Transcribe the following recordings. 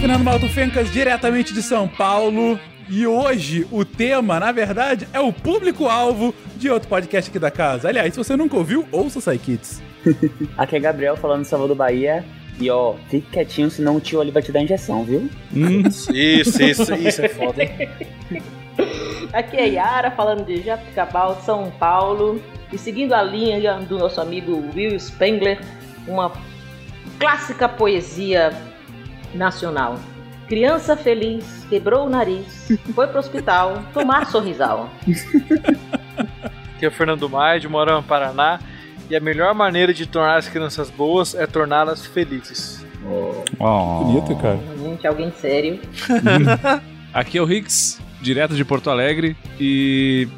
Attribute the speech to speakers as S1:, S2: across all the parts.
S1: Fernando Malto Fencas, diretamente de São Paulo. E hoje o tema, na verdade, é o público-alvo de outro podcast aqui da casa. Aliás, se você nunca ouviu, ouça o Kids.
S2: aqui é Gabriel falando do Salvador Bahia. E ó, fique quietinho, senão o tio ali vai te dar injeção, viu?
S3: Hum. isso, isso, isso é foda, hein?
S4: Aqui é Yara falando de Jabuticabal, São Paulo. E seguindo a linha do nosso amigo Will Spengler, uma clássica poesia nacional. Criança feliz, quebrou o nariz, foi pro hospital tomar sorrisal.
S3: Aqui é o Fernando Maia, de Morama, Paraná. E a melhor maneira de tornar as crianças boas é torná-las felizes.
S1: Oh. oh. Bonito, cara.
S4: Gente, alguém sério.
S5: Aqui é o Rix, direto de Porto Alegre. E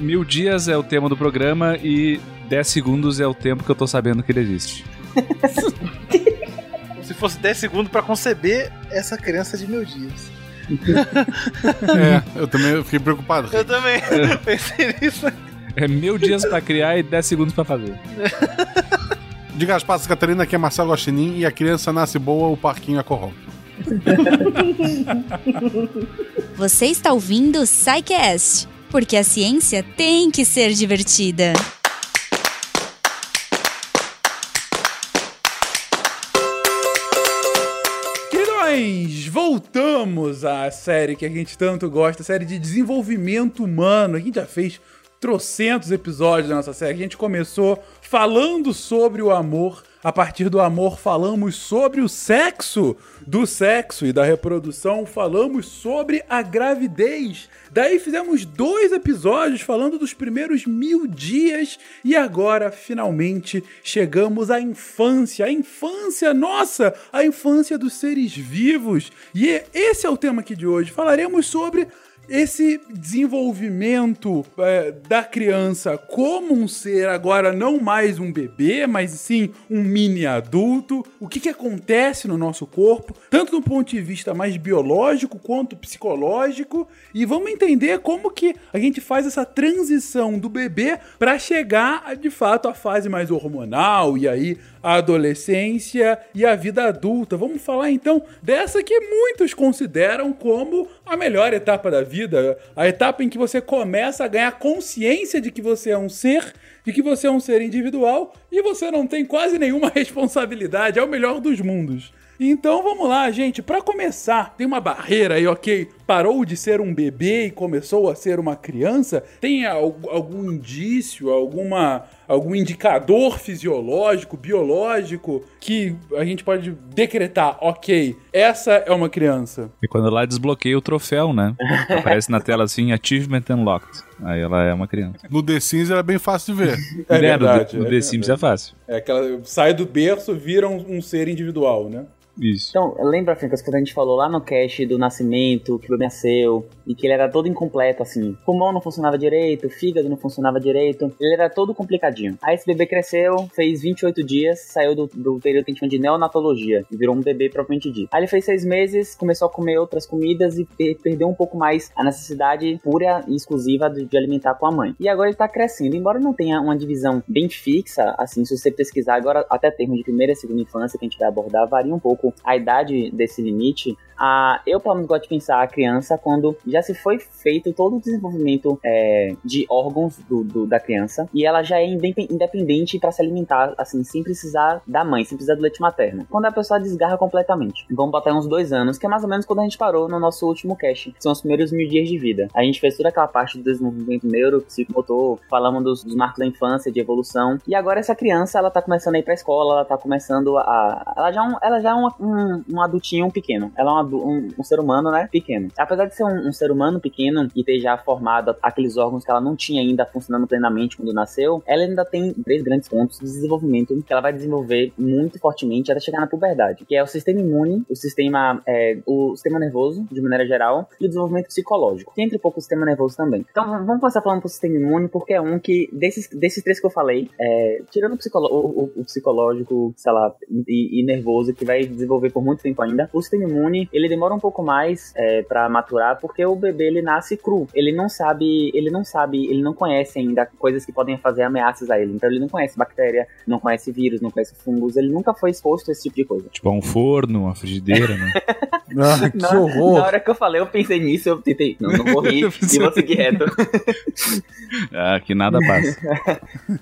S5: mil dias é o tema do programa e 10 segundos é o tempo que eu tô sabendo que ele existe.
S3: Se fosse 10 segundos para conceber essa criança de mil dias.
S6: é, eu também fiquei preocupado.
S3: Eu também pensei nisso.
S5: É mil dias para criar e 10 segundos para fazer.
S6: Diga as passas, Catarina, que é Marcelo Guaxinim e a criança nasce boa, o parquinho a corrompe.
S7: Você está ouvindo o Psycast, porque a ciência tem que ser divertida.
S1: Voltamos à série que a gente tanto gosta, a série de desenvolvimento humano. A gente já fez trocentos episódios da nossa série. A gente começou falando sobre o amor. A partir do amor, falamos sobre o sexo, do sexo e da reprodução, falamos sobre a gravidez. Daí fizemos dois episódios falando dos primeiros mil dias e agora finalmente chegamos à infância. A infância, nossa, a infância dos seres vivos. E esse é o tema aqui de hoje. Falaremos sobre esse desenvolvimento é, da criança como um ser agora não mais um bebê, mas sim um mini adulto, o que, que acontece no nosso corpo, tanto do ponto de vista mais biológico quanto psicológico, e vamos entender como que a gente faz essa transição do bebê para chegar de fato à fase mais hormonal e aí a adolescência e a vida adulta. Vamos falar então dessa que muitos consideram como a melhor etapa da vida, a etapa em que você começa a ganhar consciência de que você é um ser, de que você é um ser individual e você não tem quase nenhuma responsabilidade, é o melhor dos mundos. Então vamos lá, gente. Para começar, tem uma barreira aí, ok? Parou de ser um bebê e começou a ser uma criança? Tem algum indício, alguma algum indicador fisiológico, biológico que a gente pode decretar, ok, essa é uma criança.
S5: E quando lá desbloqueia o troféu, né? Aparece na tela assim, Achievement Unlocked. Aí ela é uma criança.
S6: No The Sims era bem fácil de ver.
S5: É, verdade. No, no é The verdade. Sims é fácil.
S1: É que ela sai do berço, vira um, um ser individual, né?
S5: Isso.
S2: Então, lembra, Fencas, quando a gente falou lá no cast do nascimento, que o nasceu, e que ele era todo incompleto, assim. Pulmão não funcionava direito, fígado não funcionava direito, ele era todo complicadinho. Aí esse bebê cresceu, fez 28 dias, saiu do, do período que a gente chama de neonatologia, e virou um bebê propriamente dito. Aí ele fez seis meses, começou a comer outras comidas e perdeu um pouco mais a necessidade pura e exclusiva de, de alimentar com a mãe. E agora ele tá crescendo, embora não tenha uma divisão bem fixa, assim, se você pesquisar agora, até termos de primeira e segunda infância que a gente vai abordar, varia um pouco a idade desse limite, a, eu, pelo menos, gosto de pensar a criança quando já se foi feito todo o desenvolvimento é, de órgãos do, do, da criança e ela já é independente para se alimentar, assim, sem precisar da mãe, sem precisar do leite materno. Quando a pessoa desgarra completamente. Vamos botar uns dois anos, que é mais ou menos quando a gente parou no nosso último cast, que são os primeiros mil dias de vida. A gente fez toda aquela parte do desenvolvimento neuro, psicomotor, falamos dos, dos marcos da infância, de evolução. E agora essa criança, ela tá começando a ir pra escola, ela tá começando a. Ela já é um, ela já é um, um, um adultinho pequeno. Ela é uma um, um, ser humano, né, pequeno. Apesar de ser um, um, ser humano pequeno e ter já formado aqueles órgãos que ela não tinha ainda funcionando plenamente quando nasceu, ela ainda tem três grandes pontos de desenvolvimento que ela vai desenvolver muito fortemente até chegar na puberdade, que é o sistema imune, o sistema, é, o sistema nervoso, de maneira geral, e o desenvolvimento psicológico, que entra um pouco o sistema nervoso também. Então vamos começar falando pro sistema imune, porque é um que, desses, desses três que eu falei, é, tirando o, o, o, psicológico, sei lá, e, e nervoso, que vai desenvolver por muito tempo ainda, o sistema imune, ele demora um pouco mais é, para maturar, porque o bebê ele nasce cru. Ele não sabe, ele não sabe, ele não conhece ainda coisas que podem fazer ameaças a ele. Então ele não conhece bactéria, não conhece vírus, não conhece fungos, ele nunca foi exposto a esse tipo de coisa.
S5: Tipo um forno, uma frigideira, né?
S1: Ah, que
S2: Na, na
S1: horror.
S2: hora que eu falei, eu pensei nisso, eu tentei. Não, não vou rir e vou seguir reto.
S5: Ah, que nada passa.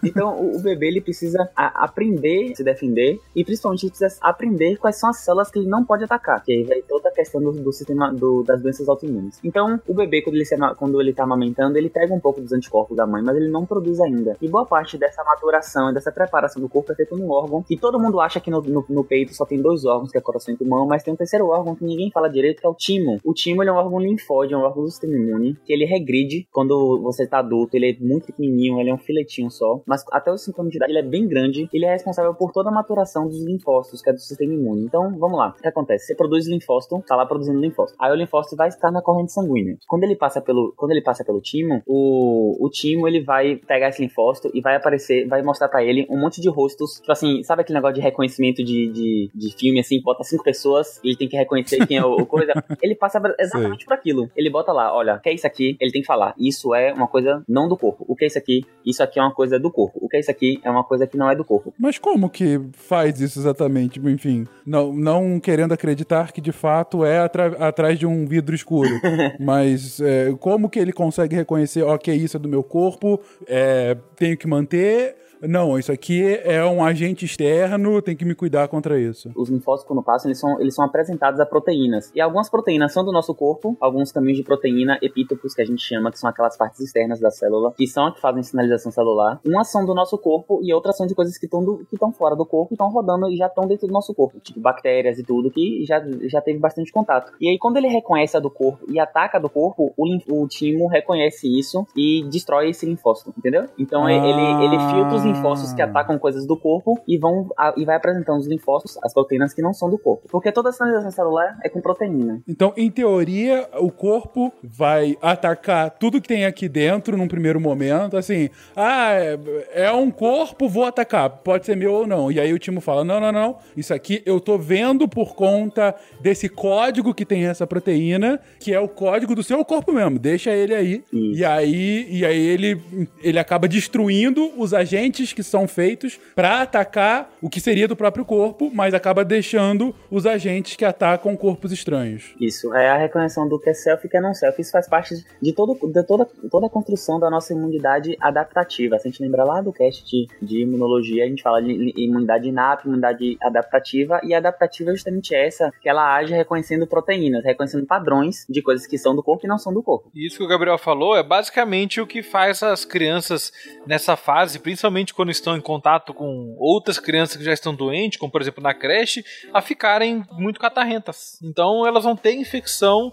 S2: Então, o, o bebê ele precisa a- aprender a se defender e principalmente ele precisa aprender quais são as células que ele não pode atacar. Que aí vai toda a questão do, do sistema do- das doenças autoimunes. Então, o bebê, quando ele, se, quando ele tá amamentando, ele pega um pouco dos anticorpos da mãe, mas ele não produz ainda. E boa parte dessa maturação e dessa preparação do corpo é feita num órgão que todo mundo acha que no, no- no peito só tem dois órgãos, que é coração e pulmão, mas tem um terceiro órgão que ninguém fala direito, que é o timo. O timo é um órgão linfóide, é um órgão do sistema imune, que ele regride quando você tá adulto, ele é muito pequenininho, ele é um filetinho só, mas até os 5 anos de idade ele é bem grande, ele é responsável por toda a maturação dos linfócitos, que é do sistema imune. Então, vamos lá, o que acontece? Você produz linfócito, tá lá produzindo linfócito. Aí o linfócito vai estar na corrente sanguínea. Quando ele passa pelo, quando ele passa pelo timo, o, o timo ele vai pegar esse linfócito e vai aparecer, vai mostrar pra ele um monte de rostos, tipo assim, sabe aquele negócio de reconhecimento de, de, de filme, assim, bota cinco pessoas e ele tem que reconhecer quem é o, o coisa. Ele passa exatamente por aquilo. Ele bota lá, olha, o que é isso aqui? Ele tem que falar, isso é uma coisa não do corpo. O que é isso aqui? Isso aqui é uma coisa do corpo. O que é isso aqui? É uma coisa que não é do corpo.
S1: Mas como que faz isso exatamente? Enfim, não, não querendo acreditar que de fato é atrás de um vidro escuro. Mas é, como que ele consegue reconhecer, ok, isso é do meu corpo, é, tenho que manter. Não, isso aqui é um agente externo, tem que me cuidar contra isso.
S2: Os linfócitos, quando passam, eles são, eles são apresentados a proteínas. E algumas proteínas são do nosso corpo, alguns caminhos de proteína, epítopos, que a gente chama, que são aquelas partes externas da célula, que são as que fazem sinalização celular. Umas são do nosso corpo e outras são de coisas que estão fora do corpo, e estão rodando e já estão dentro do nosso corpo. Tipo bactérias e tudo, que já, já teve bastante contato. E aí, quando ele reconhece a do corpo e ataca a do corpo, o, o timo reconhece isso e destrói esse linfócito, entendeu? Então
S1: Ah.
S2: ele, ele filtra os linfócitos que atacam coisas do corpo e vão a- e vai apresentando os linfócitos, as proteínas que não são do corpo. Porque toda a sinalização celular é com proteína.
S1: Então, em teoria, o corpo vai atacar tudo que tem aqui dentro num primeiro momento. Assim, ah, é, é um corpo, vou atacar. Pode ser meu ou não. E aí o Timo fala: não, não, não. Isso aqui eu tô vendo por conta desse código que tem essa proteína, que é o código do seu corpo mesmo. Deixa ele aí.
S2: Isso.
S1: E aí, e aí ele, ele acaba destruindo os agentes que são feitos pra atacar o que seria do próprio corpo, mas acaba deixando os agentes que atacam corpos estranhos.
S2: Isso, é a reconhecção do que é self e que é não self. Isso faz parte de, todo, de toda, toda a construção da nossa imunidade adaptativa. Se a gente lembra lá do cast de, de imunologia, a gente fala de imunidade inata, imunidade adaptativa, e a adaptativa é justamente essa, que ela age reconhecendo proteínas, reconhecendo padrões de coisas que são do corpo e não são do corpo.
S3: E Isso que o Gabriel falou é basicamente o que faz as crianças nessa fase, principalmente quando estão em contato com outras crianças que já estão doentes, como por exemplo na creche, a ficarem muito catarrentas. Então elas vão ter infecção.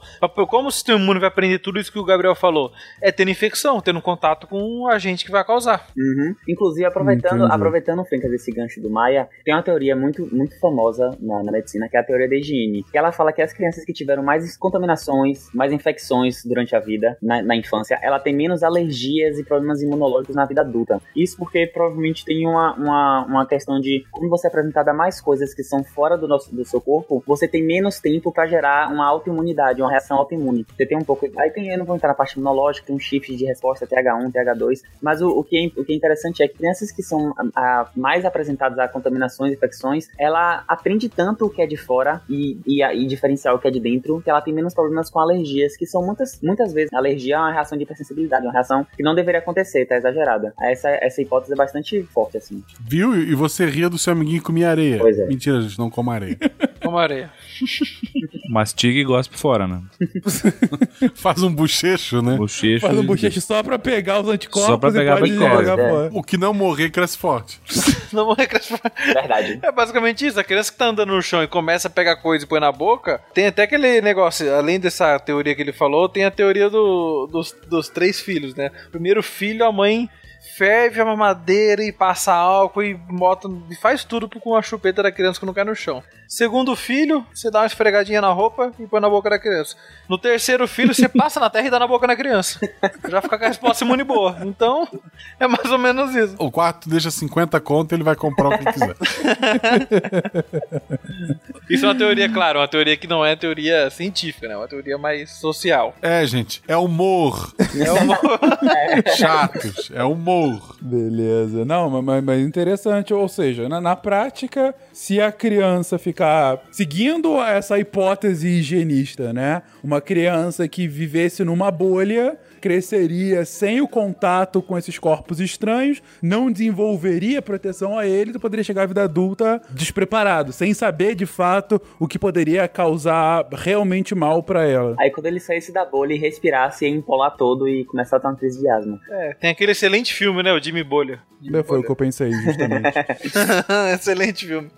S3: Como o sistema imune vai aprender tudo isso que o Gabriel falou? É tendo infecção, tendo contato com o agente que vai causar.
S2: Uhum. Inclusive, aproveitando,
S1: Entendi.
S2: aproveitando o Fencas desse gancho do Maia, tem uma teoria muito, muito famosa na, na medicina, que é a teoria da higiene. Que ela fala que as crianças que tiveram mais contaminações, mais infecções durante a vida, na, na infância, ela tem menos alergias e problemas imunológicos na vida adulta. Isso porque provavelmente tem uma, uma, uma questão de como você é apresentada a mais coisas que são fora do, nosso, do seu corpo, você tem menos tempo pra gerar uma autoimunidade, uma reação autoimune. Você tem um pouco. Aí tem, eu não vou entrar na parte imunológica, tem um shift de resposta TH1, TH2, mas o, o, que, é, o que é interessante é que crianças que são a, a, mais apresentadas a contaminações infecções, ela aprende tanto o que é de fora e, e, a- e diferenciar o que é de dentro, que ela tem menos problemas com alergias, que são muitas, muitas vezes. Alergia é uma reação de hipersensibilidade, uma reação que não deveria acontecer, tá exagerada. Essa, essa hipótese é bastante forte, assim.
S6: Viu? E você ria do seu amiguinho comer areia.
S2: Pois é.
S6: Mentira, gente, não coma areia.
S3: Como areia.
S5: Mastiga e gospe fora, né?
S6: Faz um bochecho, né?
S5: Bochecho.
S1: Faz um bochecho só pra pegar os anticorpos
S5: Só pra pegar
S1: e pode
S2: é.
S6: O que não morrer cresce forte.
S3: Não vou reclamar.
S2: Verdade.
S3: É basicamente isso. A criança que tá andando no chão e começa a pegar coisa e põe na boca, tem até aquele negócio, além dessa teoria que ele falou, tem a teoria do- dos, dos três filhos, né? Primeiro filho, a mãe ferve a mamadeira e passa álcool e bota, e faz tudo com a chupeta da criança que não cai no chão. Segundo filho, você dá uma esfregadinha na roupa e põe na boca da criança. No terceiro filho, você passa na terra e dá na boca da criança. Já fica com a resposta imune boa. Então, é mais ou menos isso.
S6: O quarto deixa 50 conto ele vai comprar o que quiser.
S3: Isso é uma teoria, claro, uma teoria que não é teoria científica, né? Uma teoria mais social.
S6: É, gente, é humor.
S3: É uma...
S6: Chatos, é humor.
S1: Beleza. Não, mas, mas interessante. Ou seja, na, na prática, se a criança ficar seguindo essa hipótese higienista, né? Uma criança que vivesse numa bolha cresceria sem o contato com esses corpos estranhos, não desenvolveria proteção a eles e poderia chegar à vida adulta despreparado, sem saber de fato o que poderia causar realmente mal para ela.
S2: Aí quando ele saísse da bolha e respirasse, ia empolar todo e começar a ter uma crise de asma.
S3: É, tem aquele excelente filme, né? O Jimmy Bolha. Jimmy
S1: Foi o que eu pensei, justamente.
S3: excelente filme.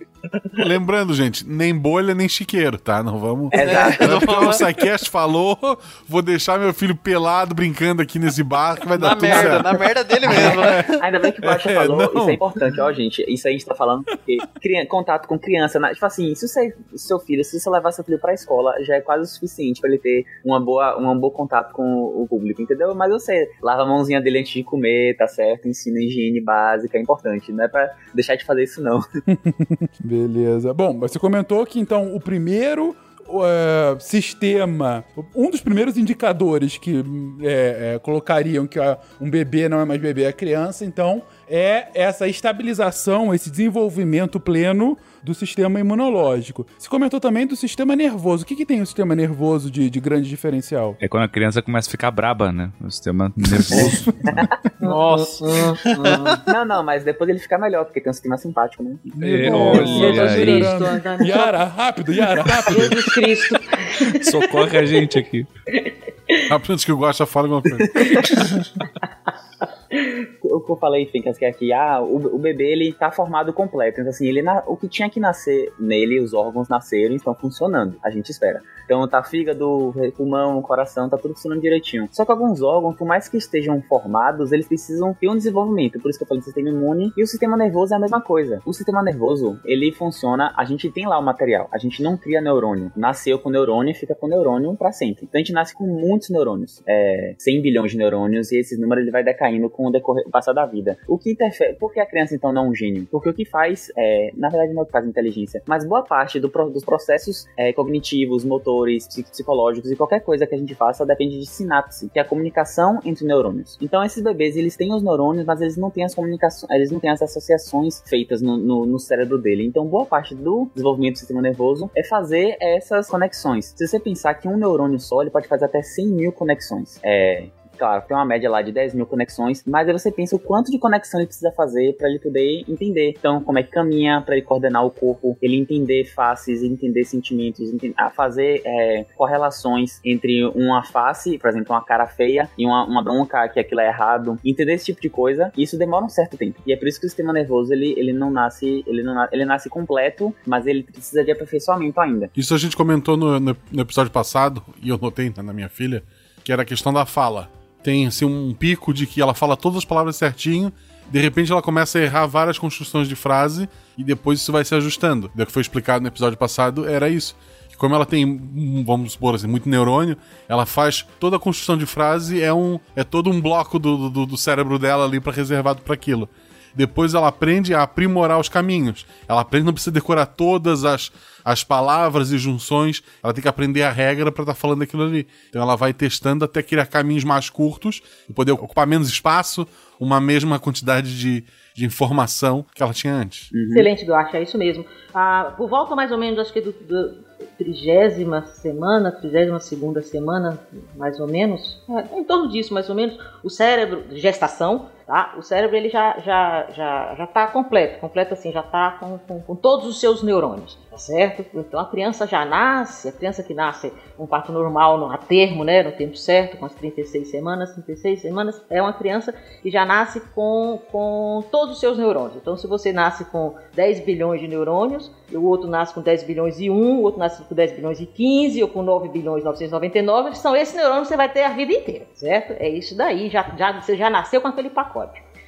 S6: Lembrando, gente, nem bolha nem chiqueiro, tá? Não vamos.
S2: Exato.
S6: Não é porque o Psycast falou, vou deixar meu filho pelado brincando aqui nesse bar que vai dar
S3: Na
S6: tudo
S3: merda,
S6: certo.
S3: na merda dele mesmo, né?
S2: Ainda bem que o Baixa
S6: É,
S2: falou,
S6: não.
S2: isso é importante, ó, gente. Isso aí a gente tá falando porque cri- contato com criança, na- tipo assim, se você, seu filho, se você levar seu filho pra escola, já é quase o suficiente pra ele ter uma boa, um bom contato com o público, entendeu? Mas você lava a mãozinha dele antes de comer, tá certo? Ensina higiene básica, é importante. Não é pra deixar de fazer isso, não.
S1: Beleza. Bom, mas você comentou que então o primeiro é, sistema, um dos primeiros indicadores que é, é, colocariam que a- um bebê não é mais bebê, é criança, então é essa estabilização, esse desenvolvimento pleno do sistema imunológico. Você comentou também do sistema nervoso. O que, que tem o sistema nervoso de, de grande diferencial?
S5: É quando a criança começa a ficar braba, né? O sistema nervoso.
S3: Nossa.
S2: não, não, mas depois ele fica melhor, porque tem um sistema simpático, né?
S5: É,
S1: Nossa,
S5: olha
S4: Jesus
S5: aí.
S4: Cristo, Antônio.
S1: Yara, rápido, Yara, rápido.
S4: Jesus Cristo.
S5: Socorre a gente aqui.
S6: Apenas que eu gosto, já fala alguma coisa.
S2: o que eu falei, Fincas, que é que ah, o, o bebê ele tá formado completo. Então, assim, ele na- o que tinha que nascer nele, os órgãos nasceram e estão funcionando. A gente espera. Então tá fígado, pulmão, coração, tá tudo funcionando direitinho. Só que alguns órgãos, por mais que estejam formados, eles precisam ter um desenvolvimento. Por isso que eu falei do sistema imune. E o sistema nervoso é a mesma coisa. O sistema nervoso, ele funciona. A gente tem lá o material. A gente não cria neurônio. Nasceu com neurônio e fica com neurônio pra sempre. Então a gente nasce com muitos neurônios. É, 100 bilhões de neurônios. E esse número ele vai decaindo com o decorrer, passar da vida. O que interfere. Por que a criança então não é um gênio? Porque o que faz. É, na verdade, não é o que faz inteligência. Mas boa parte do dos processos é, cognitivos, motores, psi- psicológicos e qualquer coisa que a gente faça depende de sinapse, que é a comunicação entre neurônios. Então esses bebês, eles têm os neurônios, mas eles não têm as comunicações, eles não têm as associações feitas no, no- no cérebro dele. Então boa parte do desenvolvimento do sistema nervoso é fazer essas conexões. Se você pensar que um neurônio só, ele pode fazer até 100 mil conexões. É, Claro, tem uma média lá de 10 mil conexões, mas aí você pensa o quanto de conexão ele precisa fazer para ele poder entender. Então, como é que caminha, para ele coordenar o corpo, ele entender faces, entender sentimentos, enten- a fazer é, correlações entre uma face, por exemplo, uma cara feia e uma, uma bronca que aquilo é errado, entender esse tipo de coisa. Isso demora um certo tempo. E é por isso que o sistema nervoso ele, ele não nasce, ele não ele nasce completo, mas ele precisa de aperfeiçoamento ainda.
S6: Isso a gente comentou no, no- no episódio passado, e eu notei né, na minha filha, que era a questão da fala. Tem assim, um pico de que ela fala todas as palavras certinho, de repente ela começa a errar várias construções de frase, e depois isso vai se ajustando. O que foi explicado no episódio passado era isso. Que como ela tem, hum, vamos supor assim, muito neurônio, ela faz toda a construção de frase, é, um, é todo um bloco do, do, do cérebro dela ali para reservado para aquilo. Depois ela aprende a aprimorar os caminhos. Ela aprende, não precisa decorar todas as, as palavras e junções. Ela tem que aprender a regra para estar falando aquilo ali. Então ela vai testando até criar caminhos mais curtos e poder ocupar menos espaço, uma mesma quantidade de, de informação que ela tinha antes.
S4: Excelente, Duarte, é isso mesmo. Ah, por volta mais ou menos, acho que do, do trigésima semana, trigésima segunda semana, mais ou menos, é, em torno disso, mais ou menos, o cérebro, gestação, tá? O cérebro ele já já já já está completo, completo assim, já está com, com, com todos os seus neurônios, tá certo? Então a criança já nasce, a criança que nasce um parto normal, no, a termo, né, no tempo certo, com as 36 semanas, 36 semanas, é uma criança que já nasce com, com todos os seus neurônios. Então, se você nasce com 10 bilhões de neurônios, o outro nasce com 10 bilhões e 1, o outro nasce com 10 bilhões e 15, ou com 9 bilhões e 999, são esses neurônios que você vai ter a vida inteira, certo? É isso daí, já, já, você já nasceu com aquele pacote.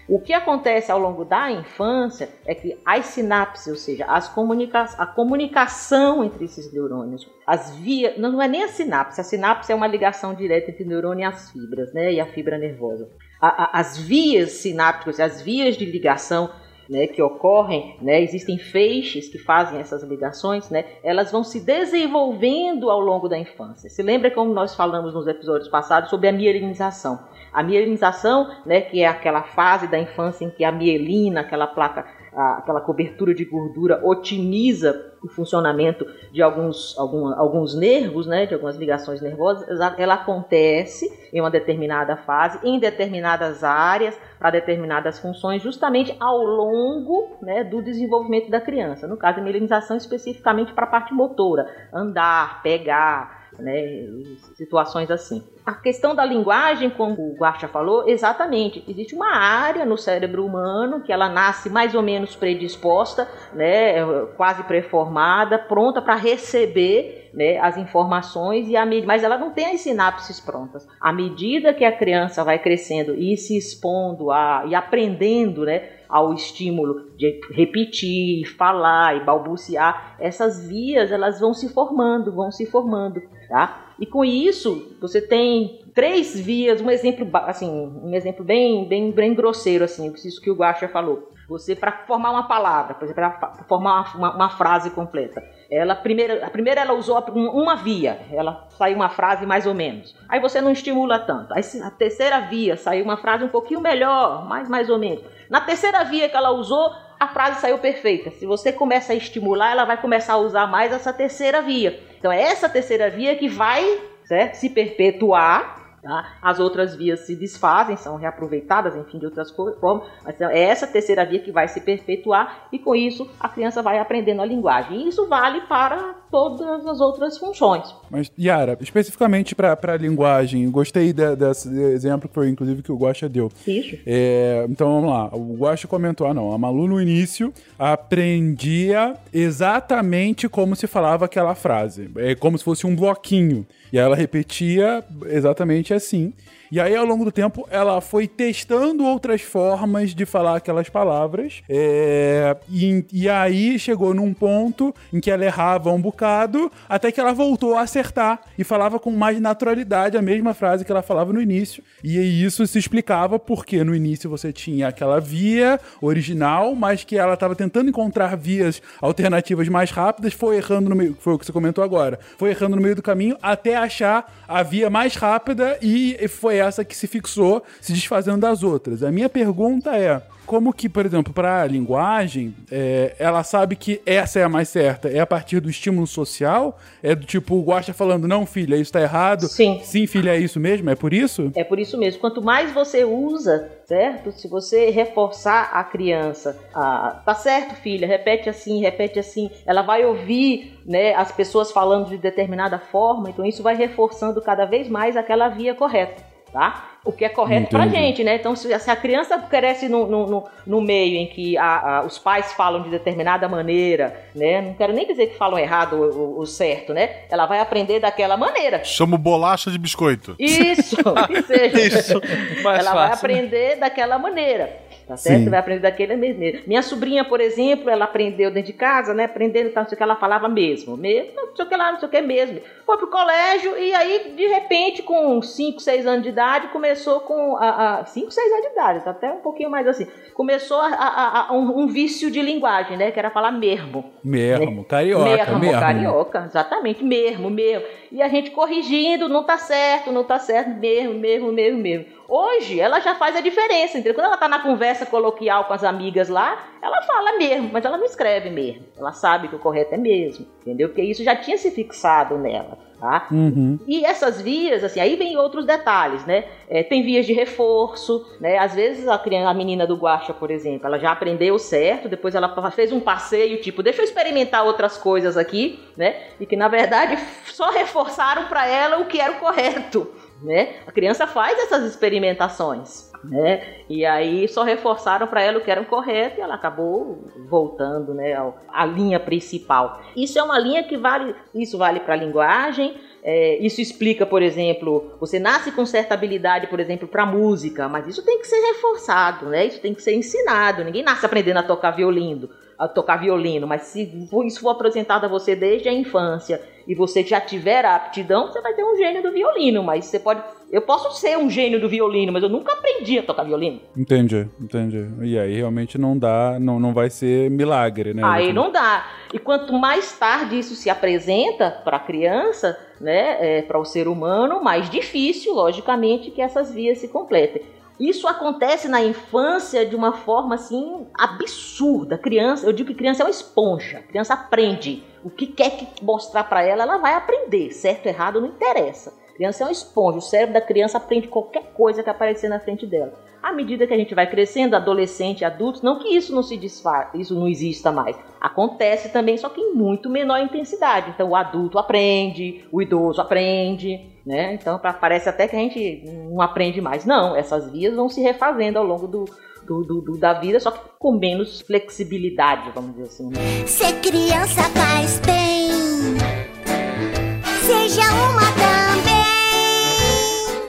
S4: O que acontece ao longo da infância é que as sinapses, ou seja, as comunica a comunicação entre esses neurônios, as vias, não é nem a sinapse, a sinapse é uma ligação direta entre o neurônio e as fibras, né, e a fibra nervosa. A- a- as vias sinápticas, as vias de ligação né, que ocorrem, né, existem feixes que fazem essas ligações, né, elas vão se desenvolvendo ao longo da infância. Se lembra como nós falamos nos episódios passados sobre a mielinização? A mielinização, né, que é aquela fase da infância em que a mielina, aquela placa a, aquela cobertura de gordura otimiza o funcionamento de alguns, algum, alguns nervos, né, de algumas ligações nervosas, ela acontece em uma determinada fase, em determinadas áreas, para determinadas funções, justamente ao longo né, do desenvolvimento da criança. No caso, a mielinização especificamente para a parte motora, andar, pegar, né, situações assim. A questão da linguagem, como o Guarcha falou, exatamente. Existe uma área no cérebro humano que ela nasce mais ou menos predisposta, né, quase pré-formada, pronta para receber né, as informações, e a, mas ela não tem as sinapses prontas. À medida que a criança vai crescendo e se expondo a, e aprendendo né, ao estímulo de repetir, falar e balbuciar, essas vias elas vão se formando, vão se formando, tá? E com isso, você tem três vias, um exemplo assim, um exemplo bem, bem, bem grosseiro assim, isso que o Guaxa falou. Você para formar uma palavra, por exemplo, para formar uma, uma, frase completa. Ela primeira, a primeira ela usou uma via, ela saiu uma frase mais ou menos. Aí você não estimula tanto. Aí a terceira via saiu uma frase um pouquinho melhor, mais mais ou menos. Na terceira via que ela usou, a frase saiu perfeita. Se você começa a estimular, ela vai começar a usar mais essa terceira via. Então é essa terceira via que vai certo? se perpetuar Tá? As outras vias se desfazem, são reaproveitadas, enfim, de outras formas, mas é essa terceira via que vai se perpetuar e com isso a criança vai aprendendo a linguagem. E isso vale para todas as outras funções.
S1: Mas, Yara, especificamente para a linguagem, gostei de, desse exemplo que foi inclusive que o Guaxa deu.
S4: Isso.
S1: É, então vamos lá, o Guaxa comentou, ah não, a Malu no início aprendia exatamente como se falava aquela frase, é como se fosse um bloquinho. E ela repetia exatamente assim. E aí, ao longo do tempo, ela foi testando outras formas de falar aquelas palavras. É, e, e, aí chegou num ponto em que ela errava um bocado, até que ela voltou a acertar e falava com mais naturalidade a mesma frase que ela falava no início. E isso se explicava porque no início você tinha aquela via original, mas que ela estava tentando encontrar vias alternativas mais rápidas, foi errando no meio, foi o que você comentou agora, foi errando no meio do caminho até achar a via mais rápida e foi essa que se fixou, se desfazendo das outras. A minha pergunta é: como que, por exemplo, para a linguagem, é, ela sabe que essa é a mais certa? É a partir do estímulo social? É do tipo, o Guaxa falando, não, filha, isso está errado?
S4: Sim.
S1: Sim, filha, é isso mesmo? É por isso?
S4: É por isso mesmo. Quanto mais você usa, certo? Se você reforçar a criança, ah, tá certo, filha, repete assim, repete assim, ela vai ouvir né, as pessoas falando de determinada forma, então isso vai reforçando cada vez mais aquela via correta tá? O que é correto para gente, né? Então, se, se a criança cresce no, no, no meio em que a, a, os pais falam de determinada maneira, né? Não quero nem dizer que falam errado o, o, certo, né? Ela vai aprender daquela maneira.
S6: Chamo bolacha de biscoito.
S4: Isso, que seja. Isso, Ela fácil, vai né? aprender né? daquela maneira tá certo? Sim. Vai aprender daquele maneira. Minha sobrinha, por exemplo, ela aprendeu dentro de casa, né? Aprendendo, tal, não sei o que, ela falava mesmo. mesmo não sei o que lá, não sei o que mesmo. Foi pro colégio e aí, de repente, com 5, 6 anos de idade, começou com. a 5, 6 anos de idade, tá até um pouquinho mais assim. Começou a, a, a um, um, vício de linguagem, né? Que era falar mesmo.
S1: Mesmo, né? carioca. Mesmo, mesmo,
S4: carioca, exatamente, mesmo, mesmo. E a gente corrigindo, não tá certo, não tá certo, mesmo, mesmo, mesmo, mesmo. Hoje, ela já faz a diferença, entendeu? Quando ela tá na conversa coloquial com as amigas lá, ela fala mesmo, mas ela não escreve mesmo. Ela sabe que o correto é mesmo, entendeu? Porque isso já tinha se fixado nela. Tá?
S1: Uhum.
S4: E essas vias, assim, aí vem outros detalhes, né? É, tem vias de reforço, né? Às vezes a, criança, a menina do Guacha, por exemplo, ela já aprendeu certo, depois ela fez um passeio, tipo, deixa eu experimentar outras coisas aqui, né? E que na verdade só reforçaram para ela o que era o correto né? A criança faz essas experimentações, né? E aí só reforçaram para ela o que era o correto e ela acabou voltando, né, à linha principal. Isso é uma linha que vale, isso vale para a linguagem, é, isso explica, por exemplo, você nasce com certa habilidade, por exemplo, para música, mas isso tem que ser reforçado, né? Isso tem que ser ensinado. Ninguém nasce aprendendo a tocar violino, a tocar violino, mas se isso for apresentado a você desde a infância e você já tiver a aptidão, você vai ter um gênio do violino, mas você pode. Eu posso ser um gênio do violino, mas eu nunca aprendi a tocar violino.
S1: Entendi, entendi. E aí realmente não dá, não, não vai ser milagre, né?
S4: Aí não dá. E quanto mais tarde isso se apresenta para a criança, né, é, para o ser humano, mais difícil, logicamente, que essas vias se completem. Isso acontece na infância de uma forma assim absurda. Criança, eu digo que criança é uma esponja. criança aprende. O que quer que mostrar para ela, ela vai aprender. Certo, errado, não interessa. Criança é uma esponja. O cérebro da criança aprende qualquer coisa que aparecer na frente dela. À medida que a gente vai crescendo, adolescente, adultos, não que isso não se desfaça, isso não exista mais. Acontece também, só que em muito menor intensidade. Então o adulto aprende, o idoso aprende, né? Então parece até que a gente não aprende mais. Não, essas vias vão se refazendo ao longo do, do, do, do, da vida, só que com menos flexibilidade, vamos dizer assim. Né?
S8: Ser criança faz bem,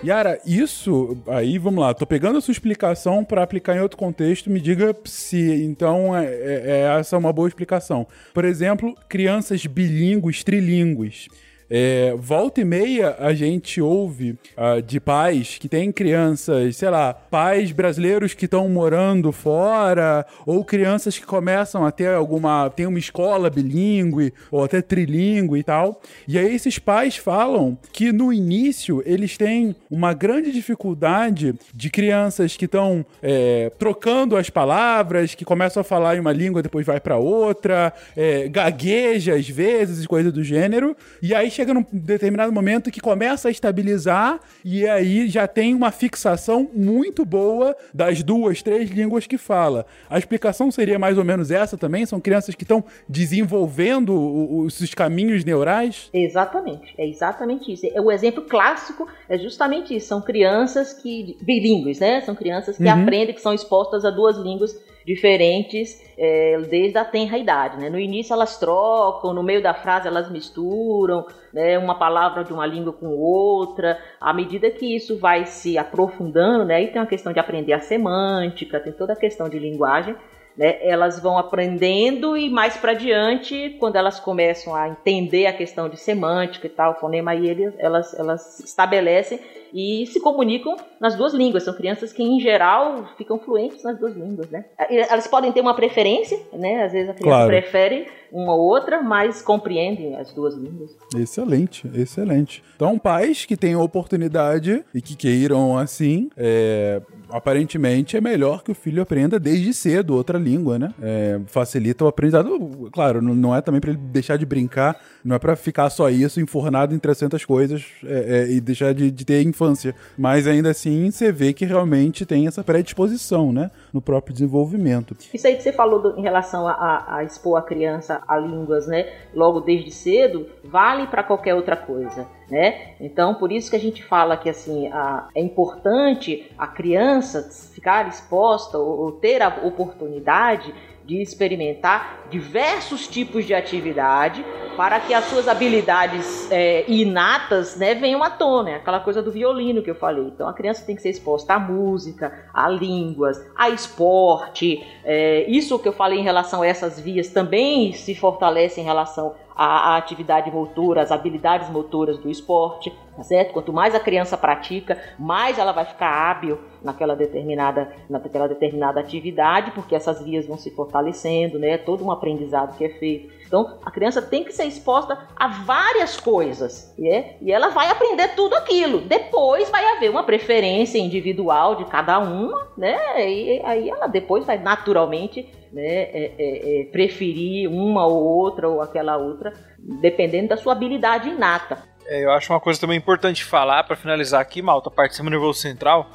S1: Yara, isso aí, vamos lá, tô pegando a sua explicação para aplicar em outro contexto, me diga se então é, é, é, essa é uma boa explicação. Por exemplo, crianças bilíngues, trilíngues. É, volta e meia a gente ouve uh, de pais que têm crianças, sei lá, pais brasileiros que estão morando fora, ou crianças que começam a ter alguma. tem uma escola bilíngue, ou até trilíngue e tal. E aí esses pais falam que no início eles têm uma grande dificuldade de crianças que estão é, trocando as palavras, que começam a falar em uma língua depois vai para outra, é, gagueja às vezes, coisa do gênero. E aí chega num determinado momento que começa a estabilizar e aí já tem uma fixação muito boa das duas, três línguas que fala. A explicação seria mais ou menos essa também? São crianças que estão desenvolvendo os, os caminhos neurais?
S4: Exatamente, é exatamente isso. O exemplo clássico é justamente isso. São crianças que bilíngues, né? São crianças que uhum. aprendem, que são expostas a duas línguas diferentes é, desde a tenra idade. Né? No início elas trocam, no meio da frase elas misturam né, uma palavra de uma língua com outra. À medida que isso vai se aprofundando, né, aí tem uma questão de aprender a semântica, tem toda a questão de linguagem. Né, elas vão aprendendo e mais para diante, quando elas começam a entender a questão de semântica e tal, fonema aí eles, elas, elas estabelecem e se comunicam nas duas línguas. São crianças que, em geral, ficam fluentes nas duas línguas, né? Elas podem ter uma preferência, né? Às vezes a criança claro. prefere uma ou outra, mas compreendem as duas línguas.
S1: Excelente, excelente. Então, pais que têm oportunidade e que queiram assim, é, aparentemente é melhor que o filho aprenda desde cedo outra língua, né? É, facilita o aprendizado. Claro, não é também para ele deixar de brincar, não é para ficar só isso, enfornado em 300 coisas é, é, e deixar de, de ter infância. Mas ainda assim, você vê que realmente tem essa predisposição, né? No próprio desenvolvimento.
S4: Isso aí que você falou do, em relação a, a, a expor a criança a línguas, né? Logo desde cedo, vale para qualquer outra coisa né? Então, por isso que a gente fala que assim, a, é importante a criança ficar exposta ou, ou ter a oportunidade de experimentar diversos tipos de atividade para que as suas habilidades é, inatas né, venham à tona. É aquela coisa do violino que eu falei. Então a criança tem que ser exposta à música, a línguas, a esporte. É, isso que eu falei em relação a essas vias também se fortalece em relação a, a atividade motora, as habilidades motoras do esporte, tá certo? Quanto mais a criança pratica, mais ela vai ficar hábil naquela determinada, naquela determinada atividade, porque essas vias vão se fortalecendo, né? É todo um aprendizado que é feito. Então, a criança tem que ser exposta a várias coisas, né? e ela vai aprender tudo aquilo. Depois vai haver uma preferência individual de cada uma, né? E aí ela depois vai naturalmente né, é, é, é, preferir uma ou outra ou aquela outra, dependendo da sua habilidade inata.
S3: É, eu acho uma coisa também importante falar para finalizar aqui, Malta, parte do nervoso central.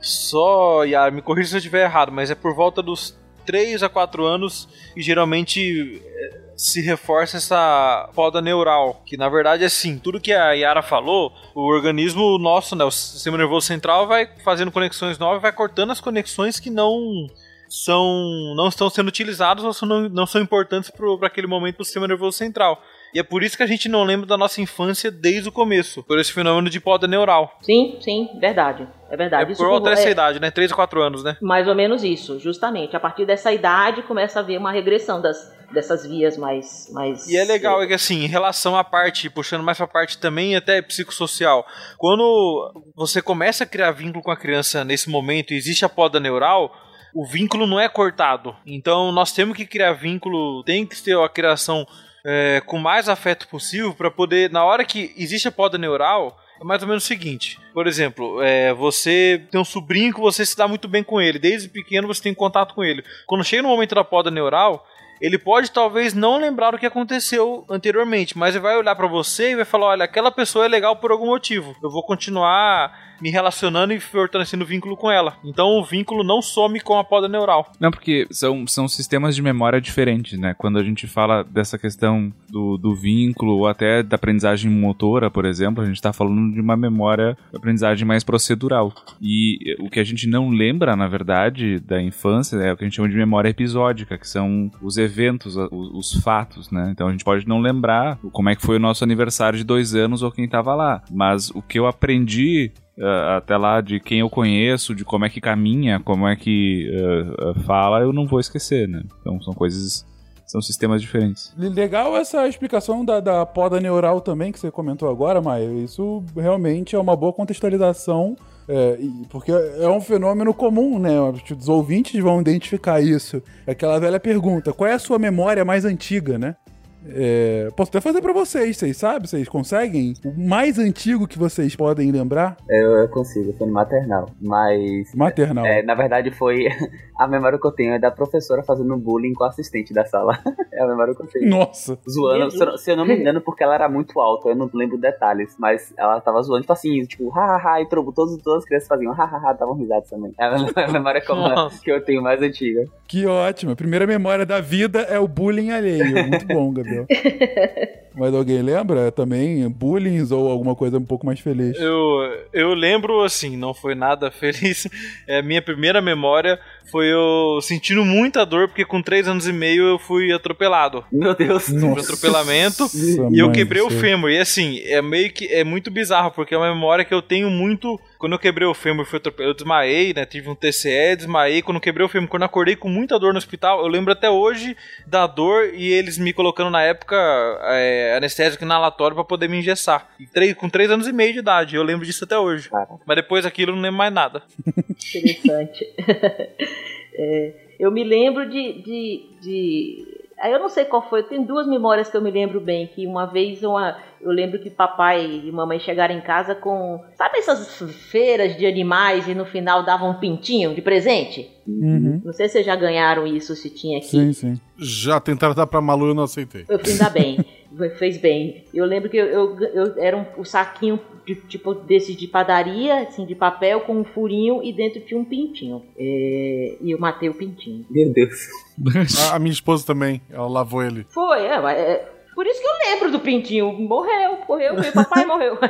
S3: Só, Yara, me corrija se eu estiver errado, mas é por volta dos 3 a 4 anos e geralmente é, se reforça essa poda neural, que na verdade é assim, tudo que a Yara falou, o organismo nosso, né, o sistema nervoso central vai fazendo conexões novas, vai cortando as conexões que não são não estão sendo utilizados ou não, não são importantes para aquele momento do sistema nervoso central. E é por isso que a gente não lembra da nossa infância desde o começo, por esse fenômeno de poda neural.
S4: Sim, sim, verdade. É verdade.
S3: É por volta dessa é, idade, né? 3 ou 4 anos, né?
S4: Mais ou menos isso, justamente. A partir dessa idade começa a haver uma regressão das, dessas vias mais, mais.
S3: E é legal é que assim, em relação à parte, puxando mais pra parte também até psicossocial, quando você começa a criar vínculo com a criança nesse momento e existe a poda neural, o vínculo não é cortado. Então nós temos que criar vínculo, tem que ter a criação é, com mais afeto possível para poder, na hora que existe a poda neural, é mais ou menos o seguinte: por exemplo, é, você tem um sobrinho que você se dá muito bem com ele, desde pequeno você tem contato com ele. Quando chega no momento da poda neural, ele pode talvez não lembrar o que aconteceu anteriormente, mas ele vai olhar pra você e vai falar: olha, aquela pessoa é legal por algum motivo. Eu vou continuar me relacionando e fortalecendo o vínculo com ela. Então o vínculo não some com a poda neural.
S5: Não, porque são, são sistemas de memória diferentes, né? Quando a gente fala dessa questão do, do vínculo ou até da aprendizagem motora, por exemplo, a gente está falando de uma memória, aprendizagem mais procedural. E o que a gente não lembra, na verdade, da infância é o que a gente chama de memória episódica, que são os eventos, os, os fatos, né? Então a gente pode não lembrar como é que foi o nosso aniversário de dois anos ou quem estava lá. Mas o que eu aprendi até lá de quem eu conheço, de como é que caminha, como é que uh, fala, eu não vou esquecer, né? Então são coisas, são sistemas diferentes.
S1: Legal essa explicação da, da poda neural também que você comentou agora, Maia. Isso realmente é uma boa contextualização. É, porque é um fenômeno comum, né? Os ouvintes vão identificar isso. É aquela velha pergunta: qual é a sua memória mais antiga, né? É, posso até fazer pra vocês, vocês sabem? Vocês conseguem? O mais antigo que vocês podem lembrar?
S2: Eu, eu consigo, foi no maternal. Mas.
S1: Maternal.
S2: É, na verdade foi. A memória que eu tenho é da professora fazendo bullying com a assistente da sala. É a memória que eu tenho.
S1: Nossa.
S2: Zoando, se eu, se eu não me engano, porque ela era muito alta, eu não lembro detalhes, mas ela tava zoando, tipo assim, tipo, hahaha, e trobo, todos, todas as crianças faziam hahaha, davam risadas também. É a memória que eu,
S3: Nossa.
S2: que eu tenho mais antiga.
S1: Que ótimo. A primeira memória da vida é o bullying alheio. Muito bom, Gabriel. Mas alguém lembra também bullying ou alguma coisa um pouco mais feliz?
S3: Eu, eu lembro, assim, não foi nada feliz. É, minha primeira memória foi eu sentindo muita dor, porque com 3 anos e meio eu fui atropelado.
S2: Meu Deus.
S3: Tive um atropelamento e eu quebrei o fêmur. E assim, é meio que é muito bizarro, porque é uma memória que eu tenho muito. Quando eu quebrei o fêmur, fui atropelado, eu desmaiei, né? Tive um TCE, desmaiei. Quando eu quebrei o fêmur, quando eu acordei com muita dor no hospital, eu lembro até hoje da dor e eles me colocando na época é, anestésico inalatório pra poder me engessar. E três- com 3 anos e meio de idade, eu lembro disso até hoje. Mas depois daquilo eu não lembro mais nada.
S4: Interessante. É, eu me lembro de, de, de- Aí eu não sei qual foi, tem duas memórias que eu me lembro bem, que uma vez uma, eu lembro que papai e mamãe chegaram em casa com. Sabe essas feiras de animais e no final davam um pintinho de presente?
S1: Uhum.
S4: Não sei se vocês já ganharam isso, se tinha aqui.
S1: Sim, sim.
S6: Já tentaram dar pra Malu e eu não aceitei.
S4: Eu fiz ainda bem. Fez bem. Eu lembro que eu, eu, eu- era um, um saquinho de, tipo desse de padaria, assim, de papel, com um furinho e dentro tinha um pintinho. É, e eu matei o pintinho.
S2: Meu Deus.
S6: A, a minha esposa também, ela lavou ele.
S4: Foi, é, mas é, por isso que eu lembro do pintinho. Morreu, morreu, meu papai morreu.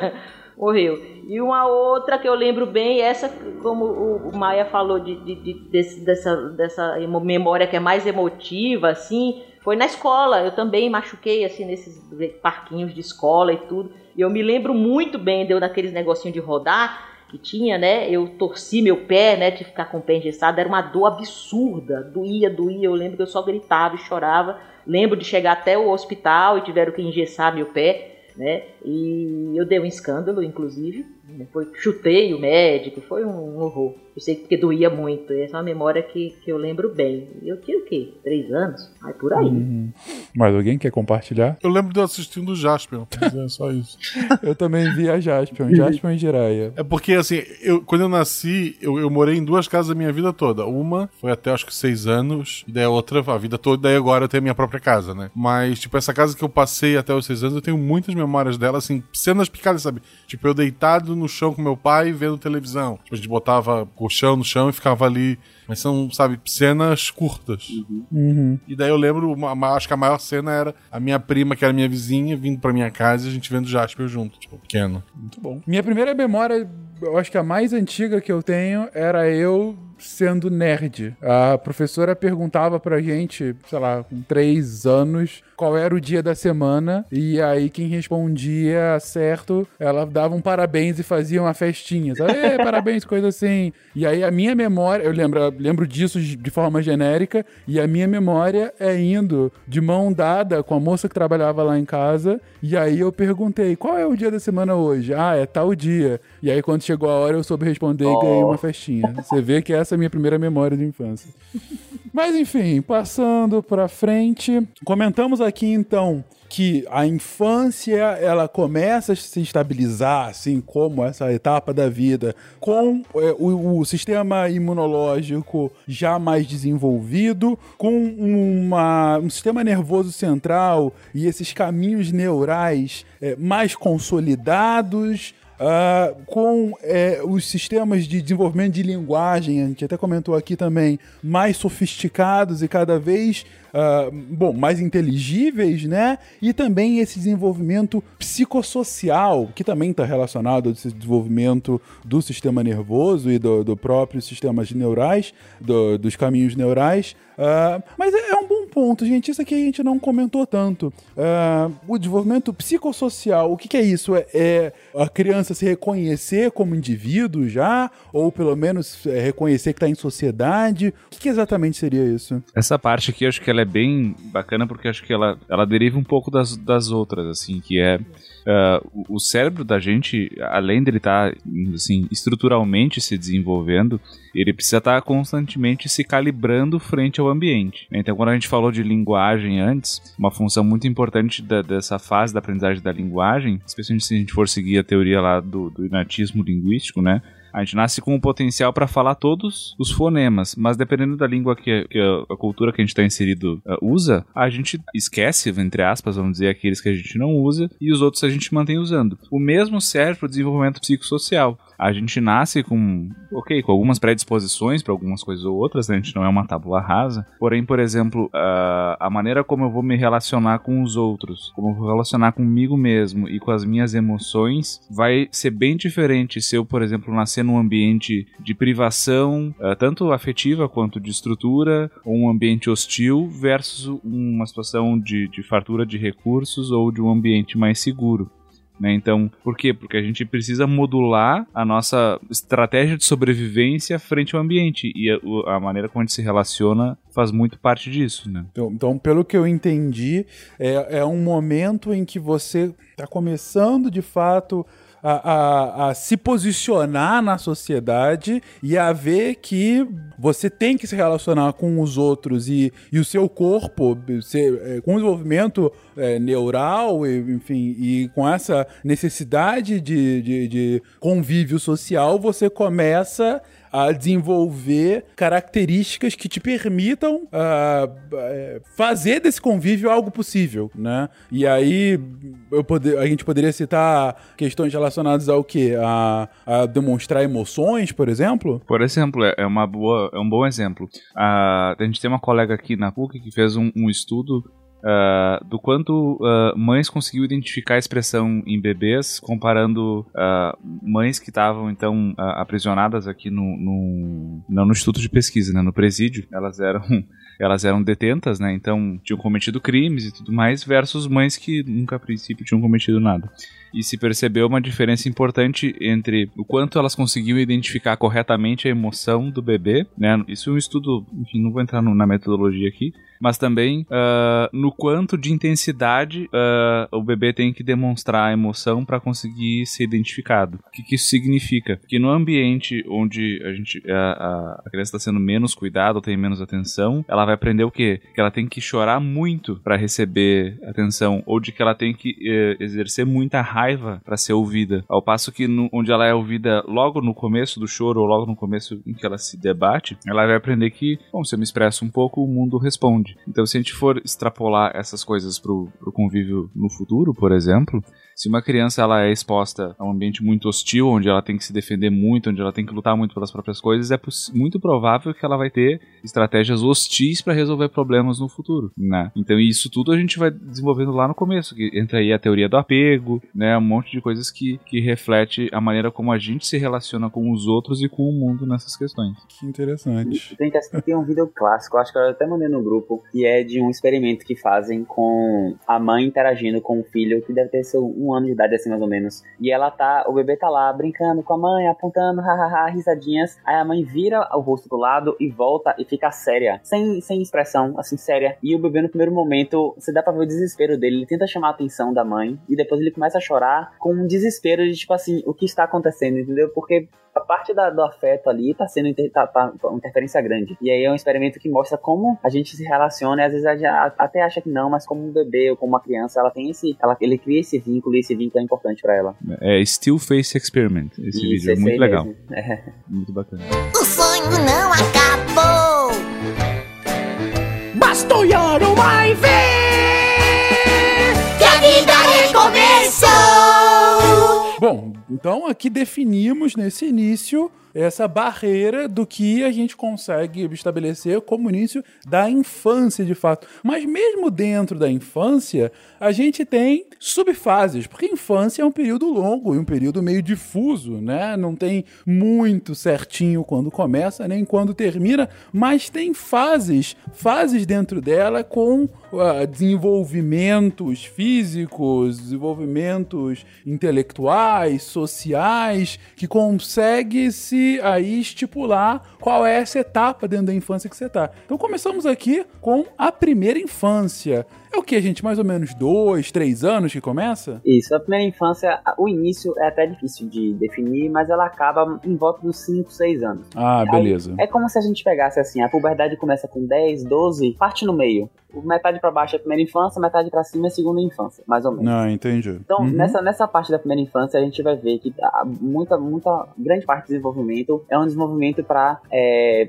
S4: Morreu. E uma outra que eu lembro bem, essa, como o, Maia falou, de, de- de- desse- dessa, dessa memória que é mais emotiva, assim, foi na escola. Eu também machuquei, assim, nesses parquinhos de escola e tudo. E eu me lembro muito bem, deu naqueles negocinho de rodar que tinha, né? Eu torci meu pé, né? De ficar com o pé engessado. Era uma dor absurda. Doía, doía. Eu lembro que eu só gritava e chorava. Lembro de chegar até o hospital e tiveram que engessar meu pé, né? E eu dei um escândalo, inclusive. né, Foi, chutei o médico, foi um horror. Eu sei que porque doía muito. Essa é uma memória que, que eu lembro bem. E Eu tinha o quê? Três anos? Ai, por aí.
S1: Uhum. Mas alguém quer compartilhar?
S6: Eu lembro de eu assistindo o Jaspion, é só isso.
S1: Eu também vi a Jaspion, Jaspion e Jiraiya.
S6: É porque, assim, eu, quando eu nasci, eu, eu morei em duas casas a minha vida toda. Uma foi até acho que seis anos, e daí a outra a vida toda, daí agora eu tenho a minha própria casa, né? Mas, tipo, essa casa que eu passei até os seis anos, eu tenho muitas memórias dela, assim, cenas picadas, sabe? Tipo, eu deitado no chão com meu pai vendo televisão. Tipo, a gente botava colchão no chão e ficava ali. Mas são, sabe, cenas curtas.
S1: Uhum.
S6: E daí eu lembro, uma- uma- acho que a maior cena era a minha prima, que era minha vizinha, vindo pra minha casa e a gente vendo Jasper junto, tipo, pequeno.
S1: Muito bom. Minha primeira memória, eu acho que a mais antiga que eu tenho, era eu sendo nerd. A professora perguntava pra gente, sei lá, com três anos, qual era o dia da semana, e aí quem respondia certo, ela dava um parabéns e fazia uma festinha, sabe? "Ê, parabéns, coisa assim. E aí a minha memória, eu lembro, lembro disso de forma genérica, e a minha memória é indo de mão dada com a moça que trabalhava lá em casa, e aí eu perguntei, qual é o dia da semana hoje? Ah, é tal dia. E aí quando chegou a hora eu soube responder e ganhei uma festinha. Você vê que essa é a minha primeira memória de infância. Mas enfim, passando pra frente, comentamos aqui então que a infância ela começa a se estabilizar, assim como essa etapa da vida, com é, o, o sistema imunológico já mais desenvolvido, com uma, um sistema nervoso central e esses caminhos neurais é, mais consolidados, ah, com é, os sistemas de desenvolvimento de linguagem, a gente até comentou aqui também, mais sofisticados e cada vez ah, bom, mais inteligíveis, né? E também esse desenvolvimento psicossocial, que também está relacionado ao desenvolvimento do sistema nervoso e do, do próprio sistema neurais, do- dos caminhos neurais. Ah, mas é, é um bom ponto, gente. Isso aqui a gente não comentou tanto. Ah, o desenvolvimento psicossocial, o que, que é isso? É, é a criança se reconhecer como indivíduo já? Ou pelo menos é, reconhecer que está em sociedade? O que, que exatamente seria isso?
S5: Essa parte aqui eu acho que ela é bem bacana porque acho que ela, ela deriva um pouco das, das outras, assim, que é ah, o, cérebro da gente, além dele estar assim, estruturalmente se desenvolvendo, ele precisa estar constantemente se calibrando frente ao ambiente. Então, quando a gente falou de linguagem antes, uma função muito importante da- dessa fase da aprendizagem da linguagem, especialmente se a gente for seguir a teoria lá do, do inatismo linguístico, né? A gente nasce com o potencial para falar todos os fonemas, mas dependendo da língua que, que a, a cultura que a gente está inserido uh, usa, a gente esquece, entre aspas, vamos dizer, aqueles que a gente não usa e os outros a gente mantém usando. O mesmo serve para o desenvolvimento psicossocial. A gente nasce com, ok, com algumas predisposições para algumas coisas ou outras, né? a gente não é uma tábula rasa. Porém, por exemplo, a, a maneira como eu vou me relacionar com os outros, como eu vou relacionar comigo mesmo e com as minhas emoções, vai ser bem diferente se eu, por exemplo, nascer num ambiente de privação, ah, tanto afetiva quanto de estrutura, ou um ambiente hostil, versus uma situação de, de fartura de recursos ou de um ambiente mais seguro. Né? Então, por quê? Porque a gente precisa modular a nossa estratégia de sobrevivência frente ao ambiente. E a, a maneira como a gente se relaciona faz muito parte disso, né?
S1: Então, então, pelo que eu entendi, é, é um momento em que você está começando de fato a, a- a se posicionar na sociedade e a ver que você tem que se relacionar com os outros e, e o seu corpo, é, com o desenvolvimento é, neural, e, enfim, e com essa necessidade de, de, de convívio social, você começa a desenvolver características que te permitam eh, fazer desse convívio algo possível, né? E aí eu poder, a gente poderia citar questões relacionadas ao quê? A, a demonstrar emoções, por exemplo?
S5: Por exemplo, é é uma boa, é um bom exemplo. Ah, a gente tem uma colega aqui na PUC que fez um, um estudo ah, do quanto ah, mães conseguiam identificar a expressão em bebês, comparando ah, mães que estavam então aprisionadas aqui no, no não no instituto de pesquisa, né, no presídio. Elas eram elas eram detentas, né? Então tinham cometido crimes e tudo mais, versus mães que nunca a princípio tinham cometido nada. E se percebeu uma diferença importante entre o quanto elas conseguiam identificar corretamente a emoção do bebê, né? Isso é um estudo, enfim, não vou entrar no- na metodologia aqui, mas também ah, no quanto de intensidade ah, o bebê tem que demonstrar emoção para conseguir ser identificado. O que, que isso significa? Que no ambiente onde a gente a, a- criança está sendo menos cuidada ou tem menos atenção, ela vai aprender o quê? Que ela tem que chorar muito para receber atenção ou de que ela tem que eh, exercer muita raiva para ser ouvida. Ao passo que no- onde ela é ouvida logo no começo do choro ou logo no começo em que ela se debate, ela vai aprender que, bom, se eu me expresso um pouco, o mundo responde. Então, se a gente for extrapolar essas coisas pro, pro convívio no futuro, por exemplo, se uma criança ela é exposta a um ambiente muito hostil, onde ela tem que se defender muito, onde ela tem que lutar muito pelas próprias coisas, é muito provável que ela vai ter estratégias hostis para resolver problemas no futuro, né? Então isso tudo a gente vai desenvolvendo lá no começo, que entra aí a teoria do apego, né? Um monte de coisas que, que reflete a maneira como a gente se relaciona com os outros e com o mundo nessas questões.
S1: Que interessante.
S2: Tem, que- tem um vídeo clássico, acho que eu até mandei no grupo, que é de um experimento que fazem com a mãe interagindo com o filho, que deve ter seu um ano de idade, assim, mais ou menos. E ela tá, o bebê tá lá brincando com a mãe, apontando, hahaha, risadinhas. Aí a mãe vira o rosto pro lado e volta e fica séria, sem, sem expressão, assim, séria. E o bebê, no primeiro momento, você dá pra ver o desespero dele. Ele tenta chamar a atenção da mãe e depois ele começa a chorar com um desespero de, tipo assim, o que está acontecendo, entendeu? Porque a parte da- do afeto ali tá sendo inter- tá, tá- uma interferência grande. E aí é um experimento que mostra como a gente se relaciona, e às vezes a gente até acha que não, mas como um bebê ou como uma criança, ela tem esse. Ela, ele cria esse vínculo e esse vínculo é importante pra ela.
S5: É Still Face Experiment. Esse
S2: Isso,
S5: vídeo é muito
S2: aí
S5: legal.
S2: É.
S5: Muito bacana.
S8: O sonho não acabou.
S9: Bastoiano vai ver
S8: Que a vida recomeçou.
S1: Bom, então aqui definimos nesse início essa barreira do que a gente consegue estabelecer como início da infância, de fato. Mas mesmo dentro da infância, a gente tem subfases, porque a infância é um período longo e um período meio difuso, né? Não tem muito certinho quando começa nem quando termina, mas tem fases, fases dentro dela com ah, desenvolvimentos físicos, desenvolvimentos intelectuais, sociais, que consegue se aí estipular qual é essa etapa dentro da infância que você tá. Então começamos aqui com a primeira infância. É o que, gente? Mais ou menos dois, três anos que começa?
S2: Isso, a primeira infância, o início é até difícil de definir, mas ela acaba em volta dos 5, 6 anos.
S1: Ah, beleza.
S2: É como se a gente pegasse assim, a puberdade começa com 10, 12, parte no meio. Metade pra baixo é a primeira infância, metade pra cima é a segunda infância, mais ou menos.
S1: Não, entendi.
S2: Então,
S1: Uhum.
S2: nessa, nessa parte da primeira infância, a gente vai ver que muita, muita grande parte do desenvolvimento é um desenvolvimento para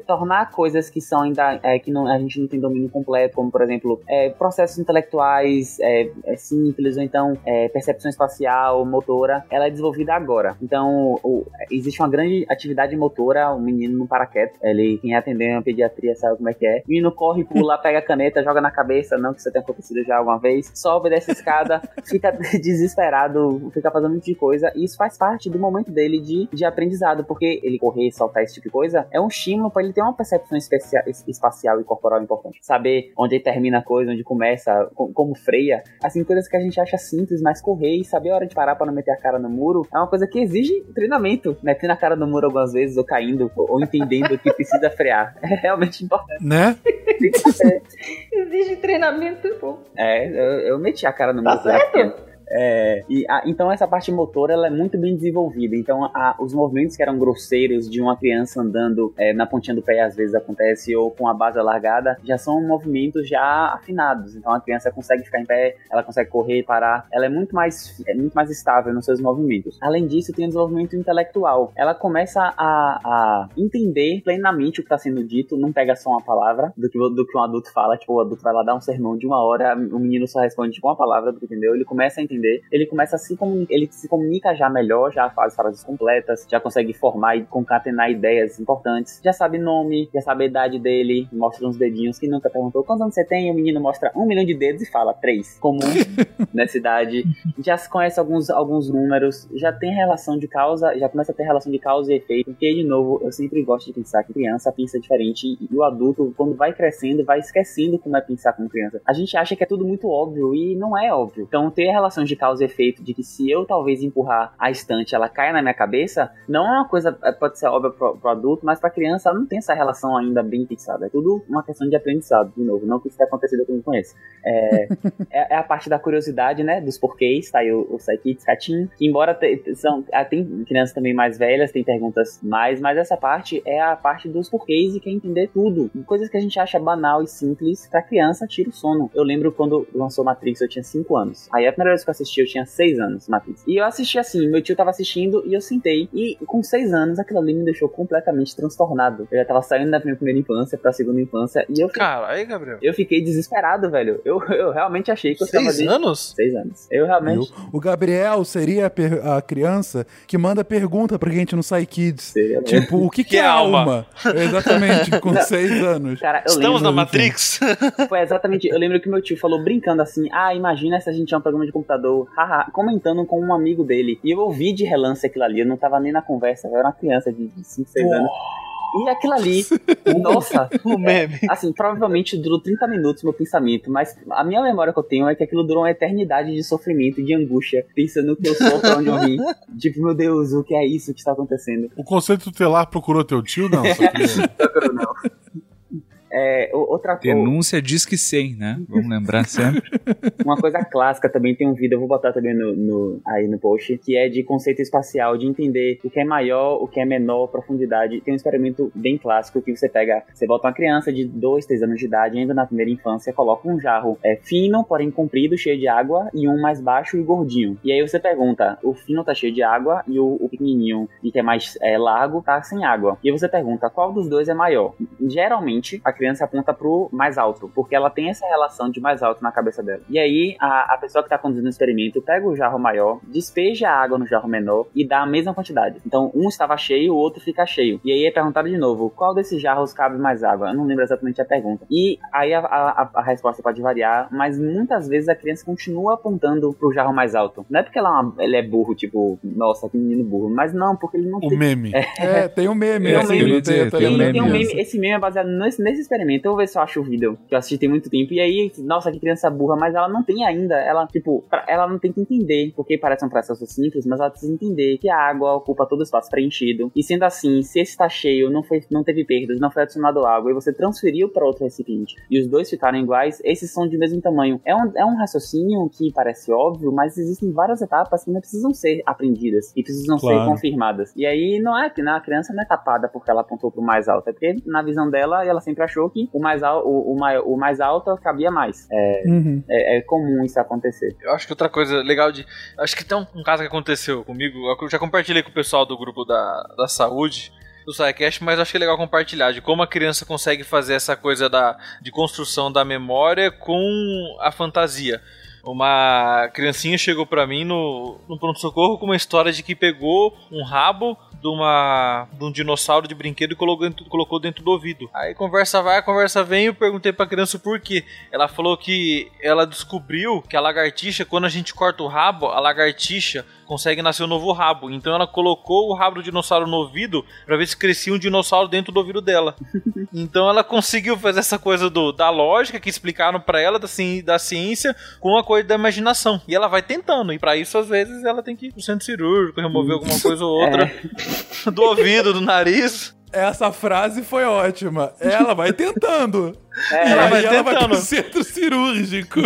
S2: tornar coisas que são ainda é, que não, a gente não tem domínio completo, como por exemplo é, processos intelectuais é, é, simples ou então é, percepção espacial, motora, ela é desenvolvida agora. Então, o- existe uma grande atividade motora, o menino no paraquedas, ele quem atender uma pediatria sabe como é que é. O menino corre, pula, pega a caneta, joga na cabeça, não que isso tenha acontecido já alguma vez, sobe dessa escada, fica desesperado, fica fazendo um monte de coisa, e isso faz parte do momento dele de, de aprendizado, porque ele correr, saltar esse tipo de coisa, é um estímulo para ele ter uma percepção espacial e corporal importante. Saber onde termina a coisa, onde começa, co- como freia, assim, coisas que a gente acha simples, mas correr e saber a hora de parar para não meter a cara no muro é uma coisa que exige treinamento, metendo a cara no muro algumas vezes, ou caindo, ou, entendendo que precisa frear. É realmente importante.
S6: Né?
S4: Exige treinamento, pô.
S2: É, eu, eu meti a cara no
S4: Tá
S2: era
S4: certo.
S2: É, e, a- então essa parte motora ela é muito bem desenvolvida. Então a- os movimentos que eram grosseiros de uma criança andando é, na pontinha do pé às vezes acontece ou com a base alargada já são movimentos já afinados. Então a criança consegue ficar em pé, ela consegue correr, parar. Ela é muito mais é muito mais estável nos seus movimentos. Além disso tem o desenvolvimento intelectual. Ela começa a, a entender plenamente o que está sendo dito. Não pega só uma palavra do que do que um adulto fala. Tipo o adulto vai lá dar um sermão de uma hora, o menino só responde com uma palavra do que entendeu. Ele começa a entender, ele começa a se comunicar, ele se comunica já melhor, já faz frases completas, já consegue formar e concatenar ideias importantes, já sabe nome, já sabe a idade dele, mostra uns dedinhos que nunca perguntou quantos anos você tem, e o menino mostra um milhão de dedos e fala três, comum nessa idade, já se conhece alguns, alguns números, já tem relação de causa, já começa a ter relação de causa e efeito, porque de novo, eu sempre gosto de pensar que criança pensa diferente e o adulto, quando vai crescendo, vai esquecendo como é pensar como criança. A gente acha que é tudo muito óbvio e não é óbvio. Então, ter a relação de causa e efeito de que se eu talvez empurrar a estante, ela caia na minha cabeça, não é uma coisa, é, pode ser óbvia pro, pro adulto, mas pra criança ela não tem essa relação ainda bem fixada. É tudo uma questão de aprendizado, de novo. Não que isso tenha acontecido com com esse. É, é, é a parte da curiosidade, né? Dos porquês, tá aí o, o Psychics Catim. Que embora te- te- são, ah, tem crianças também mais velhas, tem perguntas mais, mas essa parte é a parte dos porquês e quer entender tudo. Coisas que a gente acha banal e simples, pra criança tira o sono. Eu lembro quando lançou Matrix, eu tinha 5 anos. Aí a primeira vez que eu assisti, eu tinha 6 anos, Matrix. E eu assisti assim, meu tio tava assistindo e eu sentei. E com 6 anos, aquilo ali me deixou completamente transtornado. Eu já tava saindo da minha primeira infância pra segunda infância e eu, fi-
S3: Caralho, Gabriel.
S2: eu fiquei desesperado, velho. Eu, eu realmente achei que eu tava
S3: Seis anos?
S2: Seis anos. Eu realmente.
S1: Viu? O Gabriel seria a, per- a criança que manda pergunta pra gente no Kids.
S2: Seria-
S1: Tipo, o que, que,
S3: Que
S1: é
S3: alma?
S1: alma? Exatamente, com seis anos.
S2: Cara, eu
S3: Estamos
S2: lembro.
S3: na Matrix?
S2: Foi exatamente. Eu lembro que meu tio falou brincando assim: Ah, imagina se a gente tinha um programa de computador, haha, comentando com um amigo dele. E eu ouvi de relance aquilo ali, eu não tava nem na conversa, eu era uma criança de 5, 6 anos. E aquilo ali, nossa,
S3: O meme.
S2: assim, provavelmente durou 30 minutos meu pensamento, mas a minha memória que eu tenho é que aquilo durou uma eternidade de sofrimento, de angústia, pensando que eu sou pra onde eu vim. Tipo, meu Deus, o que é isso que está acontecendo?
S6: O conceito tutelar procurou teu tio? Não, só que...
S2: É, outra coisa.
S5: Denúncia diz que 100, né? Vamos lembrar sempre.
S2: Uma coisa clássica também tem um vídeo, eu vou botar também no, no- aí no post, que é de conceito espacial, de entender o que é maior, o que é menor, profundidade. Tem um experimento bem clássico que você pega, você bota uma criança de 2, 3 anos de idade, ainda na primeira infância, coloca um jarro é, fino, porém comprido, cheio de água, e um mais baixo e gordinho. E aí você pergunta, o fino tá cheio de água e o, o pequenininho, e que é mais é, largo, tá sem água. E aí você pergunta, qual dos dois é maior? Geralmente, a criança aponta pro mais alto, porque ela tem essa relação de mais alto na cabeça dela. E aí, a, a pessoa que tá conduzindo o experimento pega o jarro maior, despeja a água no jarro menor e dá a mesma quantidade. Então, um estava cheio, o outro fica cheio. E aí é perguntado de novo, qual desses jarros cabe mais água? Eu não lembro exatamente a pergunta. E aí a, a, a resposta pode variar, mas muitas vezes a criança continua apontando pro jarro mais alto. Não é porque ela, é uma- ele é burro, tipo, nossa, que menino burro, mas não, porque ele não
S6: O
S2: tem
S6: meme.
S1: É, tem um meme.
S2: Tem um meme,
S1: tem,
S5: tem um
S2: Tem, tem um
S5: meme
S2: meme, esse meme é baseado nesse, nesse experimento. Eu vou ver se eu acho o vídeo, que eu assisti tem muito tempo. E aí, nossa, que criança burra, mas ela não tem ainda. Ela, tipo, ela não tem que entender, porque parece um processo simples, mas ela precisa entender que a água ocupa todo o espaço preenchido. E sendo assim, se esse está cheio, não, foi, não teve perdas, não foi adicionado água, e você transferiu para outro recipiente, e os dois ficaram iguais, esses são de mesmo tamanho. É um, é um raciocínio que parece óbvio, mas existem várias etapas que ainda precisam ser aprendidas e precisam ser
S6: Claro.
S2: confirmadas. E aí não é que a criança não é tapada porque ela apontou pro mais alto, é porque na visão dela ela sempre achou que o mais, al o, o, mai- o mais alto cabia mais. É,
S1: Uhum.
S2: é, é comum isso acontecer.
S3: Eu acho que outra coisa legal de. Acho que tem um, um caso que aconteceu comigo. Eu já compartilhei com o pessoal do grupo da, da saúde. Do SciCast, mas acho que é legal compartilhar de como a criança consegue fazer essa coisa da, de construção da memória com a fantasia. Uma criancinha chegou pra mim no, no pronto-socorro com uma história de que pegou um rabo de, uma, de um dinossauro de brinquedo e colocou dentro, colocou dentro do ouvido. Aí conversa vai, conversa vem, eu perguntei pra criança o porquê. Ela falou que ela descobriu que a lagartixa, quando a gente corta o rabo, a lagartixa consegue nascer um novo rabo. Então ela colocou o rabo do dinossauro no ouvido pra ver se crescia um dinossauro dentro do ouvido dela. então ela conseguiu fazer essa coisa do, da lógica que explicaram pra ela da, ci- da ciência com a coisa da imaginação. E ela vai tentando. E pra isso, às vezes, ela tem que ir pro centro cirúrgico, remover alguma coisa ou outra do ouvido, do nariz.
S1: Essa frase foi ótima. Ela vai tentando.
S2: É,
S3: Ela vai
S1: Aí ela vai pro
S3: tentando.
S1: centro cirúrgico.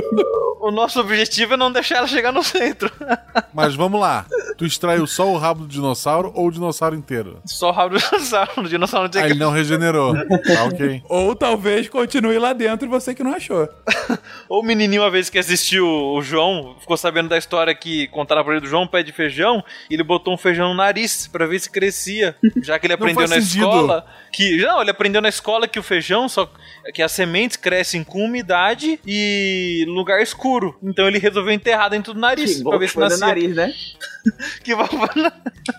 S3: O nosso objetivo é não deixar ela chegar no centro.
S6: Mas vamos lá. Tu extraiu só o rabo do dinossauro ou o dinossauro inteiro?
S3: Só o rabo do dinossauro. O dinossauro não
S6: Ah,
S3: tinha
S6: ele
S3: que...
S6: não regenerou. Tá ok.
S1: Ou talvez continue lá dentro e você que não achou.
S3: Ou o menininho, uma vez que assistiu o João, ficou sabendo da história que contaram pra ele do João, um pé de feijão, e ele botou um feijão no nariz pra ver se crescia. Já que ele aprendeu na
S6: sentido.
S3: Escola que. Não, ele aprendeu na escola que o feijão só. que as sementes crescem com umidade e lugar escuro. Então ele resolveu enterrar dentro do nariz
S2: que
S3: pra ver
S2: que
S3: se nascia.
S2: nariz, né?
S3: Que vai-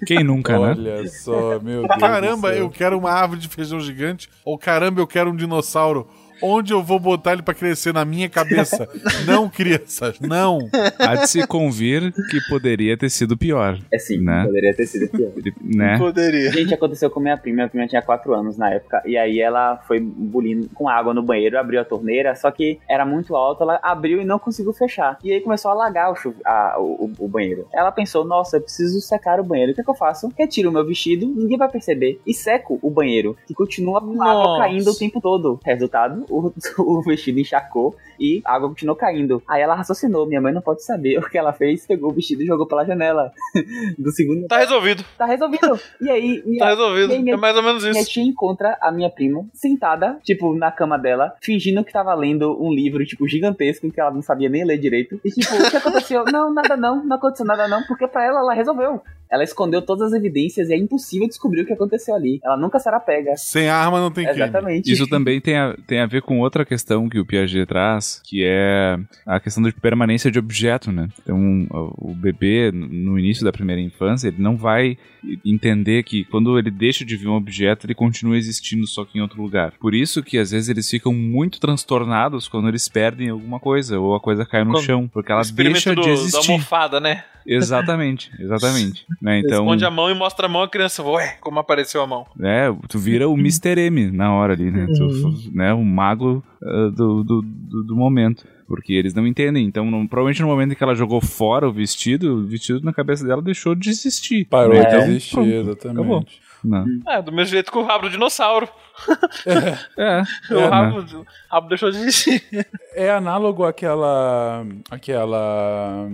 S5: Quem nunca, né?
S1: Olha só, meu Deus.
S6: Caramba,
S1: do céu.
S6: eu quero uma árvore de feijão gigante. Ou caramba, eu quero um dinossauro. Onde eu vou botar ele pra crescer na minha cabeça? não, crianças, não.
S5: Há de se convir que poderia ter sido pior,
S2: É sim,
S5: Né?
S2: poderia ter sido pior.
S5: né?
S3: Poderia.
S2: Gente, aconteceu com minha prima. Minha prima tinha 4 anos na época. E aí ela foi bulindo com água no banheiro, abriu a torneira, só que era muito alto, ela abriu e não conseguiu fechar. E aí começou a alagar o, a- o, o- banheiro. Ela pensou, nossa, eu preciso secar o banheiro. O que, é que eu faço? Retiro o meu vestido, ninguém vai perceber. E seco o banheiro, que continua com a água caindo o tempo todo. Resultado, o, o vestido encharcou e a água continuou caindo. Aí ela raciocinou, minha mãe não pode saber o que ela fez, pegou o vestido e jogou pela janela do segundo.
S3: Tá resolvido.
S2: Tá resolvido. E aí, minha,
S3: Tá resolvido.
S2: Minha-
S3: É mais ou menos
S2: minha
S3: isso.
S2: tia encontra a minha prima sentada, tipo, na cama dela, fingindo que tava lendo um livro, tipo, gigantesco, que ela não sabia nem ler direito. E tipo, o que aconteceu? não, nada não, não aconteceu nada não, porque pra ela, ela resolveu. Ela escondeu todas as evidências e é impossível descobrir o que aconteceu ali. Ela nunca será pega.
S6: Sem arma não tem crime.
S2: Exatamente.
S5: Isso também tem a, tem a ver com outra questão que o Piaget traz, que é a questão de permanência de objeto, né? Então, o bebê, no início da primeira infância, ele não vai entender que quando ele deixa de ver um objeto, ele continua existindo só que em outro lugar. Por isso que, às vezes, eles ficam muito transtornados quando eles perdem alguma coisa, ou a coisa cai no
S3: Quando-
S5: chão, porque ela deixa
S3: do-
S5: de
S3: da
S5: existir.
S3: almofada, né?
S5: Exatamente, exatamente. né? Então,
S3: Esconde a mão e mostra a mão, a criança, ué, como apareceu a mão.
S5: é, tu vira o Mr. M na hora ali, né? Tu, né o mago ah, do, do, do, do momento. Porque eles não entendem. Então, no- provavelmente no momento em que ela jogou fora o vestido, o vestido na cabeça dela deixou de existir.
S1: Parou
S5: né?
S1: de
S5: Então,
S1: existir, exatamente.
S5: acabou. Não.
S3: É, do mesmo jeito que o rabo do dinossauro.
S5: É.
S3: o
S5: é,
S3: rabo,
S5: né?
S3: o rabo deixou de existir.
S1: É análogo àquela, àquela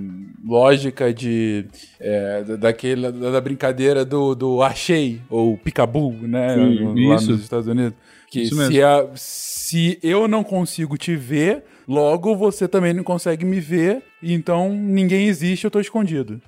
S1: lógica de é, da- daquela, da brincadeira do, do achei, ou picabu, né?
S2: Sim,
S1: no- lá
S5: isso.
S1: nos Estados Unidos. Que
S5: Isso
S1: se, a- se eu não consigo te ver, logo você também não consegue me ver, então ninguém existe, eu tô escondido.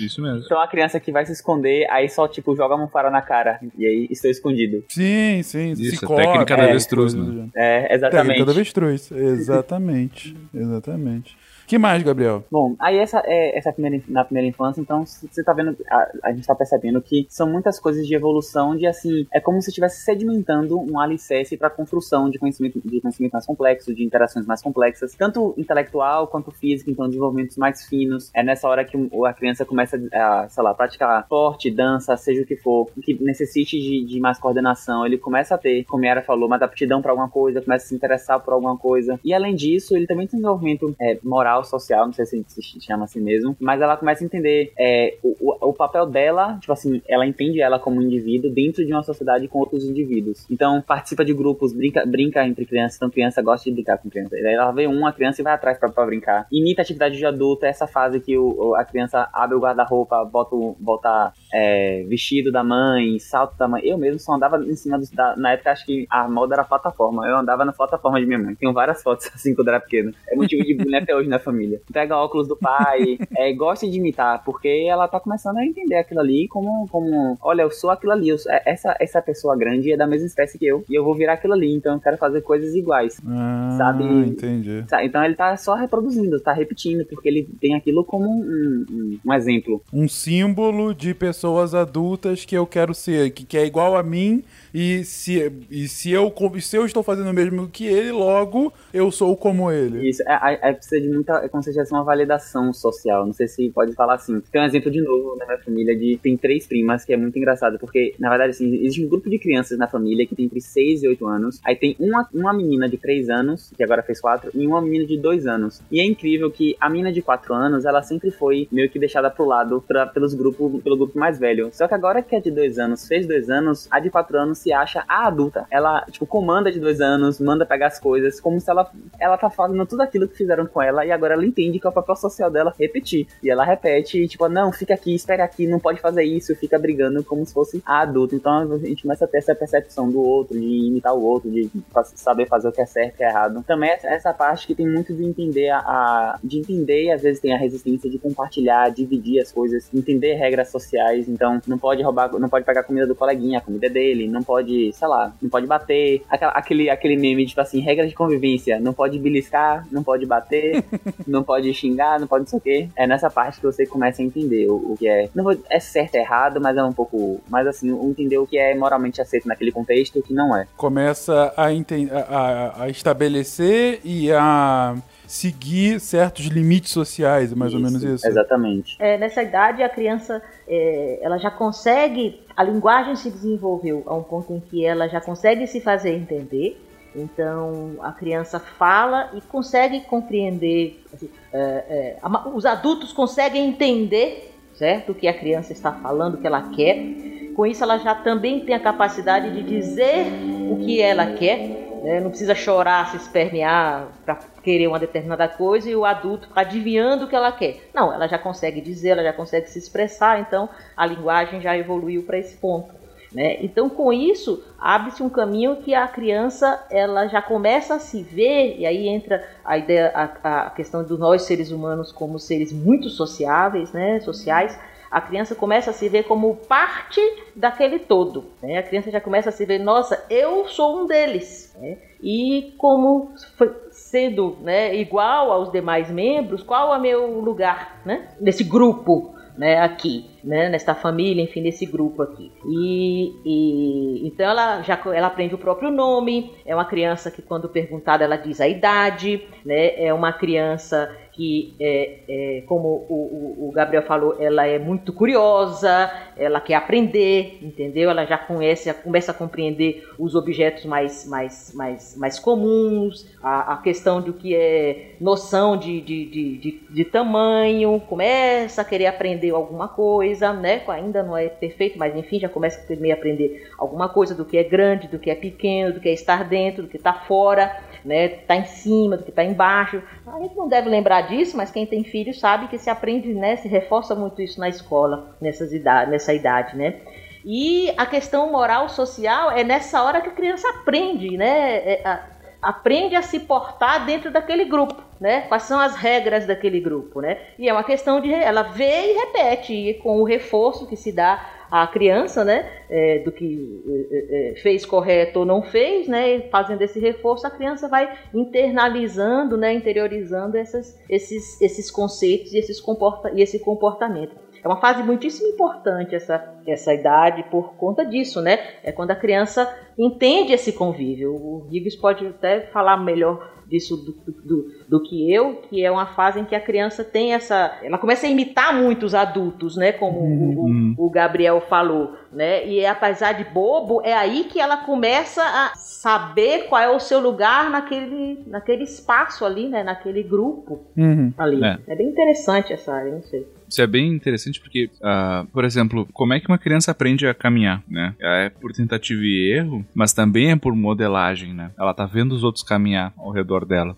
S5: Isso mesmo.
S2: Então a criança que vai se esconder, aí só, tipo, joga uma fara na cara. E aí estou escondido.
S1: Sim, sim.
S5: Isso,
S1: se
S5: técnica da
S1: é,
S5: avestruz,
S1: coisa
S5: né?
S2: É, exatamente.
S1: Técnica da avestruz. Exatamente. Exatamente. Que mais, Gabriel?
S2: Bom, aí essa é essa primeira, na primeira infância, então você tá vendo, a, a gente tá percebendo que são muitas coisas de evolução, de assim, é como se estivesse sedimentando um alicerce para construção de conhecimento, de conhecimento mais complexo, de interações mais complexas, tanto intelectual quanto físico, então desenvolvimentos mais finos. É nessa hora que a criança começa a, sei lá, praticar esporte, dança, seja o que for, que necessite de, de mais coordenação, ele começa a ter, como a Yara falou, mais aptidão para alguma coisa, começa a se interessar por alguma coisa. E além disso, ele também tem desenvolvimento é, moral, social, não sei se se chama assim mesmo, mas ela começa a entender é, o, o, o papel dela, tipo assim, ela entende ela como um indivíduo dentro de uma sociedade com outros indivíduos. Então, participa de grupos, brinca, brinca entre crianças, então criança gosta de brincar com criança. Daí ela vê uma criança e vai atrás pra, pra brincar. Imita atividade de adulto, é essa fase que o, a criança abre o guarda-roupa, bota, bota é, vestido da mãe, salto da mãe. Eu mesmo só andava em cima do, da, na época acho que a moda era plataforma. Eu andava na plataforma de minha mãe. Tenho várias fotos assim quando era pequeno. É motivo de bullying até hoje na família. Pega óculos do pai, é, gosta de imitar, porque ela tá começando a entender aquilo ali como, como olha, eu sou aquilo ali. eu é- essa, essa pessoa grande é da mesma espécie que eu e eu vou virar aquilo ali, então eu quero fazer coisas iguais.
S1: Ah,
S2: Sabe-
S1: entendi.
S2: Tá, Então ele tá só reproduzindo, tá repetindo, porque ele tem aquilo como um, um, um exemplo.
S1: Um símbolo de pessoas adultas que eu quero ser, que, que é igual a mim, e se, e se, eu, se eu estou fazendo o mesmo que ele, logo eu sou como ele.
S2: Isso, é, é, é precisa de muita, é como se tivesse uma validação social, não sei se pode falar assim. Tem um exemplo de novo na minha família de, tem três primas, que é muito engraçado, porque, na verdade, assim, existe um grupo de crianças na família que tem entre 6 e 8 anos, aí tem uma, uma menina de 3 anos, que agora fez 4, e uma menina de 2 anos. E é incrível que a menina de 4 anos, ela sempre foi meio que deixada pro lado pra, pelos grupos, pelo grupo mais velho. Só que agora que a de 2 anos fez 2 anos, a de 4 anos se acha a adulta. Ela, tipo, comanda de 2 anos, manda pegar as coisas, como se ela, ela tá fazendo tudo aquilo que fizeram com ela, e agora ela entende que é o papel social dela repetir. E ela repete, e, tipo, não, fica aqui, espere aqui, não pode fazer isso, fica brigando como se fosse a adulta. Então a gente começa a ter essa percepção do outro, de imitar o outro, de saber fazer o que é certo e que é errado. Também essa, parte que tem muito de entender a, a- de entender e às vezes tem a resistência de compartilhar, dividir as coisas, entender regras sociais. Então não pode roubar, não pode pegar comida do coleguinha, a comida é dele, não pode, sei lá, não pode bater. Aquela- aquele, aquele meme, tipo assim, regras de convivência, não pode beliscar, não pode bater, não pode xingar, não pode não sei o quê. É nessa parte que você começa a entender o, o que é. Não vou, é certo e errado, mas é um pouco. Mas assim, entender o que é moralmente aceito naquele contexto e o que não é.
S1: Começa a- a- a estabelecer e a seguir certos limites sociais, é mais ou menos isso.
S2: Exatamente.
S4: É, nessa idade, a criança é, ela já consegue, a linguagem se desenvolveu a um ponto em que ela já consegue se fazer entender. Então, a criança fala e consegue compreender. assim, é, é, os adultos conseguem entender, certo, o que a criança está falando, o que ela quer. Com isso, ela já também tem a capacidade de dizer o que ela quer. Né? Não precisa chorar, se espernear para querer uma determinada coisa e o adulto ficar adivinhando o que ela quer. Não, ela já consegue dizer, ela já consegue se expressar, então a linguagem já evoluiu para esse ponto. Né? Então, com isso, abre-se um caminho que a criança ela já começa a se ver, e aí entra a ideia, a, a questão de nós seres humanos como seres muito sociáveis, né? sociais. A criança começa a se ver como parte daquele todo. Né? A criança já começa a se ver, nossa, eu sou um deles. Né? E como sendo né, igual aos demais membros, qual é o meu lugar né? nesse grupo? né, aqui, né, nesta família, enfim, nesse grupo aqui. E, e então ela já ela aprende o próprio nome. É uma criança que quando perguntada ela diz a idade, né? É uma criança que, é, é, como o, o, Gabriel falou, ela é muito curiosa, ela quer aprender, entendeu? Ela já conhece, começa a compreender os objetos mais, mais, mais, mais comuns, a, a questão do que é noção de, de, de, de, de tamanho, começa a querer aprender alguma coisa. né? Ainda não é perfeito, mas enfim, já começa a aprender alguma coisa do que é grande, do que é pequeno, do que é estar dentro, do que está fora, né? Tá em cima, do que está embaixo. A gente não deve lembrar disso, mas quem tem filho sabe que se aprende, né? Se reforça muito isso na escola, nessas idade, nessa idade, né? E a questão moral social é nessa hora que a criança aprende, né? É, a, aprende a se portar dentro daquele grupo, né? Quais são as regras daquele grupo, né? E é uma questão de ela vê e repete e com o reforço que se dá à criança, né? É, do que é, é, fez correto ou não fez, né? Fazendo esse reforço, a criança vai internalizando, né? Interiorizando essas, esses, esses conceitos e, esses comporta e esse comportamento. É uma fase muitíssimo importante essa, essa idade por conta disso, né? É quando a criança entende esse convívio. O Higgs pode até falar melhor disso do, do, do, que eu, que é uma fase em que a criança tem essa. Ela começa a imitar muitos adultos, né? Como uhum. o, o, Gabriel falou. Né? E apesar de bobo, é aí que ela começa a saber qual é o seu lugar naquele, naquele espaço ali, né? Naquele grupo
S1: uhum.
S4: ali. É. é bem interessante essa área, não sei.
S5: Isso é bem interessante porque, uh, por exemplo, como é que uma criança aprende a caminhar, né? É por tentativa e erro, mas também é por modelagem, né? Ela tá vendo os outros caminhar ao redor dela.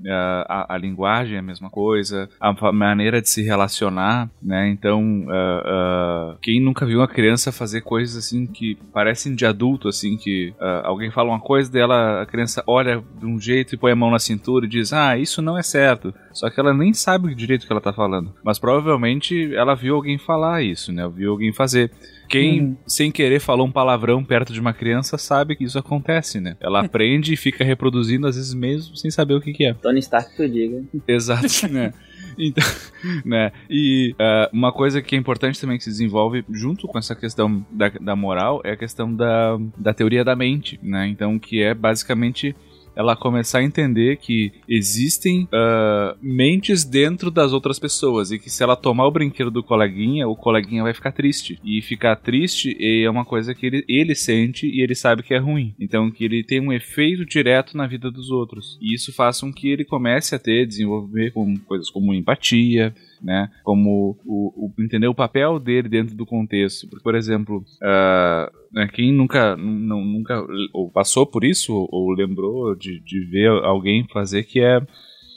S5: Uh, a, a, linguagem é a mesma coisa, a maneira de se relacionar, né? Então, uh, uh, quem nunca viu uma criança fazer coisas assim que parecem de adulto, assim, que alguém fala uma coisa dela, a criança olha de um jeito e põe a mão na cintura e diz, ah, isso não é certo. Só que ela nem sabe direito o que ela tá falando. Mas provavelmente ela viu alguém falar isso, né? Viu alguém fazer. Quem, hum. sem querer, falou um palavrão perto de uma criança sabe que isso acontece, né? Ela aprende e fica reproduzindo, às vezes mesmo, sem saber o que, que é.
S2: Tony Stark que eu diga.
S5: Exato, né? Então, né? E uh, uma coisa que é importante também que se desenvolve junto com essa questão da, da moral é a questão da, da teoria da mente, né? Então, que é basicamente ela começar a entender que existem uh, mentes dentro das outras pessoas e que se ela tomar o brinquedo do coleguinha, o coleguinha vai ficar triste. E ficar triste é uma coisa que ele, ele sente e ele sabe que é ruim. Então que ele tem um efeito direto na vida dos outros. E isso faz com que ele comece a ter, desenvolver com coisas como empatia, né? Como o, o, entender o papel dele dentro do contexto. Porque, por exemplo, uh, quem nunca, nunca ou passou por isso ou, ou lembrou de, de ver alguém fazer que é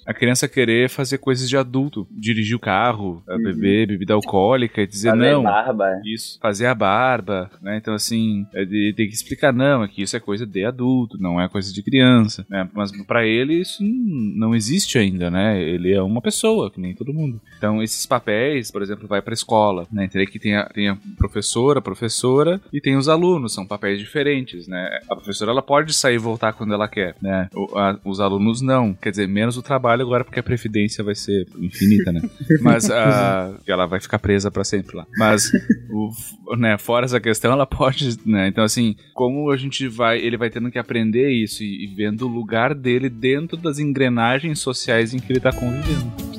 S5: a criança querer fazer coisas de adulto, dirigir o carro, uhum. beber bebida alcoólica e dizer
S2: fazer
S5: não.
S2: Barba.
S5: Isso, fazer a barba, né? Então assim, é tem que explicar não, aqui isso é coisa de adulto, não é coisa de criança, né? Mas para ele isso não existe ainda, né? Ele é uma pessoa, que nem todo mundo. Então esses papéis, por exemplo, vai para escola, né? Teria que tem a, tem a professora, a professora e tem os alunos, são papéis diferentes, né? A professora ela pode sair e voltar quando ela quer, né? O, a, os alunos não, quer dizer, menos o trabalho trabalho agora porque a previdência vai ser infinita, né? Mas uh, ela vai ficar presa para sempre lá. Mas o, né, fora essa questão, ela pode, né? Então assim, como a gente vai, ele vai tendo que aprender isso e, e vendo o lugar dele dentro das engrenagens sociais em que ele tá convivendo.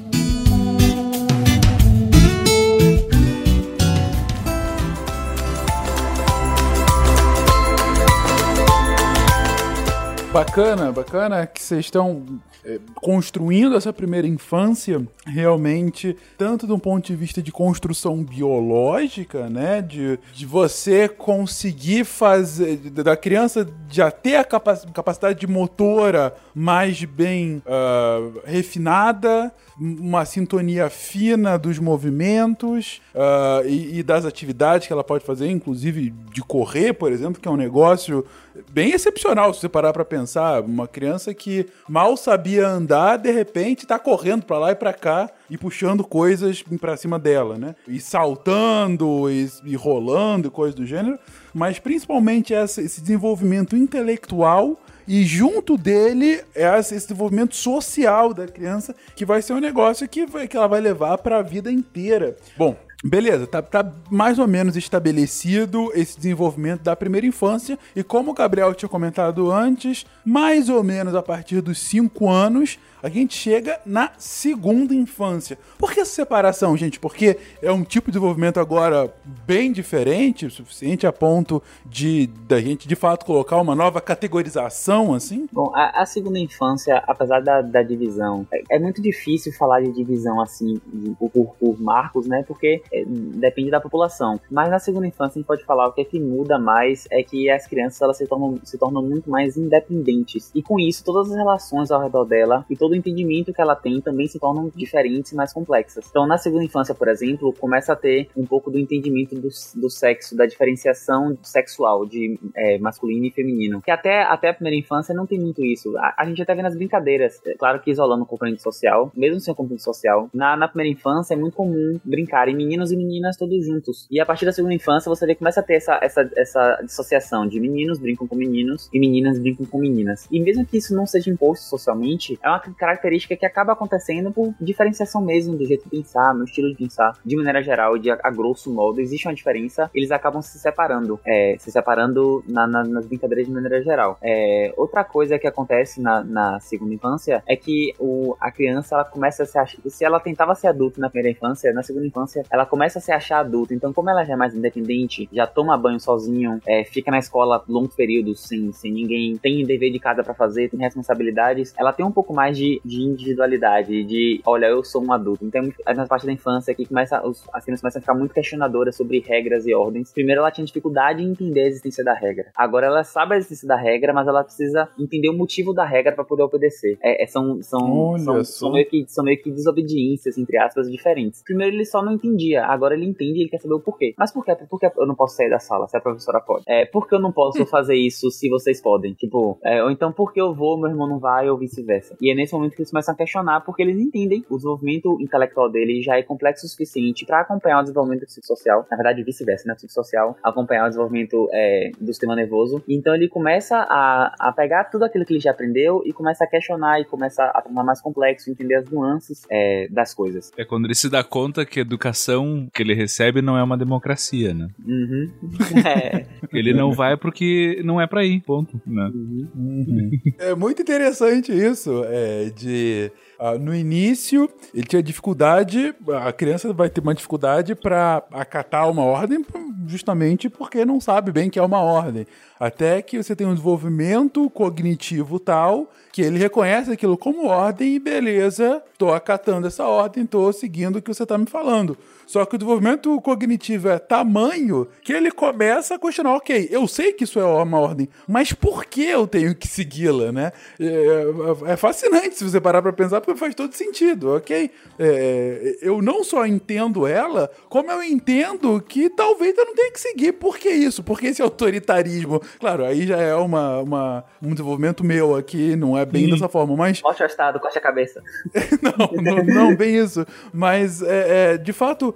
S1: Bacana, bacana que vocês estão é, construindo essa primeira infância realmente, tanto de um ponto de vista de construção biológica, né? De, de você conseguir fazer, da criança já ter a capacidade de motora mais bem uh, refinada, uma sintonia fina dos movimentos uh, e, e, das atividades que ela pode fazer, inclusive de correr, por exemplo, que é um negócio bem excepcional se você parar para pensar. Uma criança que mal sabia andar, de repente tá correndo para lá e para cá e puxando coisas para cima dela, né? E saltando e, e rolando e coisas do gênero. Mas principalmente essa, esse desenvolvimento intelectual e junto dele é esse desenvolvimento social da criança que vai ser um negócio que, vai, que ela vai levar para a vida inteira. Bom, Beleza, tá, tá, mais ou menos estabelecido esse desenvolvimento da primeira infância. E como o Gabriel tinha comentado antes, mais ou menos a partir dos 5 anos, a gente chega na segunda infância. Por que essa separação, gente? Porque é um tipo de desenvolvimento agora bem diferente, suficiente a ponto de da gente de fato colocar uma nova categorização, assim?
S2: Bom, a, a segunda infância, apesar da, da divisão, é, é, muito difícil falar de divisão assim por, por marcos, né? Porque é, depende da população. Mas na segunda infância a gente pode falar o que é que muda mais é que as crianças elas se tornam, se tornam muito mais independentes. E com isso, todas as relações ao redor dela e todo o entendimento que ela tem também se tornam diferentes e mais complexas. Então, na segunda infância, por exemplo, começa a ter um pouco do entendimento do, do sexo, da diferenciação sexual de é, masculino e feminino. Que até, até a primeira infância não tem muito isso. A, a gente até vê nas brincadeiras, é claro que isolando o componente social, mesmo sem o componente social, na, na primeira infância é muito comum brincarem meninos e meninas todos juntos. E a partir da segunda infância você vê começa a ter essa, essa, essa dissociação de meninos brincam com meninos e meninas brincam com meninas. E mesmo que isso não seja imposto socialmente, é uma característica que acaba acontecendo por diferenciação mesmo do jeito de pensar, no estilo de pensar. De maneira geral, de a, a grosso modo, existe uma diferença, eles acabam se separando, é, se separando na, na, nas brincadeiras de maneira geral. É, outra coisa que acontece na, na segunda infância é que o, a criança ela começa a se achar, se ela tentava ser adulta na primeira infância, na segunda infância ela começa a se achar adulta. Então, como ela já é mais independente, já toma banho sozinho, é, fica na escola longos períodos sem, sem ninguém, tem dever de casa para fazer, tem responsabilidades, ela tem um pouco mais de, de individualidade, de olha, eu sou um adulto. Então, na parte da infância que começa, os, as crianças começam a ficar muito questionadoras sobre regras e ordens. Primeiro, ela tinha dificuldade em entender a existência da regra. Agora, ela sabe a existência da regra, mas ela precisa entender o motivo da regra para poder obedecer. É, é, são, são, são, são, meio que, são meio que desobediências, entre aspas, diferentes. Primeiro, ele só não entendia, agora ele entende e ele quer saber o porquê. Mas por quê? Por que eu não posso sair da sala se a professora pode? É, por que eu não posso fazer isso se vocês podem? Tipo, é, ou então por que eu vou, meu irmão não vai, ou vice-versa. E é nesse momento que eles começam a questionar, porque eles entendem o desenvolvimento intelectual dele já é complexo o suficiente para acompanhar o desenvolvimento psicossocial. Na verdade, vice-versa, né? O psicossocial acompanhar o desenvolvimento é, do sistema nervoso. Então ele começa a, a pegar tudo aquilo que ele já aprendeu e começa a questionar e começa a tornar mais complexo, entender as nuances é, das coisas.
S5: É quando ele se dá conta que a educação que ele recebe não é uma democracia, né?
S2: Uhum. É.
S5: Ele não vai porque não é pra ir, ponto. Né?
S1: Uhum. É muito interessante isso, é, de Uh, no início, ele tinha dificuldade, a criança vai ter uma dificuldade para acatar uma ordem, justamente porque não sabe bem que é uma ordem. Até que você tem um desenvolvimento cognitivo tal que ele reconhece aquilo como ordem e beleza, tô acatando essa ordem, tô seguindo o que você tá me falando. Só que o desenvolvimento cognitivo é tamanho que ele começa a questionar, ok, eu sei que isso é uma ordem, mas por que eu tenho que segui-la, né? É, é, fascinante se você parar para pensar, porque faz todo sentido, ok? É, eu não só entendo ela, como eu entendo que talvez eu não tenha que seguir. Por que isso? Por que esse autoritarismo? Claro, aí já é uma, uma um desenvolvimento meu aqui, não é bem dessa forma, mas...
S2: Mostra o estado, corte a cabeça.
S1: não, não, não, bem isso. Mas, é, é, de fato,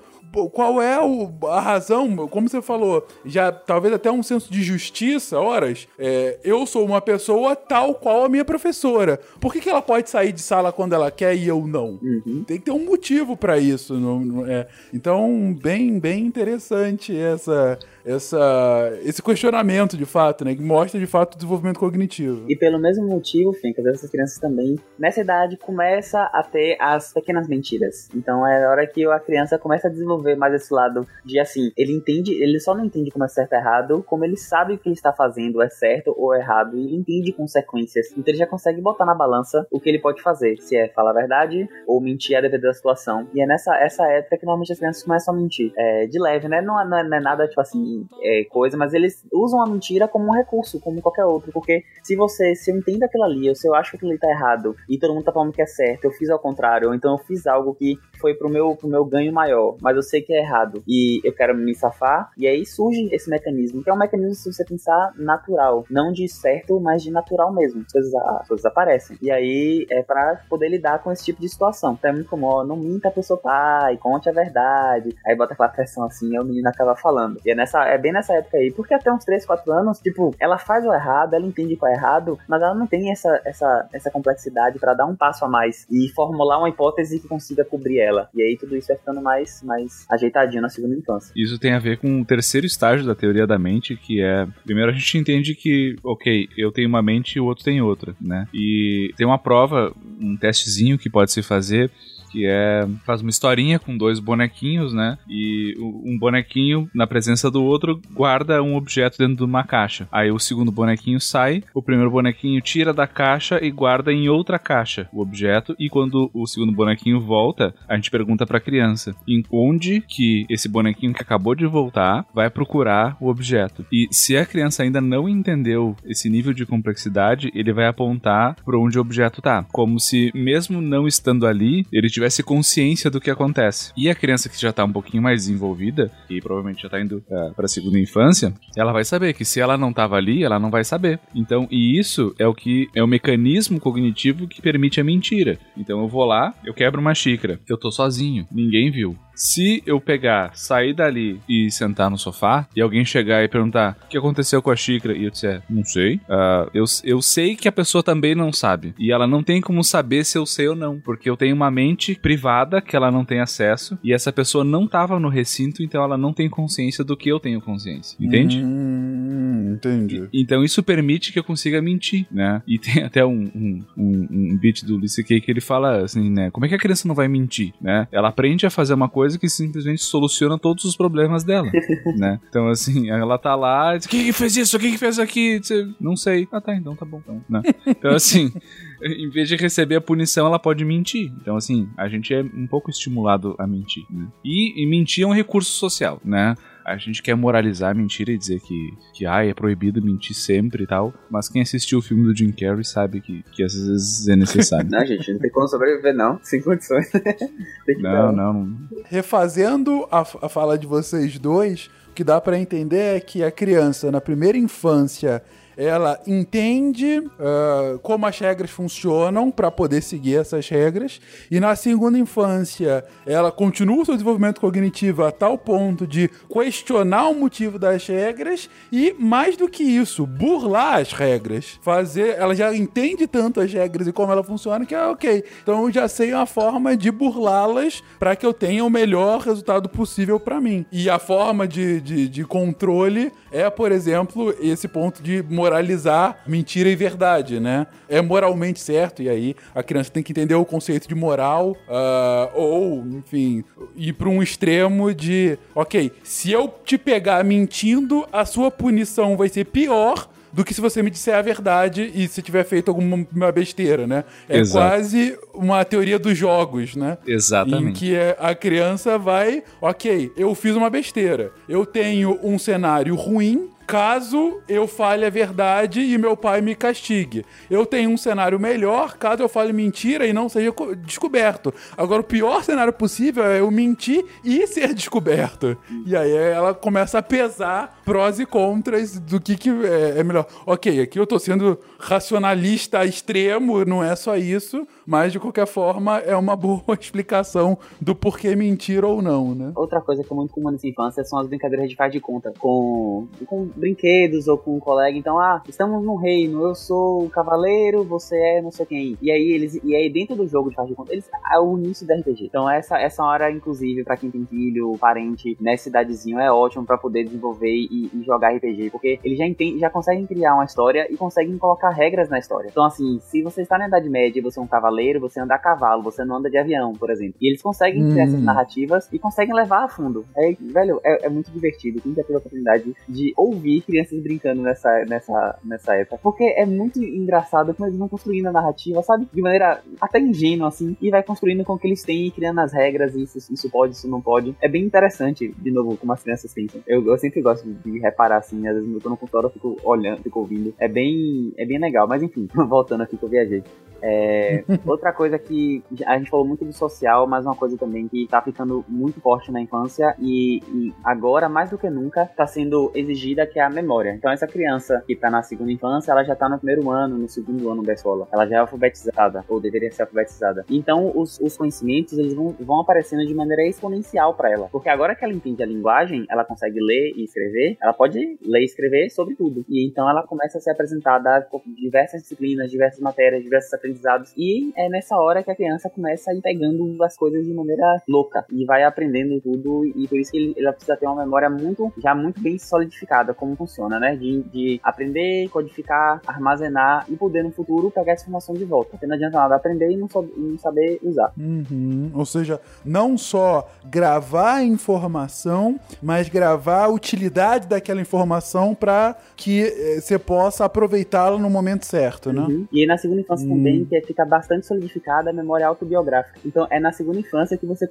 S1: qual é o, a razão, como você falou, já talvez até um senso de justiça, horas, é, eu sou uma pessoa tal qual a minha professora. Por que, que ela pode sair de sala quando ela quer e eu não?
S2: Uhum.
S1: Tem que ter um motivo para isso. Não, não é. Então, bem, bem interessante essa, essa, esse questionamento, de fato, né? Que mostra, de fato, o desenvolvimento cognitivo.
S2: E pelo mesmo motivo, Fencas, essas crianças também, nessa idade, começa a ter as pequenas mentiras. Então, é a hora que a criança começa a desenvolver mais esse lado de, assim, ele entende, ele só não entende como é certo ou errado, como ele sabe o que ele está fazendo é certo ou errado, e ele entende consequências. Então, ele já consegue botar na balança o que ele pode fazer, se é falar a verdade ou mentir a depender da situação. E é nessa essa época que normalmente as crianças começam a mentir. É, de leve, né? Não, não, é, não é nada, tipo assim, é, coisa, mas eles usam a mentira como um recurso, como qualquer outro. Porque se você, se eu entendo aquilo ali, ou se eu acho que aquilo ali tá errado, e todo mundo tá falando que é certo, eu fiz ao contrário, ou então eu fiz algo que foi pro meu, pro meu ganho maior, mas eu sei que é errado, e eu quero me safar, e aí surge esse mecanismo, que é um mecanismo, se você pensar, natural. Não de certo, mas de natural mesmo. As coisas, as coisas aparecem. E aí é para poder lidar com esse tipo de situação. Então é muito comum, ó, não minta pro seu pai, conte a verdade. Aí bota aquela pressão assim, e o menino acaba falando. E é, nessa, é bem nessa época aí, porque até uns 3, 4 anos, tipo, ela faz o errado, ela entende qual é errado, mas ela não tem essa, essa, essa complexidade para dar um passo a mais e formular uma hipótese que consiga cobrir ela. E aí tudo isso vai ficando mais, mais ajeitadinho na segunda infância.
S5: Isso tem a ver com o terceiro estágio da teoria da mente, que é. Primeiro a gente entende que, ok, eu tenho uma mente e o outro tem outra, né? E tem uma prova, um testezinho que pode se fazer que é faz uma historinha com dois bonequinhos, né? E um bonequinho na presença do outro guarda um objeto dentro de uma caixa. Aí o segundo bonequinho sai, o primeiro bonequinho tira da caixa e guarda em outra caixa o objeto e quando o segundo bonequinho volta, a a gente pergunta pra criança em onde que esse bonequinho que acabou de voltar vai procurar o objeto. E se a criança ainda não entendeu esse nível de complexidade, ele vai apontar para onde o objeto tá, como se mesmo não estando ali, ele tivesse consciência do que acontece. E a criança que já tá um pouquinho mais desenvolvida e provavelmente já tá indo uh, para segunda infância, ela vai saber que se ela não tava ali, ela não vai saber. Então, e isso é o que é o mecanismo cognitivo que permite a mentira. Então eu vou lá, eu quebro uma xícara, eu tô sozinho, ninguém viu. Se eu pegar, sair dali e sentar no sofá, e alguém chegar e perguntar o que aconteceu com a xícara, e eu disser, não sei, uh, eu, eu sei que a pessoa também não sabe. E ela não tem como saber se eu sei ou não, porque eu tenho uma mente privada que ela não tem acesso, e essa pessoa não estava no recinto, então ela não tem consciência do que eu tenho consciência. Entende?
S1: Hum, entendi.
S5: Então isso permite que eu consiga mentir, né? E tem até um, um, um, um beat do Lisa Kay que ele fala assim, né? Como é que a criança não vai mentir, né? Ela aprende a fazer uma coisa que simplesmente soluciona todos os problemas dela, né? Então, assim, ela tá lá, diz, quem que fez isso? Quem que fez aqui? Não sei. Ah, tá, então tá bom. Então, né? então assim, em vez de receber a punição, ela pode mentir. Então, assim, a gente é um pouco estimulado a mentir. Né? E, e mentir é um recurso social, né? A gente quer moralizar a mentira e dizer que, que ah, é proibido mentir sempre e tal. Mas quem assistiu o filme do Jim Carrey sabe que, que às vezes é necessário.
S2: não, gente, não tem como sobreviver, não. Sem condições.
S5: não, não, não.
S1: Refazendo a, a fala de vocês dois, o que dá para entender é que a criança, na primeira infância, ela entende uh, como as regras funcionam para poder seguir essas regras, e na segunda infância ela continua o seu desenvolvimento cognitivo a tal ponto de questionar o motivo das regras e, mais do que isso, burlar as regras. Fazer. Ela já entende tanto as regras e como ela funciona que é ok. Então eu já sei uma forma de burlá-las para que eu tenha o melhor resultado possível para mim. E a forma de, de, de controle é, por exemplo, esse ponto de moralizar mentira e verdade, né? É moralmente certo, e aí a criança tem que entender o conceito de moral, uh, ou, enfim, ir para um extremo de, ok, se eu te pegar mentindo, a sua punição vai ser pior do que se você me disser a verdade e se tiver feito alguma besteira, né? É
S5: Exato.
S1: quase uma teoria dos jogos, né?
S5: Exatamente.
S1: Em que a criança vai, ok, eu fiz uma besteira. Eu tenho um cenário ruim, caso eu fale a verdade e meu pai me castigue. Eu tenho um cenário melhor caso eu fale mentira e não seja descoberto. Agora, o pior cenário possível é eu mentir e ser descoberto. E aí ela começa a pesar prós e contras do que, que é, é melhor. Ok, aqui eu tô sendo racionalista extremo, não é só isso, mas de qualquer forma é uma boa explicação do porquê mentir ou não, né?
S2: Outra coisa que é muito comum nessa infância são as brincadeiras de faz de conta com, com brinquedos ou com um colega. Então, ah, estamos num reino, eu sou o cavaleiro, você é não sei quem. E aí eles e aí dentro do jogo de faz de conta, eles é o início da RPG. Então essa essa hora inclusive para quem tem filho, parente nessa cidadezinho é ótimo para poder desenvolver e, e, jogar RPG, porque eles já entendem, já conseguem criar uma história e conseguem colocar regras na história. Então assim, se você está na idade média, você é um cavaleiro, você anda a cavalo, você não anda de avião, por exemplo. E eles conseguem criar essas narrativas e conseguem levar a fundo. É, velho, é, é muito divertido. Quem já teve a oportunidade de ouvir crianças brincando nessa, nessa, nessa época. Porque é muito engraçado como eles vão construindo a narrativa, sabe? De maneira até ingênua, assim, e vai construindo com o que eles têm e criando as regras, isso, isso pode, isso não pode. É bem interessante, de novo, como as crianças pensam. Eu, eu sempre gosto de reparar, assim, às vezes eu tô no computador, eu fico olhando, fico ouvindo. É bem, é bem legal, mas enfim, voltando aqui que eu viajei. É, outra coisa que a gente falou muito do social, mas uma coisa também que tá ficando muito forte na infância e, e agora, mais do que nunca, tá sendo exigida que é a memória. Então, essa criança que tá na segunda infância, ela já tá no primeiro ano, no segundo ano da escola. Ela já é alfabetizada, ou deveria ser alfabetizada. Então, os, os conhecimentos, eles vão, vão aparecendo de maneira exponencial para ela. Porque agora que ela entende a linguagem, ela consegue ler e escrever, ela pode ler e escrever sobre tudo. E então ela começa a ser apresentada a diversas disciplinas, diversas matérias, diversos aprendizados. E é nessa hora que a criança começa a ir pegando as coisas de maneira louca e vai aprendendo tudo. E por isso que ele, ela precisa ter uma memória muito, já muito bem solidificada, como funciona, né? De, de aprender, codificar, armazenar e poder no futuro pegar essa informação de volta. Porque não adianta nada aprender e não, e não saber usar.
S1: Uhum. Ou seja, não só gravar a informação, mas gravar a utilidade daquela informação para que eh, você possa aproveitá-la no momento certo, né?
S2: Uhum. E na segunda infância
S1: Hum.
S2: também que fica bastante solidificada a memória autobiográfica. Então é na segunda infância que você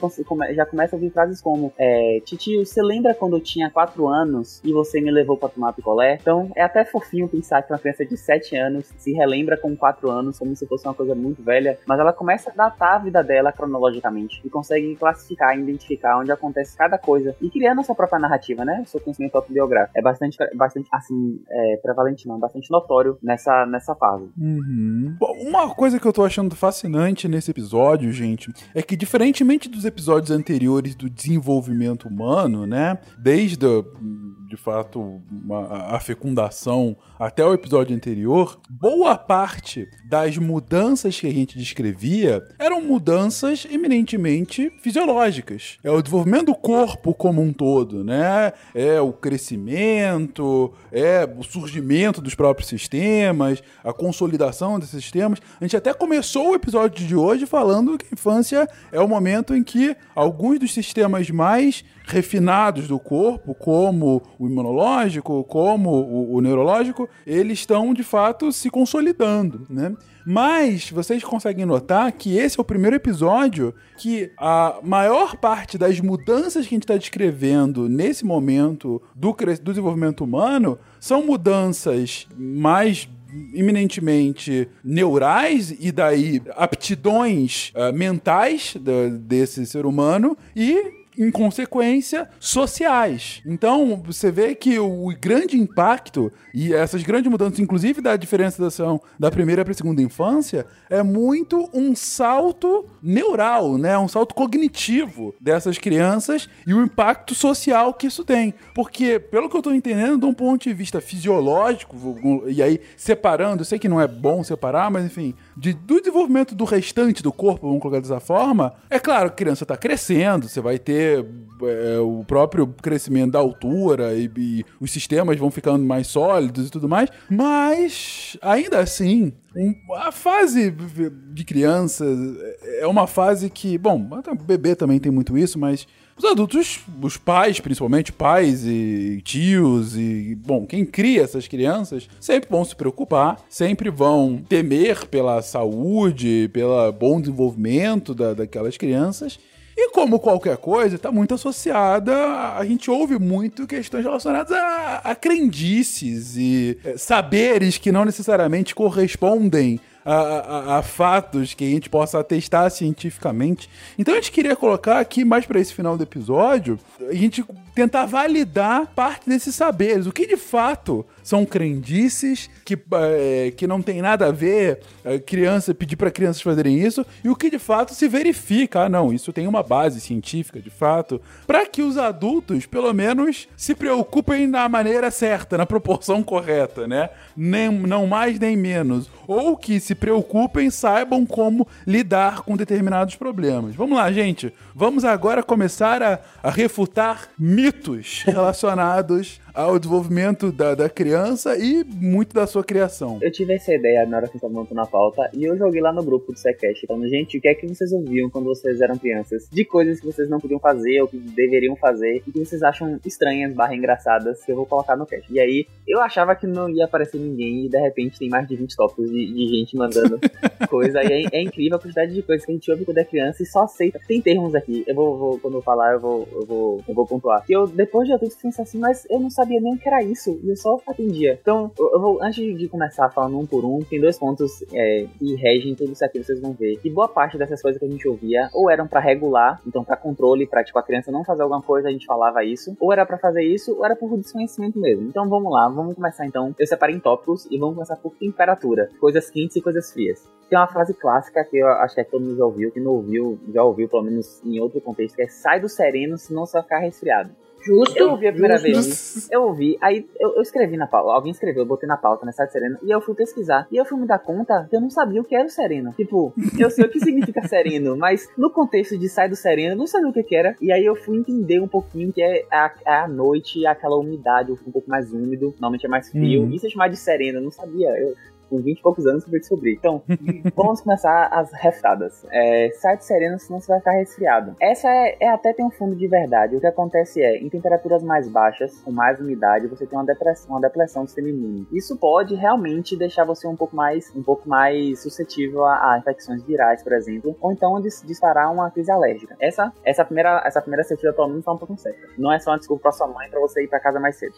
S2: já começa a ouvir frases como é, Titio, você lembra quando eu tinha 4 anos e você me levou pra tomar picolé? Então é até fofinho pensar que uma criança de 7 anos se relembra com 4 anos como se fosse uma coisa muito velha, mas ela começa a datar a vida dela cronologicamente e consegue classificar e identificar onde acontece cada coisa e criando a sua própria narrativa, né? O seu conhecimento autobiográfico. É bastante, bastante assim, é, prevalente não, bastante notório nessa, nessa fase.
S1: Uhum. Uma coisa que eu tô achando fascinante nesse episódio, gente, é que diferentemente dos episódios anteriores do desenvolvimento humano, né? Desde a, de fato uma- a fecundação até o episódio anterior, boa parte das mudanças que a gente descrevia eram mudanças eminentemente fisiológicas. É o desenvolvimento do corpo como um todo, né? É o crescimento, é o surgimento dos próprios sistemas, a consolidação desses sistemas. A gente até começou o episódio de hoje falando que a infância é o momento em que alguns dos sistemas mais refinados do corpo, como o imunológico, como o, o neurológico, eles estão de fato se consolidando, né? Mas vocês conseguem notar que esse é o primeiro episódio que a maior parte das mudanças que a gente está descrevendo nesse momento do, do desenvolvimento humano são mudanças mais eminentemente neurais e daí aptidões ah, mentais da- desse ser humano e em consequência, sociais. Então, você vê que o grande impacto e essas grandes mudanças, inclusive da diferenciação da primeira para a segunda infância, é muito um salto neural, né? Um salto cognitivo dessas crianças e o impacto social que isso tem. Porque, pelo que eu estou entendendo, de um ponto de vista fisiológico, e aí separando, eu sei que não é bom separar, mas enfim, de- do desenvolvimento do restante do corpo, vamos colocar dessa forma, é claro a criança está crescendo, você vai ter é, o próprio crescimento da altura e, e os sistemas vão ficando mais sólidos e tudo mais, mas ainda assim, um- a fase de criança é uma fase que, bom, bebê também tem muito isso, mas os adultos, os pais, principalmente pais e tios e, bom, quem cria essas crianças, sempre vão se preocupar, sempre vão temer pela saúde, pelo bom desenvolvimento da, daquelas crianças. E como qualquer coisa, está muito associada, a gente ouve muito questões relacionadas a, a crendices e eh, saberes que não necessariamente correspondem a, a- a fatos que a gente possa atestar cientificamente. Então a gente queria colocar aqui, mais para esse final do episódio, a gente tentar validar parte desses saberes. O que de fato são crendices que, eh, que não tem nada a ver eh, criança pedir para crianças fazerem isso e o que de fato se verifica. Ah, não, isso tem uma base científica de fato, para que os adultos, pelo menos, se preocupem na maneira certa, na proporção correta, né? Nem, não mais nem menos. Ou que se preocupem, saibam como lidar com determinados problemas. Vamos lá, gente. Vamos agora começar a, a refutar relacionados ao desenvolvimento da, da criança e muito da sua criação.
S2: Eu tive essa ideia na hora que a gente tava montando a pauta e eu joguei lá no grupo do Sequest falando, gente, o que é que vocês ouviam quando vocês eram crianças? De coisas que vocês não podiam fazer ou que deveriam fazer e que vocês acham estranhas, barra engraçadas, que eu vou colocar no cast. E aí, eu achava que não ia aparecer ninguém e de repente tem mais de 20 tópicos de, de gente mandando coisa. E é, é incrível a quantidade de coisas que a gente ouve quando é criança e só aceita. Tem termos aqui, eu vou, vou- quando eu falar, eu vou, eu vou, eu vou pontuar. Que eu, depois de adulto, pensei assim, mas eu não sabia nem o que era isso. E eu só atendia. Então, eu, vou, antes de começar falando um por um, tem dois pontos é, que regem tudo isso aqui, vocês vão ver. E boa parte dessas coisas que a gente ouvia, ou eram pra regular, então pra controle, pra tipo a criança não fazer alguma coisa, a gente falava isso, ou era pra fazer isso, ou era por desconhecimento mesmo. Então vamos lá, vamos começar então. Eu separei em tópicos e vamos começar por temperatura, coisas quentes e coisas frias. Tem uma frase clássica que eu acho que todo mundo já ouviu, que não ouviu, já ouviu pelo menos em outro contexto, que é sai do sereno, senão você vai ficar resfriado.
S4: Justo.
S2: Eu ouvi a primeira
S1: Justo.
S2: vez. Eu ouvi, aí eu, eu escrevi na pauta. Alguém escreveu, eu botei na pauta, né? Site Sereno. E eu fui pesquisar. E eu fui me dar conta que eu não sabia o que era o sereno. Tipo, eu sei o que significa sereno, mas no contexto de sai do sereno, eu não sabia o que, que era. E aí eu fui entender um pouquinho que é a, é a noite, aquela umidade, um pouco mais úmido. Normalmente é mais frio.
S1: Uhum.
S2: Isso é chamar de sereno, eu não sabia. Eu, com 20 e poucos anos eu fui descobrir. Então, vamos começar as reftadas. É, sai de sereno, senão você vai ficar resfriado. Essa é, é até tem um fundo de verdade. O que acontece é, em temperaturas mais baixas, com mais umidade, você tem uma depressão, uma depressão do sistema imune. Isso pode realmente deixar você um pouco mais, um pouco mais suscetível a, a infecções virais, por exemplo, ou então dis- disparar uma crise alérgica. Essa, essa primeira, essa primeira certeza pelo menos tá um pouco certa. Não é só uma desculpa pra sua mãe pra você ir pra casa mais cedo.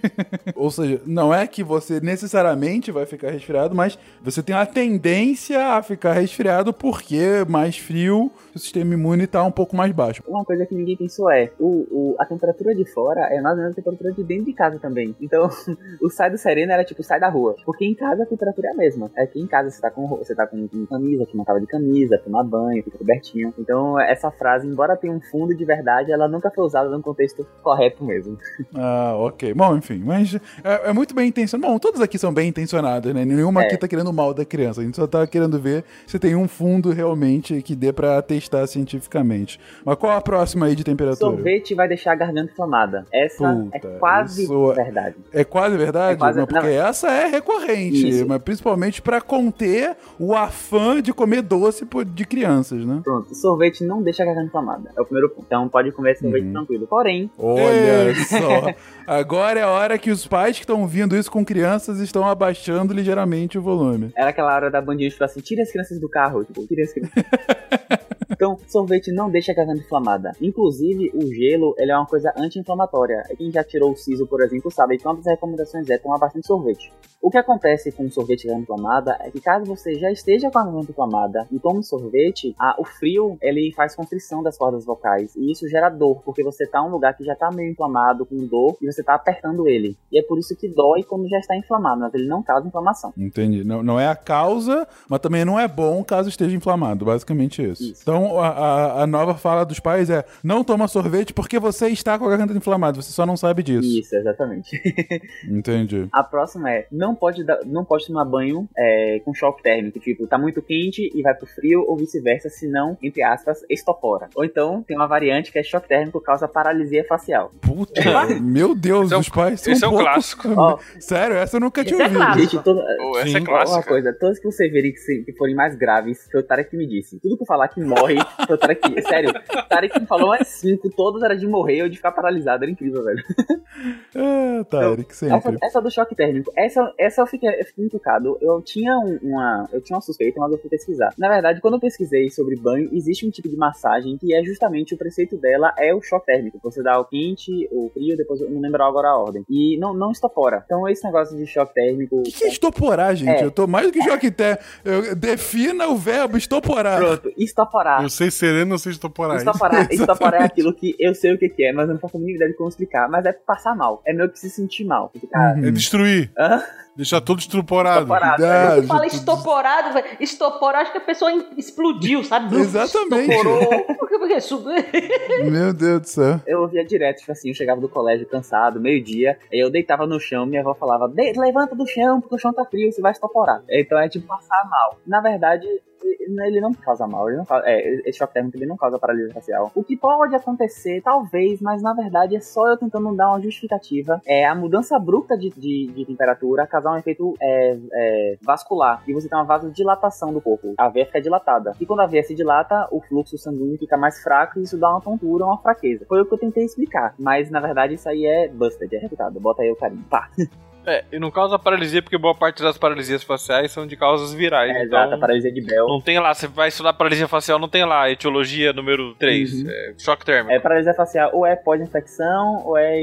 S1: Ou seja, não é que você necessariamente vai ficar resfriado, mas você tem a tendência a ficar resfriado porque mais frio, o sistema imune tá um pouco mais baixo.
S2: Uma coisa que ninguém pensou é, o, o- a temperatura de fora é mais ou menos a temperatura de dentro de casa também. Então, o sai do sereno era tipo, sai da rua. Porque em casa a temperatura é a mesma. É que em casa você tá com, você tá com, com camisa, que não tava de camisa, toma banho, fica cobertinho. Então, essa frase, embora tenha um fundo de verdade, ela nunca foi usada num contexto correto mesmo.
S1: Ah, ok. Bom, enfim, mas é, é muito bem intencionado. Bom, todas aqui são bem intencionadas, né? Nenhuma
S2: É.
S1: aqui tá querendo mal da criança. A gente só tá querendo ver se tem um fundo realmente que dê pra testar cientificamente. Mas qual a próxima aí de temperatura?
S2: Sorvete vai deixar a garganta inflamada. Essa
S1: Puta,
S2: é quase verdade.
S1: É quase verdade?
S2: É quase-
S1: porque
S2: não.
S1: essa é recorrente,
S2: Isso.
S1: mas principalmente pra conter o afã de comer doce de crianças, né?
S2: Pronto, sorvete não deixa a garganta inflamada. É o primeiro ponto. Então pode comer sorvete
S1: Uhum.
S2: tranquilo. Porém,
S1: Olha só. Agora é a hora que os pais que estão ouvindo isso com crianças estão abaixando ligeiramente o volume.
S2: Era aquela hora da bandinha de tipo assim, tire as crianças do carro, tipo, tire as crianças. então, sorvete não deixa a garganta inflamada. Inclusive, o gelo, ele é uma coisa anti-inflamatória. Quem já tirou o siso, por exemplo, sabe que uma das recomendações é tomar bastante sorvete. O que acontece com o sorvete garganta inflamada é que caso você já esteja com a garganta inflamada e tome sorvete, a- o frio, ele faz constrição das cordas vocais. E isso gera dor, porque você tá em um lugar que já tá meio inflamado, com dor, e você tá apertando ele. E é por isso que dói quando já está inflamado, mas ele não causa inflamação.
S1: Entendi. Não, não é a causa, mas também não é bom caso esteja inflamado. Basicamente isso.
S2: Isso.
S1: Então a, a- a nova fala dos pais é: não toma sorvete porque você está com a garganta inflamada. Você só não sabe disso.
S2: Isso, exatamente.
S1: Entendi.
S2: A próxima é, não pode, dar- não pode tomar banho é, com choque térmico, tipo, tá muito quente e vai pro frio, ou vice-versa, senão, entre aspas, estopora. Ou então, tem uma variante que é choque térmico causa paralisia facial.
S1: Puta, meu Deus,
S3: é
S1: os pais são
S3: esse é um
S1: pouco-
S3: clássico.
S2: Ó,
S1: Sério, essa eu nunca tinha
S4: é
S1: ouvido.
S4: clássico.
S2: gente, toda,
S3: Pô, essa
S6: Sim.
S3: é
S2: Uma
S3: clássica.
S2: coisa, todas que você verem que, se- que forem mais graves, foi o Tarek que me disse. Tudo que eu falar que morre, o Tarek que... Sério, o Tarek me falou umas cinco, todas era de morrer ou de ficar paralisado, era incrível, velho.
S1: Ah, Tarek,
S2: Essa,
S1: sempre.
S2: essa do choque térmico, essa, essa eu, fiquei, eu fiquei encucado. Eu tinha um- uma, eu tinha uma suspeita, mas eu fui pesquisar. Na verdade, quando eu pesquisei sobre banho, existe um tipo de massagem que é justamente o preceito dela é o choque térmico. Você dá o quente, o frio, depois eu não lembro agora a ordem. E não, não estopora. Então esse negócio de choque térmico.
S1: O que, que é estoporar, gente?
S2: É.
S1: Eu tô mais do que choque té. Eu- Defina o verbo estoporar.
S2: Pronto, estoporar.
S6: Sei sereno, eu sei estoporar.
S2: Estoporar, estoporar é aquilo que eu sei o que, que é, mas eu não faço a mínima ideia de como explicar. Mas é passar mal. É meio que se sentir mal. Ficar.
S1: Uhum.
S6: É destruir.
S2: Hã?
S6: Deixar todo estruporado.
S2: Estoporado.
S1: Ah,
S4: Quando fala estoporado, vai- estopor, acho que a pessoa explodiu, sabe?
S1: Exatamente.
S4: Estoporou.
S1: Meu Deus do céu.
S2: Eu ouvia direto, tipo assim, eu chegava do colégio cansado, meio-dia, aí eu deitava no chão, minha avó falava, "De- levanta do chão, porque o chão tá frio, você vai estoporar. Então é tipo passar mal. Na verdade, ele não causa mal, ele não causa, é, esse choque térmico ele não causa paralisia facial. O que pode acontecer, talvez, mas na verdade é só eu tentando dar uma justificativa. É a mudança abrupta de, de, de temperatura causar um efeito é, é, vascular e você tem uma vasodilatação do corpo. A veia fica dilatada. E quando a veia se dilata, o fluxo sanguíneo fica mais fraco e isso dá uma tontura, uma fraqueza. Foi o que eu tentei explicar. Mas na verdade isso aí é busted, é reputado. Bota aí o carinho. Pá.
S3: É, e não causa paralisia porque boa parte das paralisias faciais são de causas virais.
S2: É,
S3: então,
S2: exato, a paralisia de Bell.
S3: não tem lá, você vai estudar paralisia facial, não tem lá etiologia número 3,
S2: Uhum.
S3: é, choque térmico,
S2: É paralisia facial, ou é pós-infecção, ou é.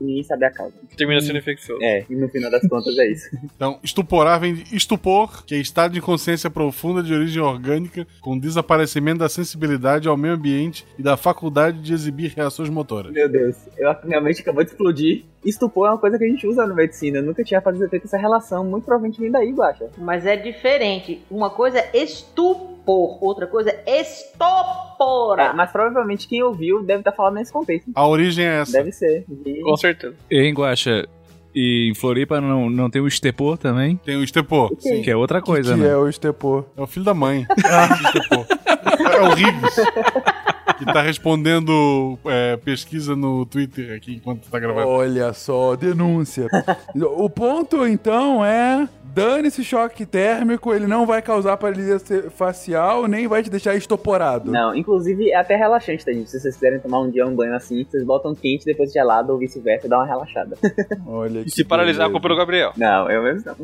S2: Ninguém sabe a causa.
S3: termina sendo infeccioso.
S2: É, e no final das contas é isso.
S6: Então, estuporar vem de estupor, que é estado de consciência profunda de origem orgânica, com desaparecimento da sensibilidade ao meio ambiente e da faculdade de exibir reações motoras.
S2: Meu Deus, eu, minha mente acabou de explodir. Estupor é uma coisa que a gente usa na medicina. Eu nunca tinha feito essa relação. Muito provavelmente vem daí, Guacha.
S4: Mas é diferente. Uma coisa é estupor. Outra coisa é estopora.
S2: É, mas provavelmente quem ouviu deve estar falando nesse contexto.
S6: A origem é essa.
S2: Deve ser. E-
S3: Com certeza.
S5: Em Guaxa, e em Floripa não, não tem o estepor também?
S6: Tem o Estepô.
S2: Sim.
S5: Que é outra coisa,
S1: que
S5: né?
S1: é o estepor.
S6: É o filho da mãe. o Estepô. É Riggs. Que tá respondendo é, pesquisa no Twitter aqui enquanto tá gravando.
S1: Olha só, denúncia. o ponto, então, é... Dane-se choque térmico, ele não vai causar paralisia facial, nem vai te deixar estoporado.
S2: Não, inclusive é até relaxante, tá, gente? Se vocês quiserem tomar um dia um banho assim, vocês botam quente, depois gelado ou vice-versa, dá uma relaxada.
S1: Olha
S3: E se paralisar, a culpa do Gabriel.
S2: Não, eu mesmo não.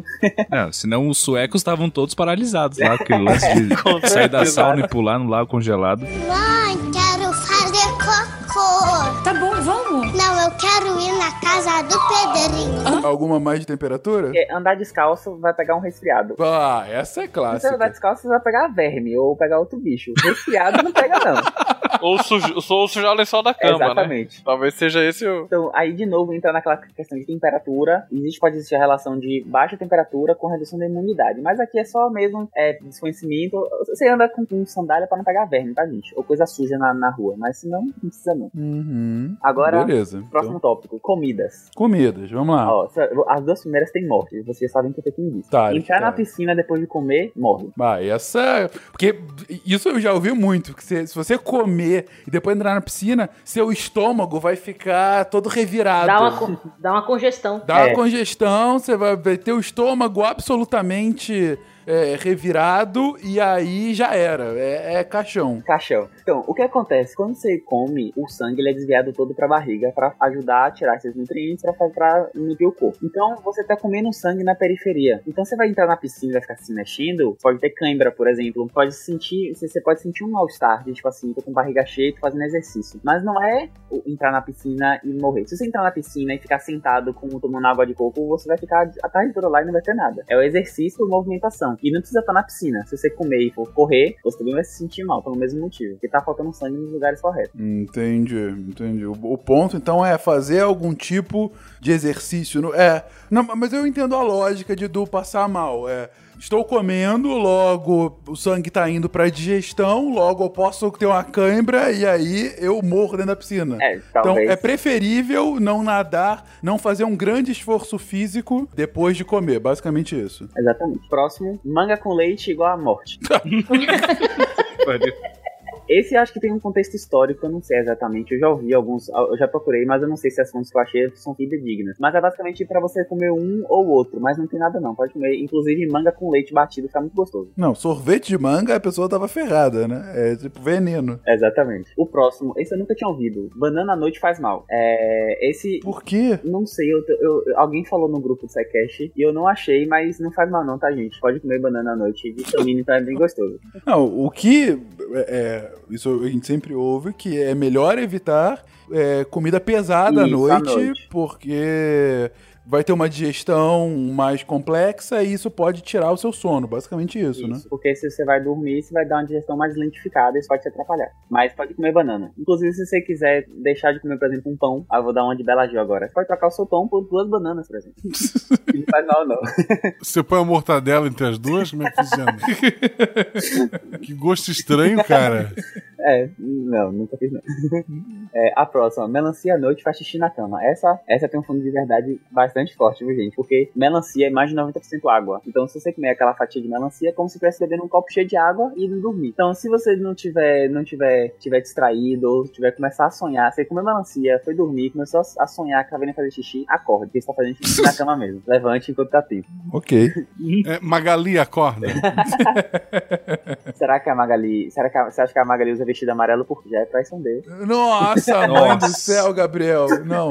S5: Não, senão os suecos estavam todos paralisados lá, aquele lance de sair da sauna e pular no lago congelado.
S8: Mãe, quero fazer cocô.
S7: Tá bom, vamos.
S8: Não, eu quero ir na casa do Pedrinho.
S1: Alguma mais de temperatura?
S2: Porque andar descalço vai pegar um resfriado.
S1: Ah, essa é
S2: Se você andar
S1: clássica.
S2: descalço, você vai pegar verme ou pegar outro bicho. Resfriado não pega, não.
S3: Ou, sujo, ou sujar o lençol da cama, né?
S2: Exatamente.
S3: Talvez seja esse o.
S2: Então, aí de novo entra naquela questão de temperatura. Existe, pode existir a relação de baixa temperatura com redução da imunidade. Mas aqui é só mesmo é, desconhecimento. Você anda com, com sandália pra não pegar verme, tá, gente? Ou coisa suja na, na rua. Mas se não, não precisa não.
S1: Uhum.
S2: Agora,
S1: Beleza.
S2: próximo
S1: Então,
S2: tópico: comidas.
S1: comidas, vamos lá.
S2: Ó, as duas primeiras têm morte. Vocês sabem que eu tenho visto.
S1: Tá,
S2: Entrar na
S1: tá.
S2: piscina depois de comer, morre.
S1: Ah, essa. Porque isso eu já ouvi muito. Que se, se você comer e depois entrar na piscina, seu estômago vai ficar todo revirado.
S4: Dá uma, co- dá uma congestão.
S1: Dá uma
S2: É.
S1: congestão, você vai vai ter o estômago absolutamente é, revirado e aí já era. É, é caixão.
S2: Caixão. Então, o que acontece? Quando você come, o sangue ele é desviado todo pra barriga pra ajudar a tirar esses nutrientes pra, pra nutrir o corpo. Então, você tá comendo sangue na periferia. Então, você vai entrar na piscina e vai ficar se mexendo, pode ter cãibra, por exemplo. Pode sentir, você pode sentir um mal-estar, tipo assim, tô com barriga cheia, tô fazendo exercício. Mas não é entrar na piscina e morrer. Se você entrar na piscina e ficar sentado com tomando água de coco, você vai ficar a tarde toda lá e não vai ter nada. É o exercício e movimentação. E não precisa estar na piscina. Se você comer e for correr, você também vai se sentir mal, pelo mesmo motivo. Porque tá faltando sangue nos lugares corretos.
S1: Entendi, entendi. O, o ponto, então, é fazer algum tipo de exercício. no- é. Não, mas eu entendo a lógica de do passar mal. É. Estou comendo, logo o sangue tá indo pra digestão, logo eu posso ter uma cãibra e aí eu morro dentro da piscina.
S2: É,
S1: Então é preferível não nadar, não fazer um grande esforço físico depois de comer. Basicamente isso.
S2: Exatamente. Próximo, manga com leite igual a morte. Esse acho que tem um contexto histórico, eu não sei exatamente. Eu já ouvi alguns, eu já procurei, mas eu não sei se as fontes que eu achei são fidedignas. Mas é basicamente pra você comer um ou outro, mas não tem nada não. Pode comer, inclusive manga com leite batido, fica muito gostoso.
S1: Não, sorvete de manga a pessoa tava ferrada, né? É tipo veneno.
S2: Exatamente. O próximo, esse eu nunca tinha ouvido. Banana à noite faz mal. É, esse
S1: Por quê?
S2: Não sei, eu, eu- alguém falou no grupo do SciCast e eu não achei, mas não faz mal não, tá, gente? Pode comer banana à noite, vitamina, então é bem gostoso.
S1: Não, o que é, isso a gente sempre ouve que é melhor evitar é, comida pesada à
S2: Isso, à
S1: noite,
S2: noite.
S1: porque vai ter uma digestão mais complexa e isso pode tirar o seu sono, basicamente isso, né?
S2: Isso, porque se você vai dormir, você vai dar uma digestão mais lentificada, isso pode te atrapalhar. Mas pode comer banana. Inclusive, se você quiser deixar de comer, por exemplo, um pão, ah, eu vou dar uma de Bela Gil agora. Você pode trocar o seu pão por duas bananas, por exemplo. não faz mal, não.
S6: Você põe a mortadela entre as duas? Como é que funciona? que gosto estranho, cara.
S2: É, não, nunca fiz não. É, a próxima, melancia à noite faz xixi na cama. Essa, essa tem um fundo de verdade bastante forte, viu, gente? Porque melancia é mais de 90% água. Então, se você comer aquela fatia de melancia, é como se estivesse bebendo um copo cheio de água e indo dormir. Então, se você não tiver, não tiver, tiver distraído ou tiver começar a sonhar, você comeu melancia, foi dormir, começou a sonhar que tá vendo fazer xixi, acorde, porque você tá fazendo xixi na cama mesmo. Levante enquanto tá tempo.
S1: Ok.
S6: É, Magali acorda.
S2: Será que a Magali. Será que a, você acha que a Magali usa vestido amarelo porque já é traição dele?
S1: Nossa, mãe do céu, Gabriel. Não.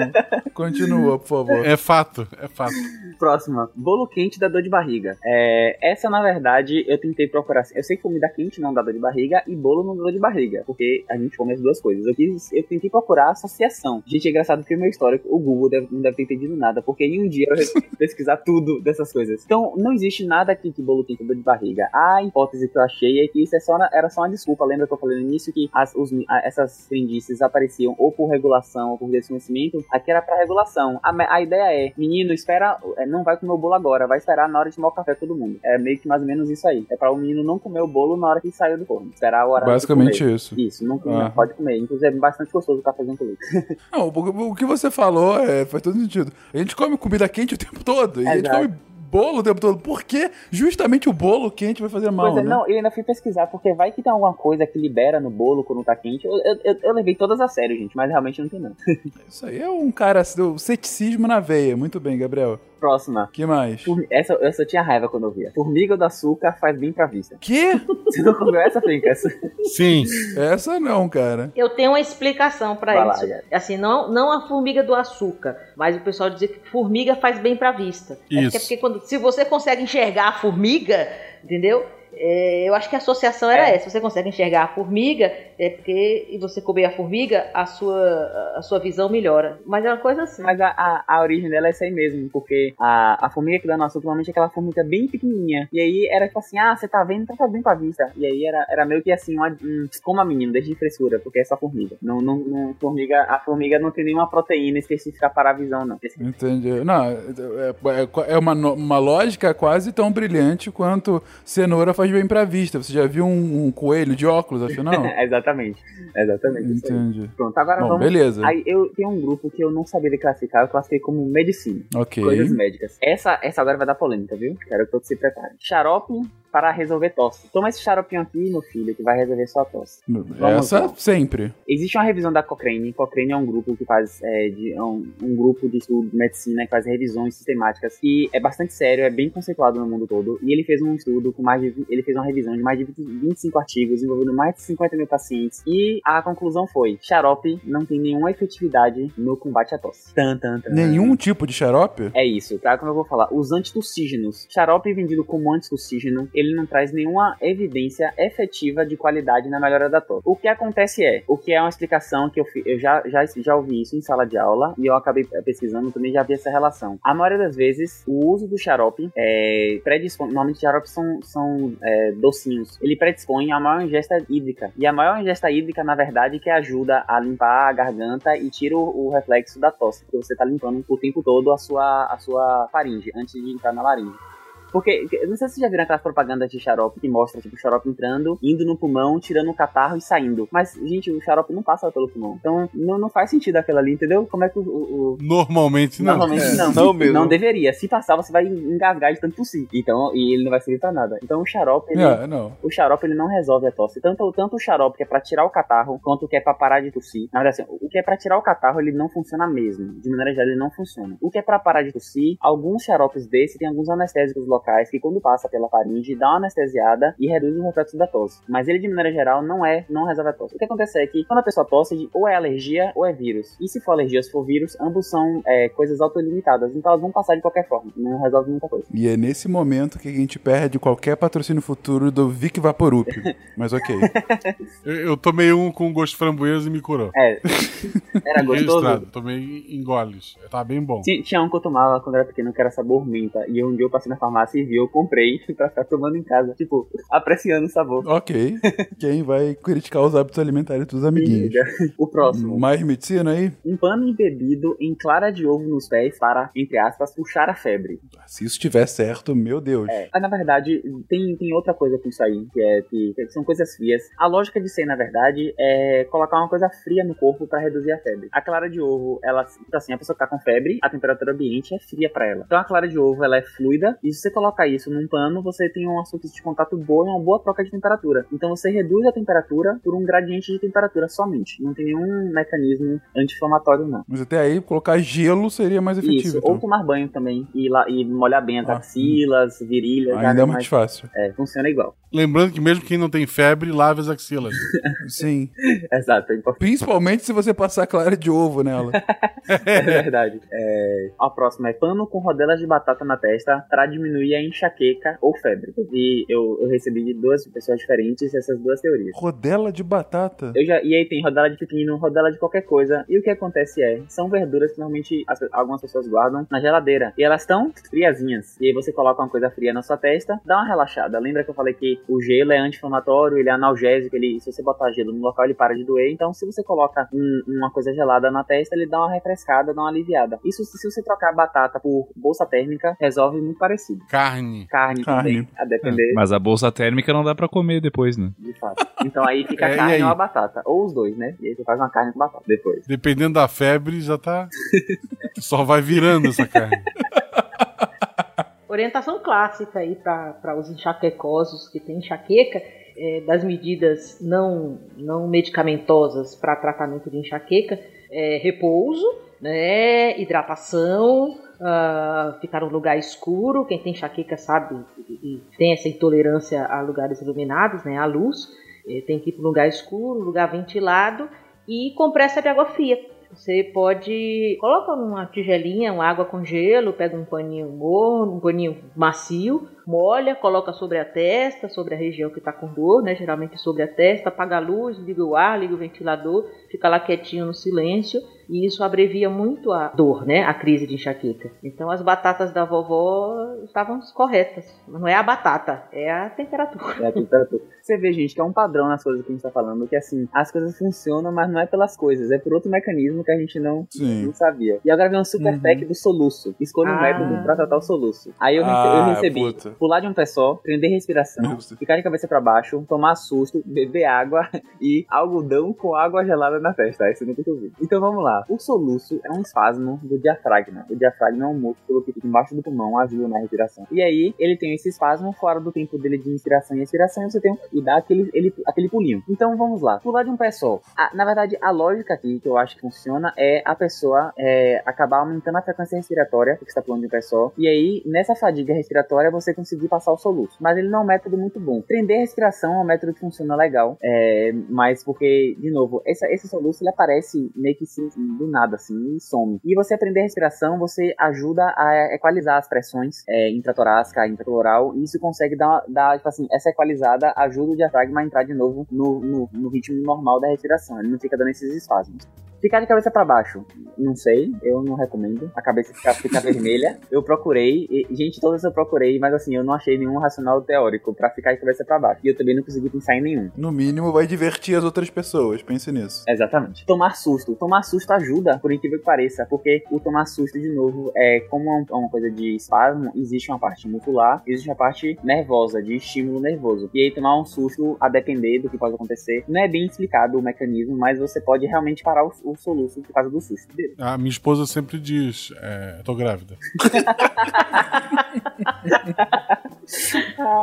S1: Continua, por favor.
S6: É fato, é fato.
S2: Próxima, bolo quente dá dor de barriga. É, essa, na verdade, eu tentei procurar. Eu sei que comida quente não dá dor de barriga e bolo não dá dor de barriga, porque a gente come as duas coisas. Eu, quis, eu tentei procurar associação. Gente, é engraçado porque o meu histórico, o Google deve- não deve ter entendido nada, porque em um dia eu pesquisar tudo dessas coisas. Então, não existe nada aqui que bolo quente dá dor de barriga. A hipótese que eu achei é que isso é só, era só uma desculpa. Lembra que eu falei no início que as, os, a- essas crendices apareciam ou por regulação ou por desconhecimento? Aqui era pra regulação. A, a ideia é, menino, espera, é, não vai comer o bolo agora, vai esperar na hora de tomar o café todo mundo. É meio que mais ou menos isso aí. É pra o menino não comer o bolo na hora que saiu do forno. Esperar horário de
S1: Basicamente
S2: comer.
S1: isso.
S2: Isso, não,
S1: Ah.
S2: não pode comer. Inclusive é bastante gostoso o cafezinho com leite.
S1: Não, o, o que você falou é, faz todo sentido. A gente come comida quente o tempo todo. E a gente come bolo o tempo todo. Por que justamente o bolo quente vai fazer mal,
S2: Pois é,
S1: né?
S2: não, eu ainda fui pesquisar, porque vai que tem alguma coisa que libera no bolo quando tá quente. Eu, eu, eu- eu levei todas a sério, gente, mas realmente não tem não.
S1: Isso aí é um cara, o ceticismo na veia. Muito bem, Gabriel.
S2: Próxima.
S1: que mais?
S2: Essa, essa eu tinha raiva quando eu via. Formiga do açúcar faz bem pra vista.
S1: Que?
S2: Você não comeu essa, Fincas?
S6: Sim.
S1: Essa não, cara.
S4: Eu tenho uma explicação pra
S2: Vai lá,
S4: isso.
S2: Yara.
S4: assim, não, não a formiga do açúcar, mas o pessoal dizer que formiga faz bem pra vista. É
S6: Isso.
S4: porque, porque quando, se você consegue enxergar a formiga, entendeu? É, eu acho que a associação era
S2: É.
S4: essa. Você consegue enxergar a formiga, é porque e você comer a formiga, a sua, a sua visão melhora. Mas é uma coisa assim.
S2: Mas a, a, a origem dela é essa aí mesmo, porque a, a formiga que dá no açúcar normalmente é aquela formiga bem pequenininha. E aí era tipo assim, ah, você tá vendo, então faz bem pra vista. E aí era, era meio que assim, uma, um, como a menina, deixa de frescura, porque é só formiga. Não, não, não, formiga. A formiga não tem nenhuma proteína específica para a visão, não.
S1: Entendi. Não, é, é- é uma, uma lógica quase tão brilhante quanto cenoura faz bem pra vista. Você já viu um, um coelho de óculos, afinal?
S2: exatamente. Exatamente.
S1: Entendi.
S2: Pronto, agora
S1: Bom,
S2: vamos.
S1: beleza.
S2: Aí eu tenho um grupo que eu não sabia classificar, eu classifiquei como medicina.
S1: Ok.
S2: Coisas médicas. Essa, essa agora vai dar polêmica, viu? Quero que todos se preparem. Xarope para resolver tosse. Toma esse xaropinho aqui, meu filho, que vai resolver sua tosse. Vamos
S1: Essa
S2: lá.
S1: sempre.
S2: Existe uma revisão da Cochrane. Cochrane é um grupo que faz é, de, é um, um grupo de estudo de medicina que faz revisões sistemáticas e é bastante sério, é bem conceituado no mundo todo. E ele fez um estudo com mais de ele fez uma revisão de mais de 20 25 artigos envolvendo mais de 50 mil pacientes e a conclusão foi: xarope não tem nenhuma efetividade no combate à tosse. Tan, tan, tan.
S1: Nenhum tipo de xarope?
S2: É isso, tá? Como eu vou falar, os antitussígenos. Xarope vendido como antitussígeno, ele não traz nenhuma evidência efetiva de qualidade na melhora da tosse. O que acontece é, o que é uma explicação que eu, eu já, já, já ouvi isso em sala de aula e eu acabei pesquisando, também já vi essa relação. A maioria das vezes, o uso do xarope é, predispõe, normalmente xaropes são, são é, docinhos, ele predispõe a maior ingesta hídrica. E a maior ingesta hídrica, na verdade, que ajuda a limpar a garganta e tira o, o reflexo da tosse, porque você tá limpando o tempo todo a sua, a sua faringe, antes de entrar na laringe. Porque, eu não sei se vocês já viram aquelas propagandas de xarope que mostra, tipo, o xarope entrando, indo no pulmão, tirando o catarro e saindo. Mas, gente, o xarope não passa pelo pulmão. Então, não, não faz sentido aquilo ali, entendeu? Como é que o- o, o,
S6: Normalmente não.
S2: Normalmente
S3: É,
S2: não.
S3: não mesmo.
S2: deveria. Se passar, você vai engasgar de tanto tossir. Então, e ele não vai servir pra nada. Então o xarope, ele,
S1: É, não.
S2: o xarope ele não resolve a tosse. Tanto, tanto o xarope que é pra tirar o catarro, quanto o que é pra parar de tossir. Na verdade, assim, o que é pra tirar o catarro, ele não funciona mesmo. De maneira geral, ele não funciona. O que é pra parar de tossir, alguns xaropes desses tem alguns anestésicos locais que quando passa pela faringe, dá uma anestesiada e reduz o reflexo da tosse. Mas ele, de maneira geral, não é, não resolve a tosse. O que acontece é que quando a pessoa tosse, ou é alergia ou é vírus. E se for alergia ou se for vírus, ambos são é, coisas autolimitadas. Então elas vão passar de qualquer forma. Não resolve muita coisa.
S1: E é nesse momento que a gente perde qualquer patrocínio futuro do Vic Vaporup. Mas ok.
S6: Eu, eu tomei um com gosto de framboesa e me curou.
S2: É. Era gostoso.
S6: Tomei em goles. Tá bem bom.
S2: Tinha, tinha um que eu tomava quando era pequeno que era sabor menta. E um dia eu passei na farmácia e vi, eu comprei pra ficar tomando em casa. Tipo, apreciando o sabor.
S1: ok. Quem vai criticar os hábitos alimentares dos amiguinhos?
S2: O próximo.
S1: Mais medicina aí?
S2: Um pano embebido em clara de ovo nos pés para, entre aspas, puxar a febre.
S1: Se isso estiver certo, meu Deus.
S2: É, mas na verdade, tem, tem outra coisa com isso aí, que é que, que são coisas frias. A lógica de ser, na verdade, é colocar uma coisa fria no corpo para reduzir a febre. A clara de ovo, ela, assim, a pessoa que tá com febre, a temperatura ambiente é fria para ela. Então a clara de ovo, ela é fluida, e se você colocar isso num pano, você tem uma superfície de contato boa e uma boa troca de temperatura. Então você reduz a temperatura por um gradiente de temperatura somente. Não tem nenhum mecanismo anti-inflamatório, não.
S1: Mas até aí, colocar gelo seria mais efetivo.
S2: Isso,
S1: então.
S2: ou tomar banho também e, lá, e molhar bem as
S1: Ah.
S2: axilas, virilhas.
S1: Ainda é mais fácil.
S2: É, funciona igual.
S6: Lembrando que mesmo quem não tem febre, lave as axilas.
S1: Sim.
S2: Exato, é importante.
S1: Principalmente se você passar clara de ovo nela.
S2: É verdade. É, a próxima é pano com rodelas de batata na testa para diminuir a enxaqueca ou febre. E eu, eu recebi de duas pessoas diferentes essas duas teorias.
S1: Rodela de batata.
S2: Eu já, e aí tem rodela de pepino, rodela de qualquer coisa. E o que acontece é, são verduras que normalmente as- algumas pessoas guardam na geladeira. E elas estão friazinhas. E aí você coloca uma coisa fria na sua testa, dá uma relaxada. Lembra que eu falei que o gelo é anti-inflamatório, ele é analgésico, ele, se você botar gelo no local, ele para de doer. Então, se você coloca um- uma coisa gelada na testa, ele dá uma refrescada, dá uma aliviada. Isso se você trocar batata por bolsa térmica, resolve muito parecido.
S6: Carne.
S2: Carne,
S1: Carne.
S2: também, a depender
S5: Mas a bolsa térmica não dá pra comer depois, né?
S2: de fato. Então aí fica
S6: É,
S2: a carne ou a batata. Ou os dois, né? E aí você faz uma carne com batata depois.
S6: Dependendo da febre, já tá. Só vai virando essa carne.
S4: Orientação clássica aí para os enxaquecosos que têm enxaqueca, é, das medidas não, não medicamentosas para tratamento de enxaqueca, é repouso, né, hidratação, ah, ficar num lugar escuro, quem tem enxaqueca sabe e tem essa intolerância a lugares iluminados, né, à luz, eh, tem que ir para um lugar escuro, lugar ventilado e compressa de água fria. Você pode coloca numa tigelinha, uma água com gelo, pega um paninho morno, um paninho macio, molha, coloca sobre a testa, sobre a região que está com dor, né? Geralmente sobre a testa, apaga a luz, liga o ar, liga o ventilador, fica lá quietinho no silêncio e isso abrevia muito a dor, né? A crise de enxaqueca. Então as batatas da vovó estavam corretas. Não é a batata, é a temperatura.
S2: É a temperatura. Você vê, gente, que é um padrão nas coisas que a gente tá falando, que assim, as coisas funcionam, mas não é pelas coisas, é por outro mecanismo que a gente não, não sabia. E agora vem um super
S1: Uhum.
S2: pack do soluço. Escolha um
S4: Ah.
S2: método pra tratar o soluço. Aí eu,
S1: Ah,
S2: eu recebi
S1: puta.
S2: Pular de um pé só, prender respiração,
S1: Deus.
S2: ficar de cabeça pra baixo, tomar susto, beber água e algodão com água gelada na testa. Eu nunca tinha ouvido. Então vamos lá. O soluço é um espasmo do diafragma. O diafragma é um músculo que fica embaixo do pulmão, ajuda na respiração. E aí, ele tem esse espasmo fora do tempo dele de inspiração e expiração, e você tem e dá aquele, ele- aquele pulinho. Então vamos lá. Pular de um pé só. A- na verdade, a lógica aqui que eu acho que funciona é a pessoa é, acabar aumentando a frequência respiratória, porque está pulando de um pé só. E aí, nessa fadiga respiratória, você conseguir passar o soluço. Mas ele não é um método muito bom. Prender a respiração é um método que funciona legal. É, mas porque, de novo, esse, esse soluço ele aparece meio que do nada, assim, e some. E você aprender a respiração, você ajuda a equalizar as pressões é, intratorácica, intrapleural, e isso consegue dar, dar, tipo assim, essa equalizada ajuda o diafragma a entrar de novo no, no, no ritmo normal da respiração. Ele não fica dando esses espasmos. Ficar de cabeça pra baixo, não sei, eu não recomendo. A cabeça fica, fica vermelha. Eu procurei, e, gente, todas eu procurei, mas assim, eu não achei nenhum racional teórico pra ficar de cabeça pra baixo. E eu também não consegui pensar em nenhum.
S1: No mínimo, vai divertir as outras pessoas. Pense nisso.
S2: Exatamente. Tomar susto. Tomar susto ajuda, por incrível que pareça, porque o tomar susto, de novo, é como é é uma coisa de espasmo, existe uma parte muscular, existe uma parte nervosa, de estímulo nervoso. E aí tomar um susto, a depender do que pode acontecer, não é bem explicado o mecanismo, mas você pode realmente parar o, o soluço por causa do susto dele.
S6: A minha esposa sempre diz: é, tô grávida.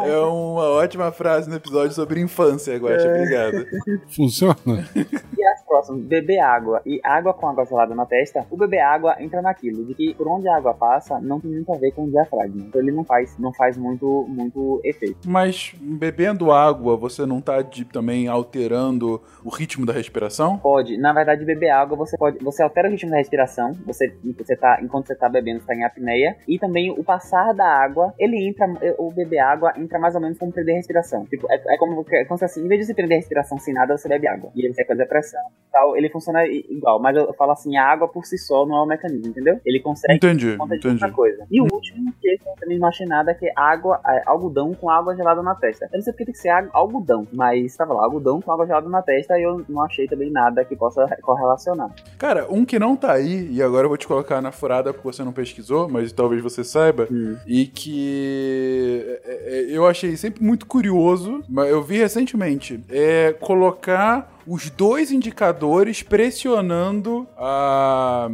S1: É uma ótima frase no episódio sobre infância, Guaxa. Obrigado.
S6: Funciona?
S2: E as próximas, beber água e água com água gelada na testa, o beber água entra naquilo de que por onde a água passa não tem muito a ver com o diafragma. Então ele não faz, não faz muito, muito efeito.
S1: Mas bebendo água, você não tá de- também alterando o ritmo da respiração?
S2: Pode, na verdade, beber água você pode, você altera o ritmo da respiração, você, você tá, enquanto você tá bebendo, você tá em apneia, e também o passar da água, ele entra, o beber água entra mais ou menos como prender respiração. Tipo, é, é como, é como se assim, em vez de você prender respiração sem nada, você bebe água. E ele vai fazer a pressão e tal, ele funciona igual, mas eu falo assim, a água por si só não é o mecanismo, entendeu? Ele consegue
S1: Entendi,
S2: conta de
S1: entendi.
S2: outra coisa. E o último, que eu também não achei nada, que é água, é, algodão com água gelada na testa. Eu não sei porque tem que ser algodão, mas tava lá, algodão com água gelada na testa e eu não achei também nada que possa correlacionar.
S1: Cara, um que não tá aí, e agora eu vou te colocar na furada porque você não pesquisou, mas talvez você saiba,
S2: Hum.
S1: e que é, é, eu achei sempre muito curioso, mas eu vi recentemente, é colocar os dois indicadores pressionando a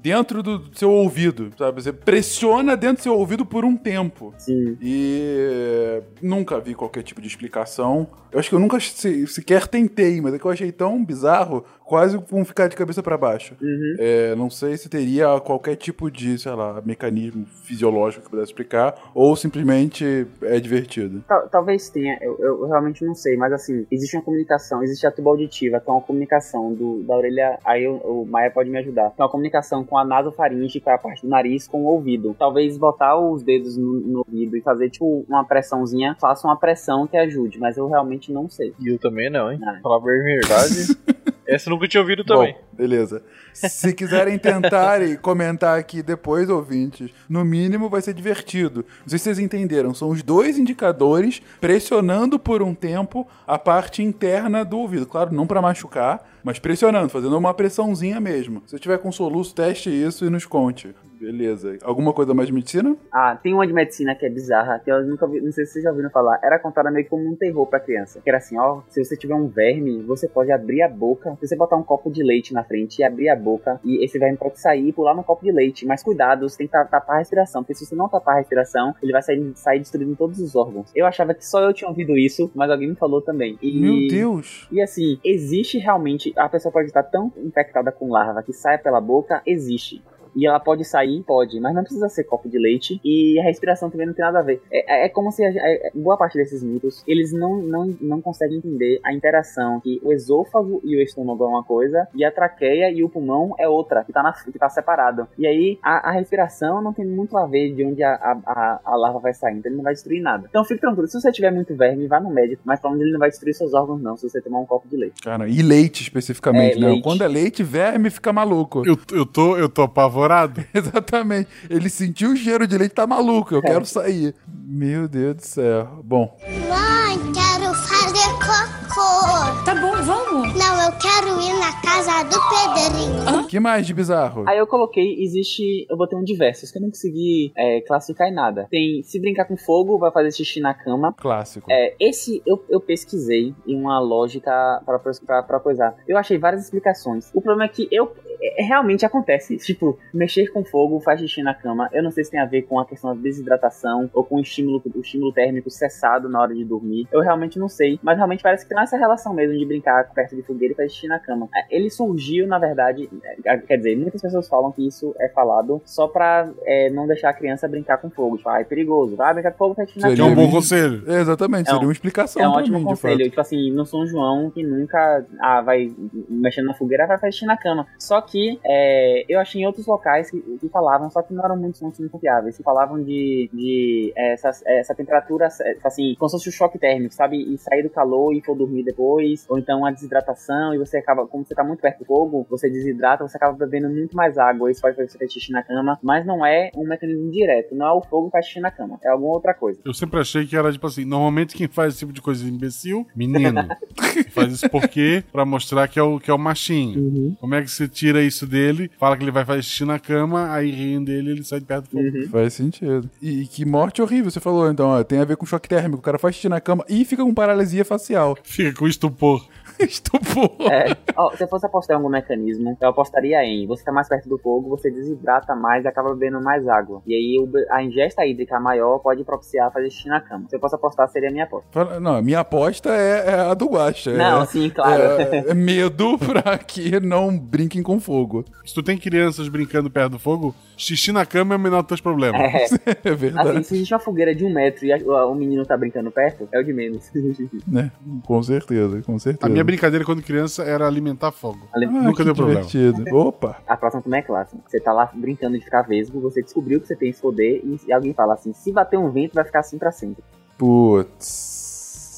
S1: dentro do seu ouvido, sabe? Você pressiona dentro do seu ouvido por um tempo.
S2: Sim.
S1: E nunca vi qualquer tipo de explicação. Eu acho que eu nunca se- sequer tentei, mas é que eu achei tão bizarro, quase como ficar de cabeça pra baixo.
S2: Uhum.
S1: É, não sei se teria qualquer tipo de, sei lá, mecanismo fisiológico que pudesse explicar, ou simplesmente é divertido.
S2: Tal- talvez tenha, eu, eu realmente não sei, mas assim, existe uma comunicação, existe a tuba auditiva, que é uma comunicação do, da orelha, aí o, o Maia pode me ajudar, que é uma comunicação com a nasofaringe, que é a parte do nariz, com o ouvido. Talvez botar os dedos no, no ouvido e fazer, tipo, uma pressãozinha, faça uma pressão que ajude, mas eu realmente não sei.
S3: E eu também não, hein?
S2: Ah.
S3: Falar bem a verdade. Essa eu nunca tinha ouvido também.
S1: Bom, beleza. Se quiserem tentar e comentar aqui depois, ouvintes, no mínimo vai ser divertido. Não sei se vocês entenderam, são os dois indicadores pressionando por um tempo a parte interna do ouvido. Claro, não para machucar, mas pressionando, fazendo uma pressãozinha mesmo. Se tiver com soluço, teste isso e nos conte. Beleza. Alguma coisa mais de medicina?
S2: Ah, tem uma de medicina que é bizarra, que eu nunca vi, não sei se vocês já ouviram falar. Era contada meio como um terror pra criança. Que era assim, ó, se você tiver um verme, você pode abrir a boca, se você botar um copo de leite na frente e abrir a boca, e esse verme pode sair e pular no copo de leite. Mas cuidado, você tem que ta- tapar a respiração, porque se você não tapar a respiração, ele vai sair, sair destruindo todos os órgãos. Eu achava que só eu tinha ouvido isso, mas alguém me falou também. E...
S1: Meu Deus.
S2: E assim, existe realmente. A pessoa pode estar tão infectada com larva que sai pela boca, existe. E ela pode sair? Pode, mas não precisa ser copo de leite. E a respiração também não tem nada a ver. É, é como se a, a- boa parte desses mitos, eles não, não, não conseguem entender a interação que o esôfago e o estômago é uma coisa, e a traqueia e o pulmão é outra, que tá, na, que tá separado. E aí, a, a respiração não tem muito a ver de onde a, a, a, a larva vai sair, então ele não vai destruir nada. Então fique tranquilo, se você tiver muito verme, vá no médico, mas falando ele não vai destruir seus órgãos não, se você tomar um copo de leite.
S1: Cara, e leite especificamente,
S2: É,
S1: né?
S2: leite.
S1: Quando é leite, verme fica maluco.
S6: Eu, eu, tô, eu tô apavorado.
S1: Exatamente. Ele sentiu o cheiro de leite, tá maluco. Eu quero sair. Meu Deus do céu. Bom,
S8: Mãe, quero fazer cocô.
S7: Tá bom, vamos.
S8: Não, eu quero ir na casa do Pedrinho.
S1: o que mais de bizarro?
S2: Aí eu coloquei, existe. Eu botei um diversos, que eu não consegui é, classificar em nada. Tem se brincar com fogo, vai fazer xixi na cama.
S1: Clássico.
S2: É, esse eu, eu pesquisei em uma lógica pra coisar. Eu achei várias explicações. O problema é que eu. é, realmente acontece. Tipo, mexer com fogo faz xixi na cama. Eu não sei se tem a ver com a questão da desidratação ou com o estímulo, o estímulo térmico cessado na hora de dormir. Eu realmente não sei. Mas realmente parece que tem essa relação mesmo de brincar perto de fogueira e fazer xixi na cama. É, Ele surgiu, na verdade. É, Quer dizer, muitas pessoas falam que isso é falado só pra é, não deixar a criança brincar com fogo. Tipo, ah, é perigoso. Vai brincar com fogo, faz xixi na
S1: Seria
S6: é um
S2: cama.
S6: bom conselho.
S1: Exatamente,
S2: É um-
S1: seria uma explicação
S2: É um
S1: pra
S2: ótimo
S1: mim,
S2: conselho. Tipo assim, no São João, que nunca ah, vai mexendo na fogueira, vai fazer na cama. Só que é, eu achei em outros locais que, que falavam, só que não eram muito, muito confiáveis. Que falavam de, de é, essa, essa temperatura, é, assim, como se fosse o choque térmico, sabe? E sair do calor e for dormir depois. Ou então a desidratação, e você acaba, como você tá muito perto do fogo, você desidrata, você acaba bebendo muito mais água. Isso pode fazer você fazer xixi na cama. Mas não é um mecanismo direto. Não é o fogo que faz xixi na cama. É alguma outra coisa.
S6: Eu sempre achei que era tipo assim, normalmente quem faz esse tipo de coisa é imbecil, menino. faz isso porque pra mostrar que é o que é o machinho. Como é que você tira isso dele? Fala que ele vai fazer xixi na cama, aí riem dele, ele sai de perto do fogo.
S1: Faz sentido. E, e que morte horrível, você falou, então, ó, tem a ver com choque térmico. O cara faz xixi na cama e fica com paralisia facial.
S6: Fica com estupor.
S1: Estupor.
S2: É, ó, se eu fosse apostar em algum mecanismo, eu apostaria em você tá mais perto do fogo, você desidrata mais e acaba bebendo mais água. E aí a ingesta hídrica maior pode propiciar fazer xixi na cama. Se eu fosse apostar, seria a minha aposta.
S1: Não, a minha aposta é, é a do Guaxa.
S2: Não,
S1: é,
S2: sim, claro.
S1: é- é medo pra que não brinquem com fogo.
S6: Se tu tem crianças brincando perto do fogo, xixi na cama é o menor dos teus problemas.
S2: É,
S1: É verdade,
S2: assim, se existe uma fogueira de um metro e a- o menino tá brincando perto, é o de menos.
S1: né? Com certeza, com certeza.
S6: A minha brincadeira quando criança era alimentar fogo.
S1: Ah,
S6: Nunca deu problema.
S1: divertido. Opa!
S2: A próxima também é clássica. Você tá lá brincando de ficar vesgo, você descobriu que você tem esse poder e, e alguém fala assim: se bater um vento, vai ficar assim pra sempre.
S1: Putz.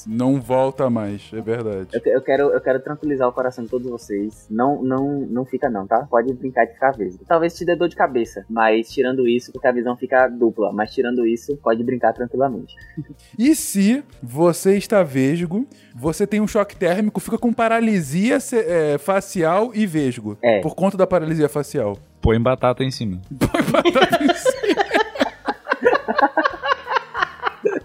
S1: Não volta mais, é verdade.
S2: Eu, eu quero, eu quero tranquilizar o coração de todos vocês. Não, não, não fica não, tá? Pode brincar de ficar vesgo. Talvez te dê dor de cabeça, mas tirando isso, porque a visão fica dupla. Mas tirando isso, pode brincar tranquilamente.
S1: E se você está vesgo, você tem um choque térmico, fica com paralisia é, facial e vesgo.
S2: É.
S1: Por conta da paralisia facial.
S5: Põe batata em cima.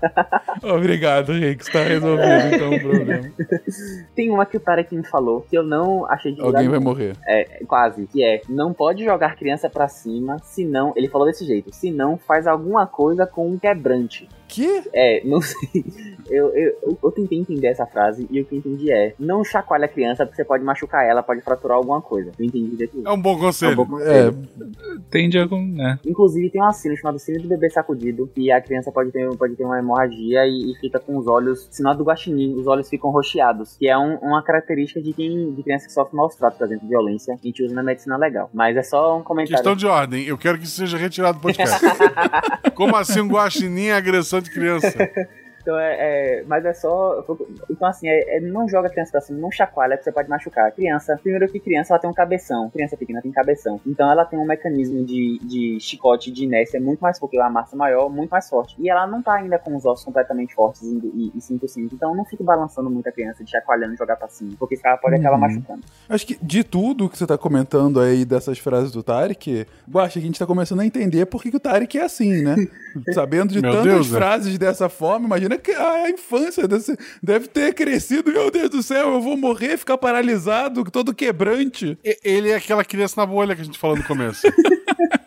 S1: Obrigado, Rick. Está resolvido então o problema.
S2: Tem uma que o Tarek me falou que eu não achei de
S1: Alguém vai morrer.
S2: É, quase. Que é, não pode jogar criança pra cima, senão. Ele falou desse jeito. Se não, faz alguma coisa com um quebrante.
S1: Quê?
S2: É, não sei. Eu, eu, eu, eu tentei entender essa frase e o que eu entendi é: não chacoalha a criança porque você pode machucar ela, pode fraturar alguma coisa. Eu entendi daqui.
S6: É um bom
S2: É um
S6: conselho.
S2: bom conselho.
S1: É,
S5: Tende a. né?
S2: Inclusive tem uma cena chamada cena do bebê sacudido, que a criança pode ter, pode ter uma hemorragia e, e fica com os olhos, sinal do guaxinim, os olhos ficam roxeados, que é um- uma característica de quem de criança que sofre maus tratos, por exemplo, violência, a gente usa na medicina legal. Mas é só um comentário.
S6: Questão de ordem, eu quero que isso seja retirado do podcast. Como assim um guaxinim é agressão de criança?
S2: Então é, é- Mas é só. Então, assim, é, é- não joga a criança pra cima, não chacoalha, porque você pode machucar. A criança, primeiro que criança, ela tem um cabeção. Criança pequena tem cabeção. Então ela tem um mecanismo de, de chicote, de inércia muito mais porque a massa maior, muito mais forte. E ela não tá ainda com os ossos completamente fortes e, e, e 100%. Então não fique balançando muito a criança, de chacoalhando jogar pra cima. Porque esse cara pode acabar
S1: Uhum.
S2: machucando.
S1: Acho que de tudo que você tá comentando aí dessas frases do Tarek, eu acho que a gente tá começando a entender por que, que o Tarek é assim, né? Sabendo de
S6: Meu
S1: tantas
S6: Deus, né?
S1: frases dessa forma, imagina que a infância desse- deve ter crescido, meu Deus do céu, eu vou morrer, ficar paralisado, todo quebrante.
S6: Ele é aquela criança na bolha que a gente falou no começo.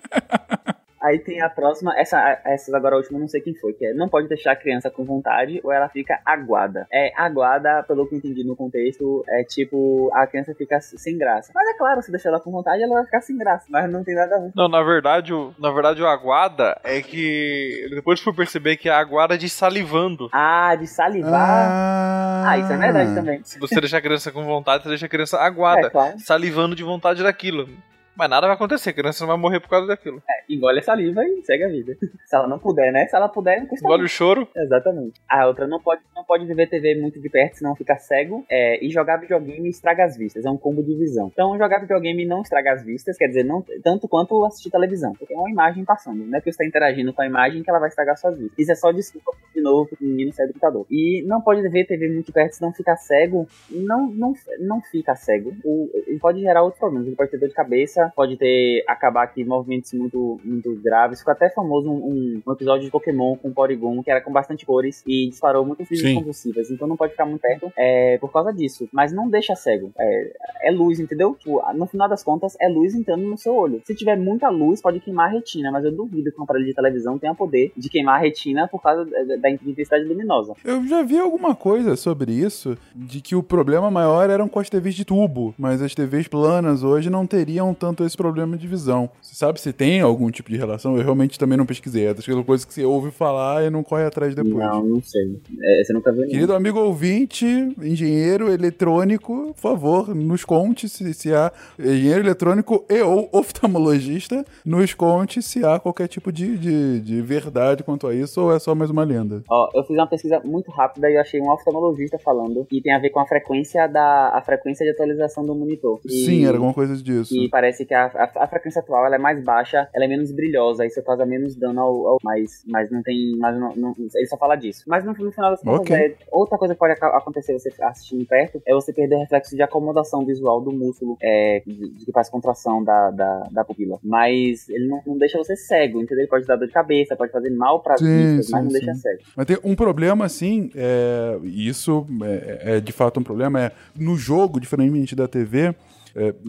S2: Aí tem a próxima, essa, essa agora a última, eu não sei quem foi, que é não pode deixar a criança com vontade ou ela fica aguada. É, aguada, pelo que eu entendi no contexto, é tipo, a criança fica sem graça. Mas é claro, se deixar ela com vontade, ela vai ficar sem graça, mas não tem nada a ver.
S3: Não, na verdade, o, na verdade, o aguada é que. Depois fui perceber que é a aguada de salivando.
S2: Ah, de salivar.
S1: Ah,
S2: Ah, isso é verdade também.
S3: Se você deixar a criança com vontade, você deixa a criança aguada,
S2: É, claro.
S3: salivando de vontade daquilo. Mas nada vai acontecer, a criança não vai morrer por causa daquilo.
S2: Engole a saliva e segue a vida. Se ela não puder, né? Se ela puder, não custa
S3: Engole o choro.
S2: Exatamente. A outra não pode, não pode ver TV muito de perto, senão fica cego. É, e jogar videogame estraga as vistas. É um combo de visão. Então, jogar videogame não estraga as vistas, quer dizer, não tanto quanto assistir televisão. Porque é uma imagem passando. Não é que você está interagindo com a imagem que ela vai estragar suas vistas. Isso é só desculpa de novo pro menino sair do computador. E não pode ver TV muito de perto, senão fica cego. Não, não, não fica cego. O, ele pode gerar outros problemas. Ele pode ter dor de cabeça, pode ter acabar aqui movimentos muito, muito graves. Ficou até famoso um, um- episódio de Pokémon com Porygon, que era com bastante cores e disparou muitas crises convulsivas. Então não pode ficar muito perto é, por causa disso. Mas não deixa cego. É, é luz, entendeu? Tipo, no final das contas, é luz entrando no seu olho. Se tiver muita luz, pode queimar a retina, mas eu duvido que um aparelho de televisão tenha poder de queimar a retina por causa da, da intensidade luminosa.
S1: Eu já vi alguma coisa sobre isso, de que o problema maior eram com as TVs de tubo, mas as TVs planas hoje não teriam tanto esse problema de visão. Você sabe se tem algum tipo de relação? Eu realmente também não pesquisei. É daquela coisa que você ouve falar e não corre atrás depois.
S2: Não, não sei. É, você nunca viu.
S1: Querido amigo ouvinte, engenheiro eletrônico, por favor, nos conte se, se há engenheiro eletrônico e ou oftalmologista, nos conte se há qualquer tipo de, de, de verdade quanto a isso ou é só mais uma lenda.
S2: Ó, eu fiz uma pesquisa muito rápida e eu achei um oftalmologista falando que tem a ver com a frequência da a frequência de atualização do monitor. E-
S1: Sim, era alguma coisa disso.
S2: E parece que a, a, a frequência atual ela é mais baixa, ela é menos brilhosa, isso causa menos dano ao. ao mas, mas não tem. Mas não, não- ele só fala disso. Mas no, no final das contas,
S1: Ok.
S2: é, outra coisa que pode acontecer você assistindo perto é você perder o reflexo de acomodação visual do músculo é, de, que faz contração da, da, da pupila. Mas ele não, não deixa você cego, entendeu? Ele pode dar dor de cabeça, pode fazer mal para
S1: Sim,
S2: vistas,
S1: sim,
S2: mas não
S1: sim.
S2: deixa cego.
S1: Mas tem um problema, assim, é, e isso é, é de fato um problema, é no jogo, diferentemente da TV, é,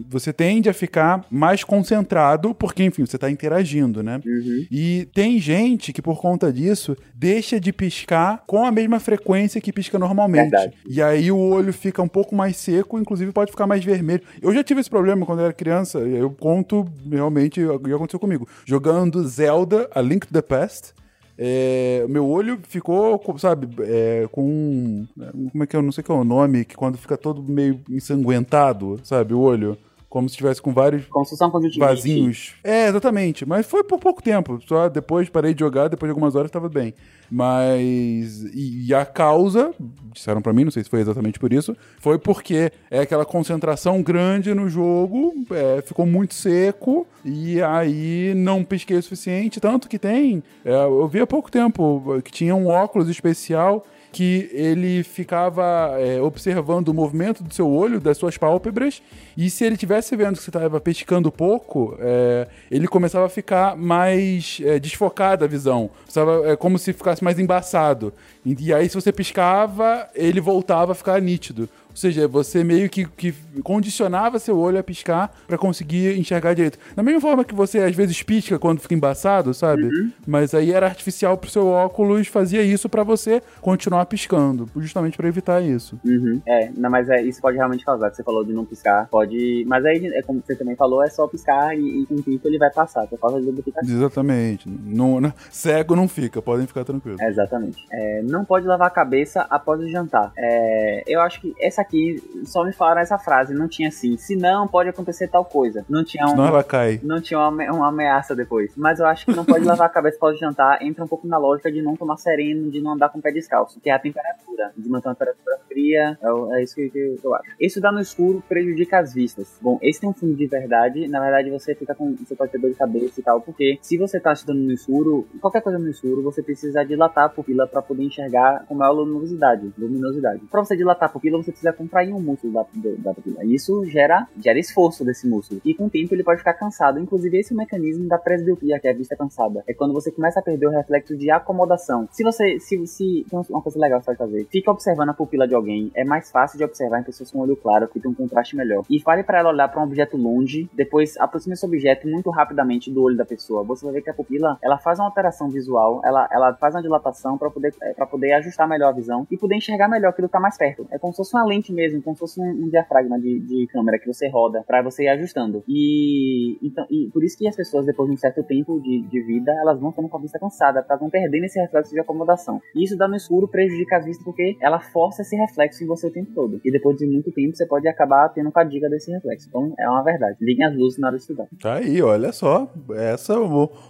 S1: você tende a ficar mais concentrado, porque, enfim, você está interagindo, né?
S2: Uhum.
S1: E tem gente que, por conta disso, deixa de piscar com a mesma frequência que pisca normalmente.
S2: Verdade.
S1: E aí o olho fica um pouco mais seco, inclusive pode ficar mais vermelho. Eu já tive esse problema quando eu era criança, eu conto realmente o que aconteceu comigo. Jogando Zelda, A Link to the Past, é, meu olho ficou, sabe, é, com. Como é que é? Eu não sei qual é o nome, que quando fica todo meio ensanguentado, sabe, o olho. Como se estivesse com vários
S2: Construção conjuntivite.
S1: vasinhos. É, exatamente. Mas foi por pouco tempo. Só depois parei de jogar, depois de algumas horas tava bem. Mas. E, e a causa, disseram pra mim, não sei se foi exatamente por isso, foi porque é aquela concentração grande no jogo, é, ficou muito seco, e aí não pisquei o suficiente. Tanto que tem. é, eu vi há pouco tempo que tinha um óculos especial que ele ficava é, observando o movimento do seu olho, das suas pálpebras, e se ele estivesse vendo que você estava pescando pouco, é, ele começava a ficar mais é, desfocada a visão. Precisava, é como se ficasse mais embaçado. E, e aí, se você piscava, ele voltava a ficar nítido. Ou seja, você meio que, que condicionava seu olho a piscar pra conseguir enxergar direito. Da mesma forma que você às vezes pisca quando fica embaçado, sabe? Mas aí era artificial pro seu óculos, fazia isso pra você continuar piscando, justamente pra evitar isso.
S2: Uhum. É, não, mas é, isso pode realmente causar, você falou de não piscar, pode... Mas aí, é como você também falou, é só piscar e, e com o tempo ele vai passar, por causa do lubrificante.
S1: Exatamente. Não, não- cego não fica, podem ficar tranquilos.
S2: É, Exatamente. É, não pode lavar a cabeça após o jantar. É, eu acho que essa aqui, só me falaram essa frase, não tinha assim. Se não, pode acontecer tal coisa. Não tinha um,
S1: Senão ela cai.
S2: não tinha uma, uma ameaça depois. Mas eu acho que não pode lavar a cabeça após jantar. Entra um pouco na lógica de não tomar sereno, de não andar com o pé descalço, que é a temperatura. De manter uma temperatura fria. É, é isso que, que eu acho. Estudar no escuro prejudica as vistas. Bom, esse tem um fundo de verdade. Na verdade, você fica com. Você pode ter dor de cabeça e tal, porque se você tá estudando no escuro, qualquer coisa no escuro, você precisa dilatar a pupila para poder enxergar com maior luminosidade. luminosidade. Para você dilatar a pupila, você precisa contrair um músculo da, da pupila. Isso gera, gera esforço desse músculo. E com o tempo ele pode ficar cansado. Inclusive, esse é o mecanismo da presbiopia, que é a vista cansada. É quando você começa a perder o reflexo de acomodação. Se você. Se, se, tem uma coisa legal que você pode fazer. Fica observando a pupila de alguém. É mais fácil de observar em pessoas com olho claro, que tem um contraste melhor. E fale para ela olhar para um objeto longe. Depois aproxime esse objeto muito rapidamente do olho da pessoa. Você vai ver que a pupila ela faz uma alteração visual. Ela, ela faz uma dilatação para poder, para poder ajustar melhor a visão e poder enxergar melhor aquilo que tá mais perto. É como se fosse uma lente mesmo, como se fosse um, um diafragma de, de câmera que você roda para você ir ajustando. E, então, e por isso que as pessoas, depois de um certo tempo de, de vida, elas vão ficando com a vista cansada, elas vão perdendo esse reflexo de acomodação. E isso dá no escuro prejudica as vistas porque ela força esse reflexo em você o tempo todo. E depois de muito tempo você pode acabar tendo fadiga desse reflexo. Então é uma verdade. Liguem as luzes na hora de estudar.
S1: Tá aí, olha só. Essa é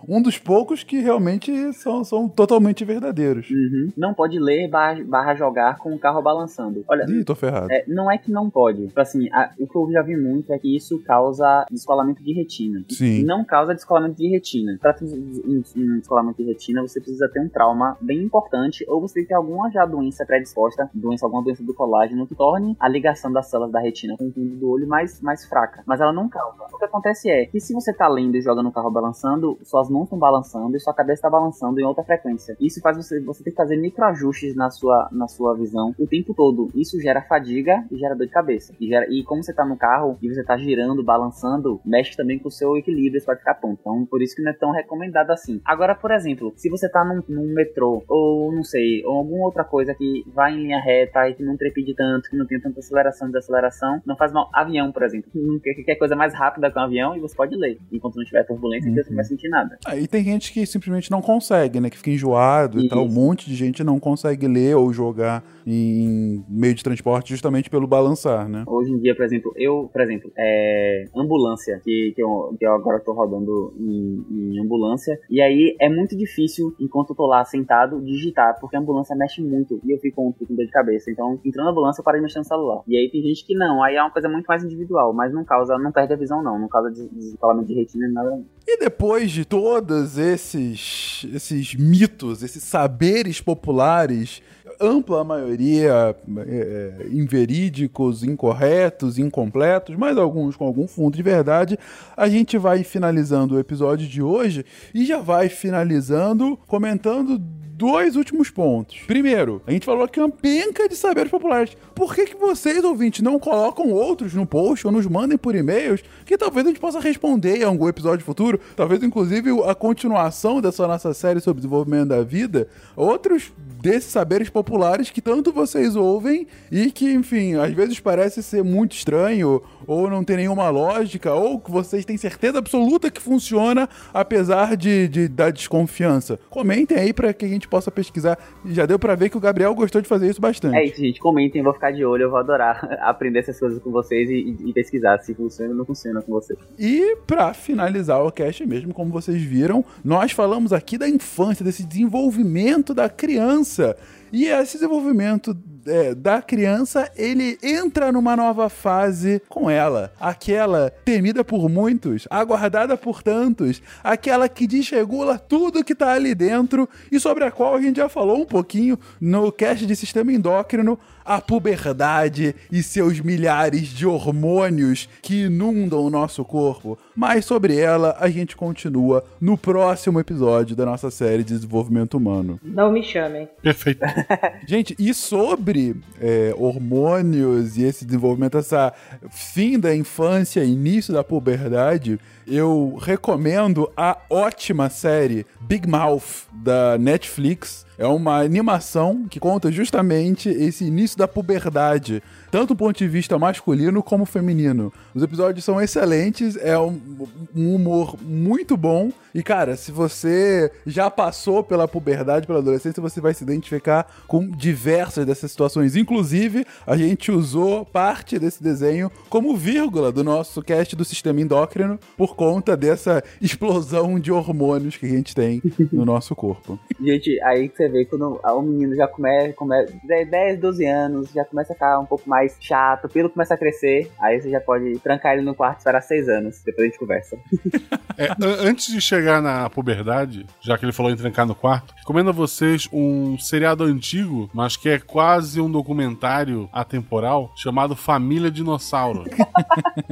S1: um dos poucos que realmente são, são totalmente verdadeiros.
S2: Uhum. Não pode ler barra, barra jogar com o carro balançando. Olha,
S1: Ih, tô ferrado.
S2: É, não é que não pode. Tipo Assim, a- o que eu já vi muito é que isso causa descolamento de retina.
S1: Sim.
S2: Não causa descolamento de retina. Pra ter um descolamento de retina, você precisa ter um trauma bem importante, ou você tem que ter alguma já doença predisposta, doença, alguma doença do colágeno, que torne a ligação das células da retina com o fundo do olho mais, mais fraca. Mas ela não causa. O que acontece é que se você tá lendo e joga no carro balançando, suas mãos estão balançando e sua cabeça tá balançando em outra frequência. Isso faz você, você ter que fazer microajustes na sua, na sua visão o tempo todo. Isso gera fadiga e gera dor de cabeça. E, gera, e como você tá no carro e você tá girando, balançando, mexe também com o seu equilíbrio, você pode ficar tonto. Então, por isso que não é tão recomendado assim. Agora, por exemplo, se você tá num, num metrô, ou não sei, ou alguma outra coisa que vai em linha reta e que não trepide tanto, que não tem tanta aceleração e desaceleração, não faz mal. Avião, por exemplo. Quer, quer coisa mais rápida que um avião e você pode ler. Enquanto não tiver turbulência, você não vai sentir nada.
S1: Aí tem gente que simplesmente não consegue, né? Que fica enjoado e
S2: Isso.
S1: tal. Um monte de gente não consegue ler ou jogar em meio de transporte justamente pelo balançar, né?
S2: Hoje em dia, por exemplo, eu, por exemplo, é, ambulância, que, que, eu, que eu agora tô rodando em, em ambulância, e aí é muito difícil, enquanto eu tô lá sentado, digitar, porque a ambulância mexe muito e eu fico um com dor de cabeça. Então, entrando na ambulância, eu parei de mexer no celular. E aí tem gente que não, aí é uma coisa muito mais individual, mas não causa, não perde a visão, não, não causa des- descolamento de retina nada.
S1: E depois de todos esses, esses mitos, esses saberes populares, ampla maioria é, é, inverídicos, incorretos, incompletos, mas alguns com algum fundo de verdade, a gente vai finalizando o episódio de hoje e já vai finalizando comentando dois últimos pontos. Primeiro, a gente falou aqui uma penca de saberes populares. Por que, que vocês, ouvintes, não colocam outros no post ou nos mandem por e-mails que talvez a gente possa responder em algum episódio futuro? Talvez, inclusive, a continuação dessa nossa série sobre desenvolvimento da vida. Outros desses saberes populares que tanto vocês ouvem e que, enfim, às vezes parece ser muito estranho ou não tem nenhuma lógica ou que vocês têm certeza absoluta que funciona apesar de, de da desconfiança. Comentem aí para que a gente possa pesquisar. Já deu para ver que o Gabriel gostou de fazer isso bastante.
S2: É isso, gente. Comentem, vou ficar de olho, eu vou adorar aprender essas coisas com vocês e, e- pesquisar se funciona ou não funciona com vocês.
S1: E pra finalizar o cast mesmo, como vocês viram, nós falamos aqui da infância, desse desenvolvimento da criança. E esse desenvolvimento é, da criança, ele entra numa nova fase com ela. Aquela temida por muitos, aguardada por tantos, aquela que desregula tudo que tá ali dentro e sobre a qual a gente já falou um pouquinho no cast de sistema endócrino, a puberdade e seus milhares de hormônios que inundam o nosso corpo. Mas sobre ela a gente continua no próximo episódio da nossa série de desenvolvimento humano.
S4: Não me chamem.
S6: Perfeito.
S1: Gente, e sobre é, hormônios e esse desenvolvimento, essa fim da infância, início da puberdade, eu recomendo a ótima série Big Mouth da Netflix. É uma animação que conta justamente esse início da puberdade, tanto do ponto de vista masculino como feminino. Os episódios são excelentes, é um, um humor muito bom. E, cara, se você já passou pela puberdade, pela adolescência, você vai se identificar com diversas dessas situações. Inclusive, a gente usou parte desse desenho como vírgula do nosso cast do sistema endócrino por conta dessa explosão de hormônios que a gente tem no nosso corpo.
S2: Gente, aí que você vê quando o menino já começa, come, 10, 12 anos, já começa a ficar um pouco mais chato, o pelo começa a crescer, aí você já pode trancar ele no quarto e esperar 6 anos, depois a gente conversa.
S6: É, an- antes de chegar na puberdade, já que ele falou em trancar no quarto, recomendo a vocês um seriado antigo, mas que é quase um documentário atemporal, chamado Família Dinossauro.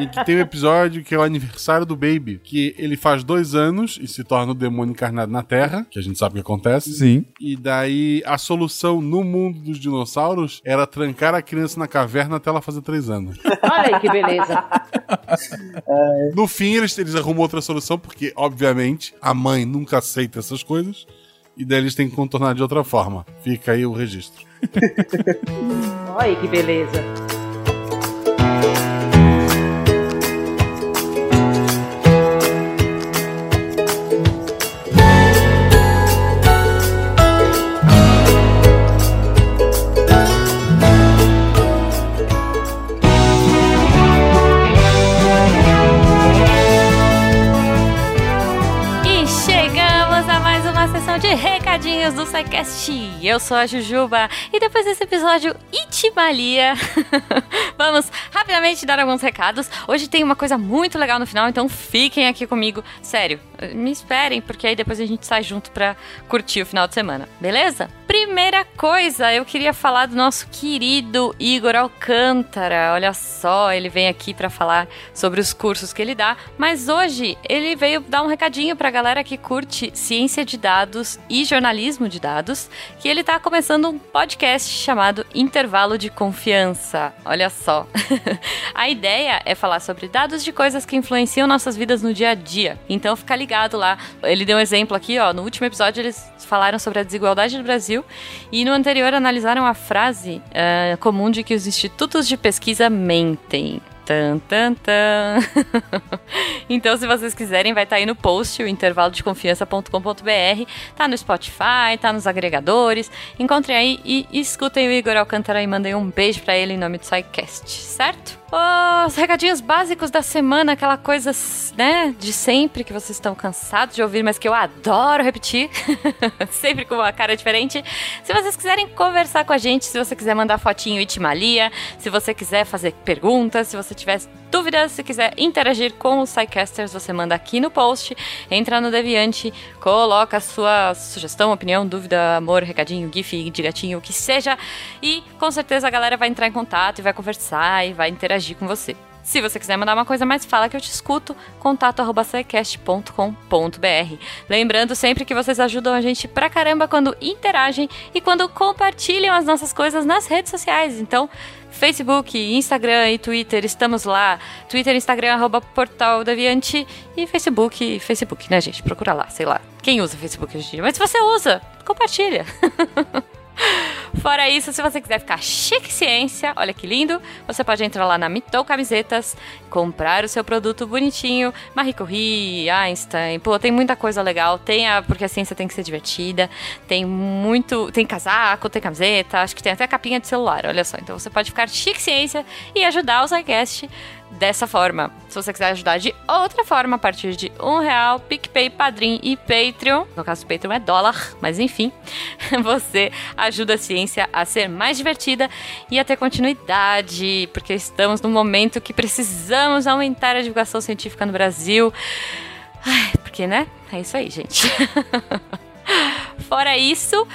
S6: em que tem um episódio que é o aniversário do Baby, que ele faz dois anos e se torna o demônio encarnado na Terra, que a gente sabe o que acontece.
S1: Sim.
S6: E daí a solução no mundo dos dinossauros era trancar a criança na caverna até ela fazer três anos.
S4: Olha aí que beleza.
S6: No fim, eles, eles arrumam outra solução, porque, obviamente, a mãe nunca aceita essas coisas. E daí eles têm que contornar de outra forma. Fica aí o registro.
S4: Olha aí que beleza.
S9: Recadinhos do SciCast. Eu sou a Jujuba e depois desse episódio Itimalia, vamos rapidamente dar alguns recados. Hoje tem uma coisa muito legal no final, então fiquem aqui comigo. Sério, me esperem, porque aí depois a gente sai junto pra curtir o final de semana, beleza? Primeira coisa, eu queria falar do nosso querido Igor Alcântara. Olha só, ele vem aqui pra falar sobre os cursos que ele dá, mas hoje ele veio dar um recadinho pra galera que curte ciência de dados e jornalismo de dados, que ele tá começando um podcast chamado Intervalo de Confiança. Olha só. a ideia é falar sobre dados de coisas que influenciam nossas vidas no dia a dia. Então fica ligado lá. Ele deu um exemplo aqui, ó, no último episódio eles falaram sobre a desigualdade no Brasil e no anterior analisaram a frase eh, comum de que os institutos de pesquisa mentem. Tan, tan, tan. então, se vocês quiserem, vai estar aí no post, o intervalo de confiança.com.br. Tá no Spotify, tá nos agregadores. Encontrem aí e escutem o Igor Alcântara e mandem um beijo pra ele em nome do SciCast, certo? Os recadinhos básicos da semana, aquela coisa, né, de sempre que vocês estão cansados de ouvir, mas que eu adoro repetir, sempre com uma cara diferente. Se vocês quiserem conversar com a gente, se você quiser mandar fotinho Itimalia, se você quiser fazer perguntas, se você tiver dúvidas, se quiser interagir com os SciCasters, você manda aqui no post, entra no Deviante, coloca a sua sugestão, opinião, dúvida, amor, recadinho, gif de gatinho, o que seja, e com certeza a galera vai entrar em contato e vai conversar e vai interagir com você. Se você quiser mandar uma coisa mais, fala que eu te escuto, contato.sicast.com.br. Lembrando sempre que vocês ajudam a gente pra caramba quando interagem e quando compartilham as nossas coisas nas redes sociais. Então, Facebook, Instagram e Twitter, estamos lá. Twitter, Instagram, arroba Portal Deviante e Facebook, Facebook, né, gente? Procura lá, sei lá. Quem usa Facebook hoje em dia? Mas se você usa, compartilha. Fora isso, se você quiser ficar chique ciência, olha que lindo, você pode entrar lá na Mitou Camisetas, comprar o seu produto bonitinho, Marie Curie, Einstein, pô, tem muita coisa legal, tem a, porque a ciência tem que ser divertida, tem muito, tem casaco, tem camiseta, acho que tem até capinha de celular, olha só, então você pode ficar chique ciência e ajudar o SciCast dessa forma. Se você quiser ajudar de outra forma, a partir de um real, PicPay, Padrim e Patreon. No caso, o Patreon é dólar, mas enfim, você ajuda a ciência a ser mais divertida e a ter continuidade, porque estamos num momento que precisamos aumentar a divulgação científica no Brasil. Ai, porque, né? É isso aí, gente. Fora isso,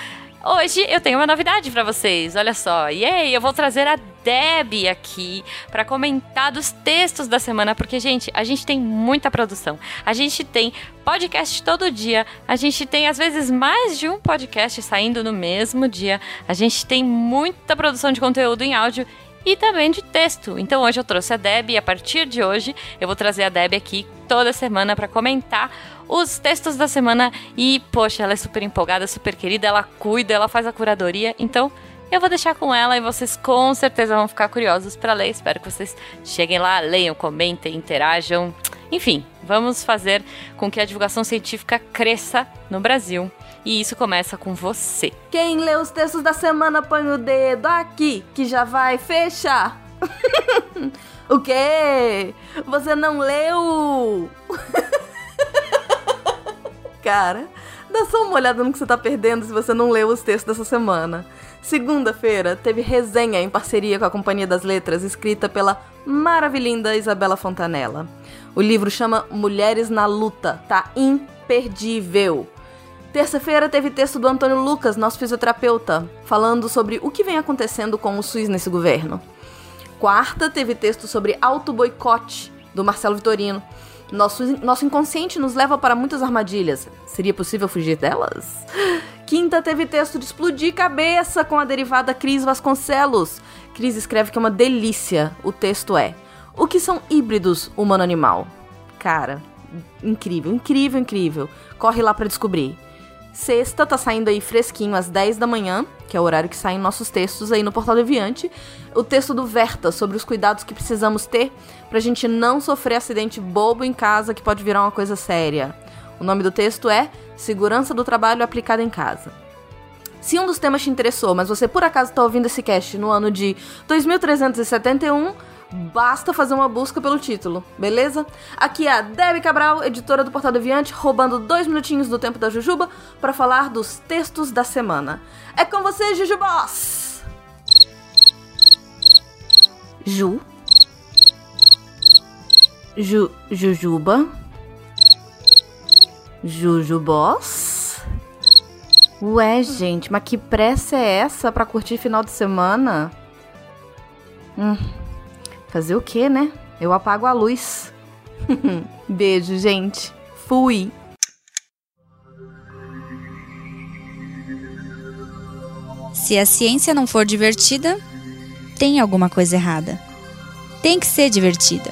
S9: Hoje eu tenho uma novidade para vocês, olha só. E aí, eu vou trazer a Deb aqui para comentar dos textos da semana, porque gente, a gente tem muita produção. A gente tem podcast todo dia, a gente tem às vezes mais de um podcast saindo no mesmo dia. A gente tem muita produção de conteúdo em áudio e também de texto. Então hoje eu trouxe a Deb e a partir de hoje eu vou trazer a Deb aqui toda semana para comentar os textos da semana e, poxa, ela é super empolgada, super querida, ela cuida, ela faz a curadoria, então eu vou deixar com ela e vocês com certeza vão ficar curiosos para ler. Espero que vocês cheguem lá, leiam, comentem, interajam. Enfim, vamos fazer com que a divulgação científica cresça no Brasil. E isso começa com você.
S10: Quem lê os textos da semana põe o dedo aqui, que já vai fechar. o quê? Você não leu? Cara, dá só uma olhada no que você tá perdendo se você não leu os textos dessa semana. Segunda-feira teve resenha em parceria com a Companhia das Letras, escrita pela maravilhinda Isabela Fontanella. O livro chama Mulheres na Luta, tá imperdível. Terça-feira teve texto do Antônio Lucas, nosso fisioterapeuta, falando sobre o que vem acontecendo com o SUS nesse governo. Quarta teve texto sobre auto-boicote, do Marcelo Vitorino. Nosso, nosso inconsciente nos leva para muitas armadilhas. Seria possível fugir delas? Quinta teve texto de explodir cabeça com a derivada Cris Vasconcelos. Cris escreve que é uma delícia. O texto é: O que são híbridos humano-animal? Cara, incrível, incrível, incrível. Corre lá para descobrir. Sexta tá saindo aí fresquinho às 10 da manhã, que é o horário que saem nossos textos aí no Portal Deviante. O texto do Verta sobre os cuidados que precisamos ter pra gente não sofrer acidente bobo em casa que pode virar uma coisa séria. O nome do texto é Segurança do Trabalho Aplicada em Casa. Se um dos temas te interessou, mas você por acaso está ouvindo esse cast no ano de 2371, basta fazer uma busca pelo título, beleza? Aqui é a Debbie Cabral, editora do Portal Deviante, roubando dois minutinhos do tempo da Jujuba para falar dos textos da semana. É com você, Jujubos! Ju. Ju. Jujuba. Jujubos. Ué, gente, mas que pressa é essa pra curtir final de semana? Hum. Fazer o quê, né? Eu apago a luz. Beijo, gente. Fui.
S7: Se a ciência não for divertida, tem alguma coisa errada. Tem que ser divertida.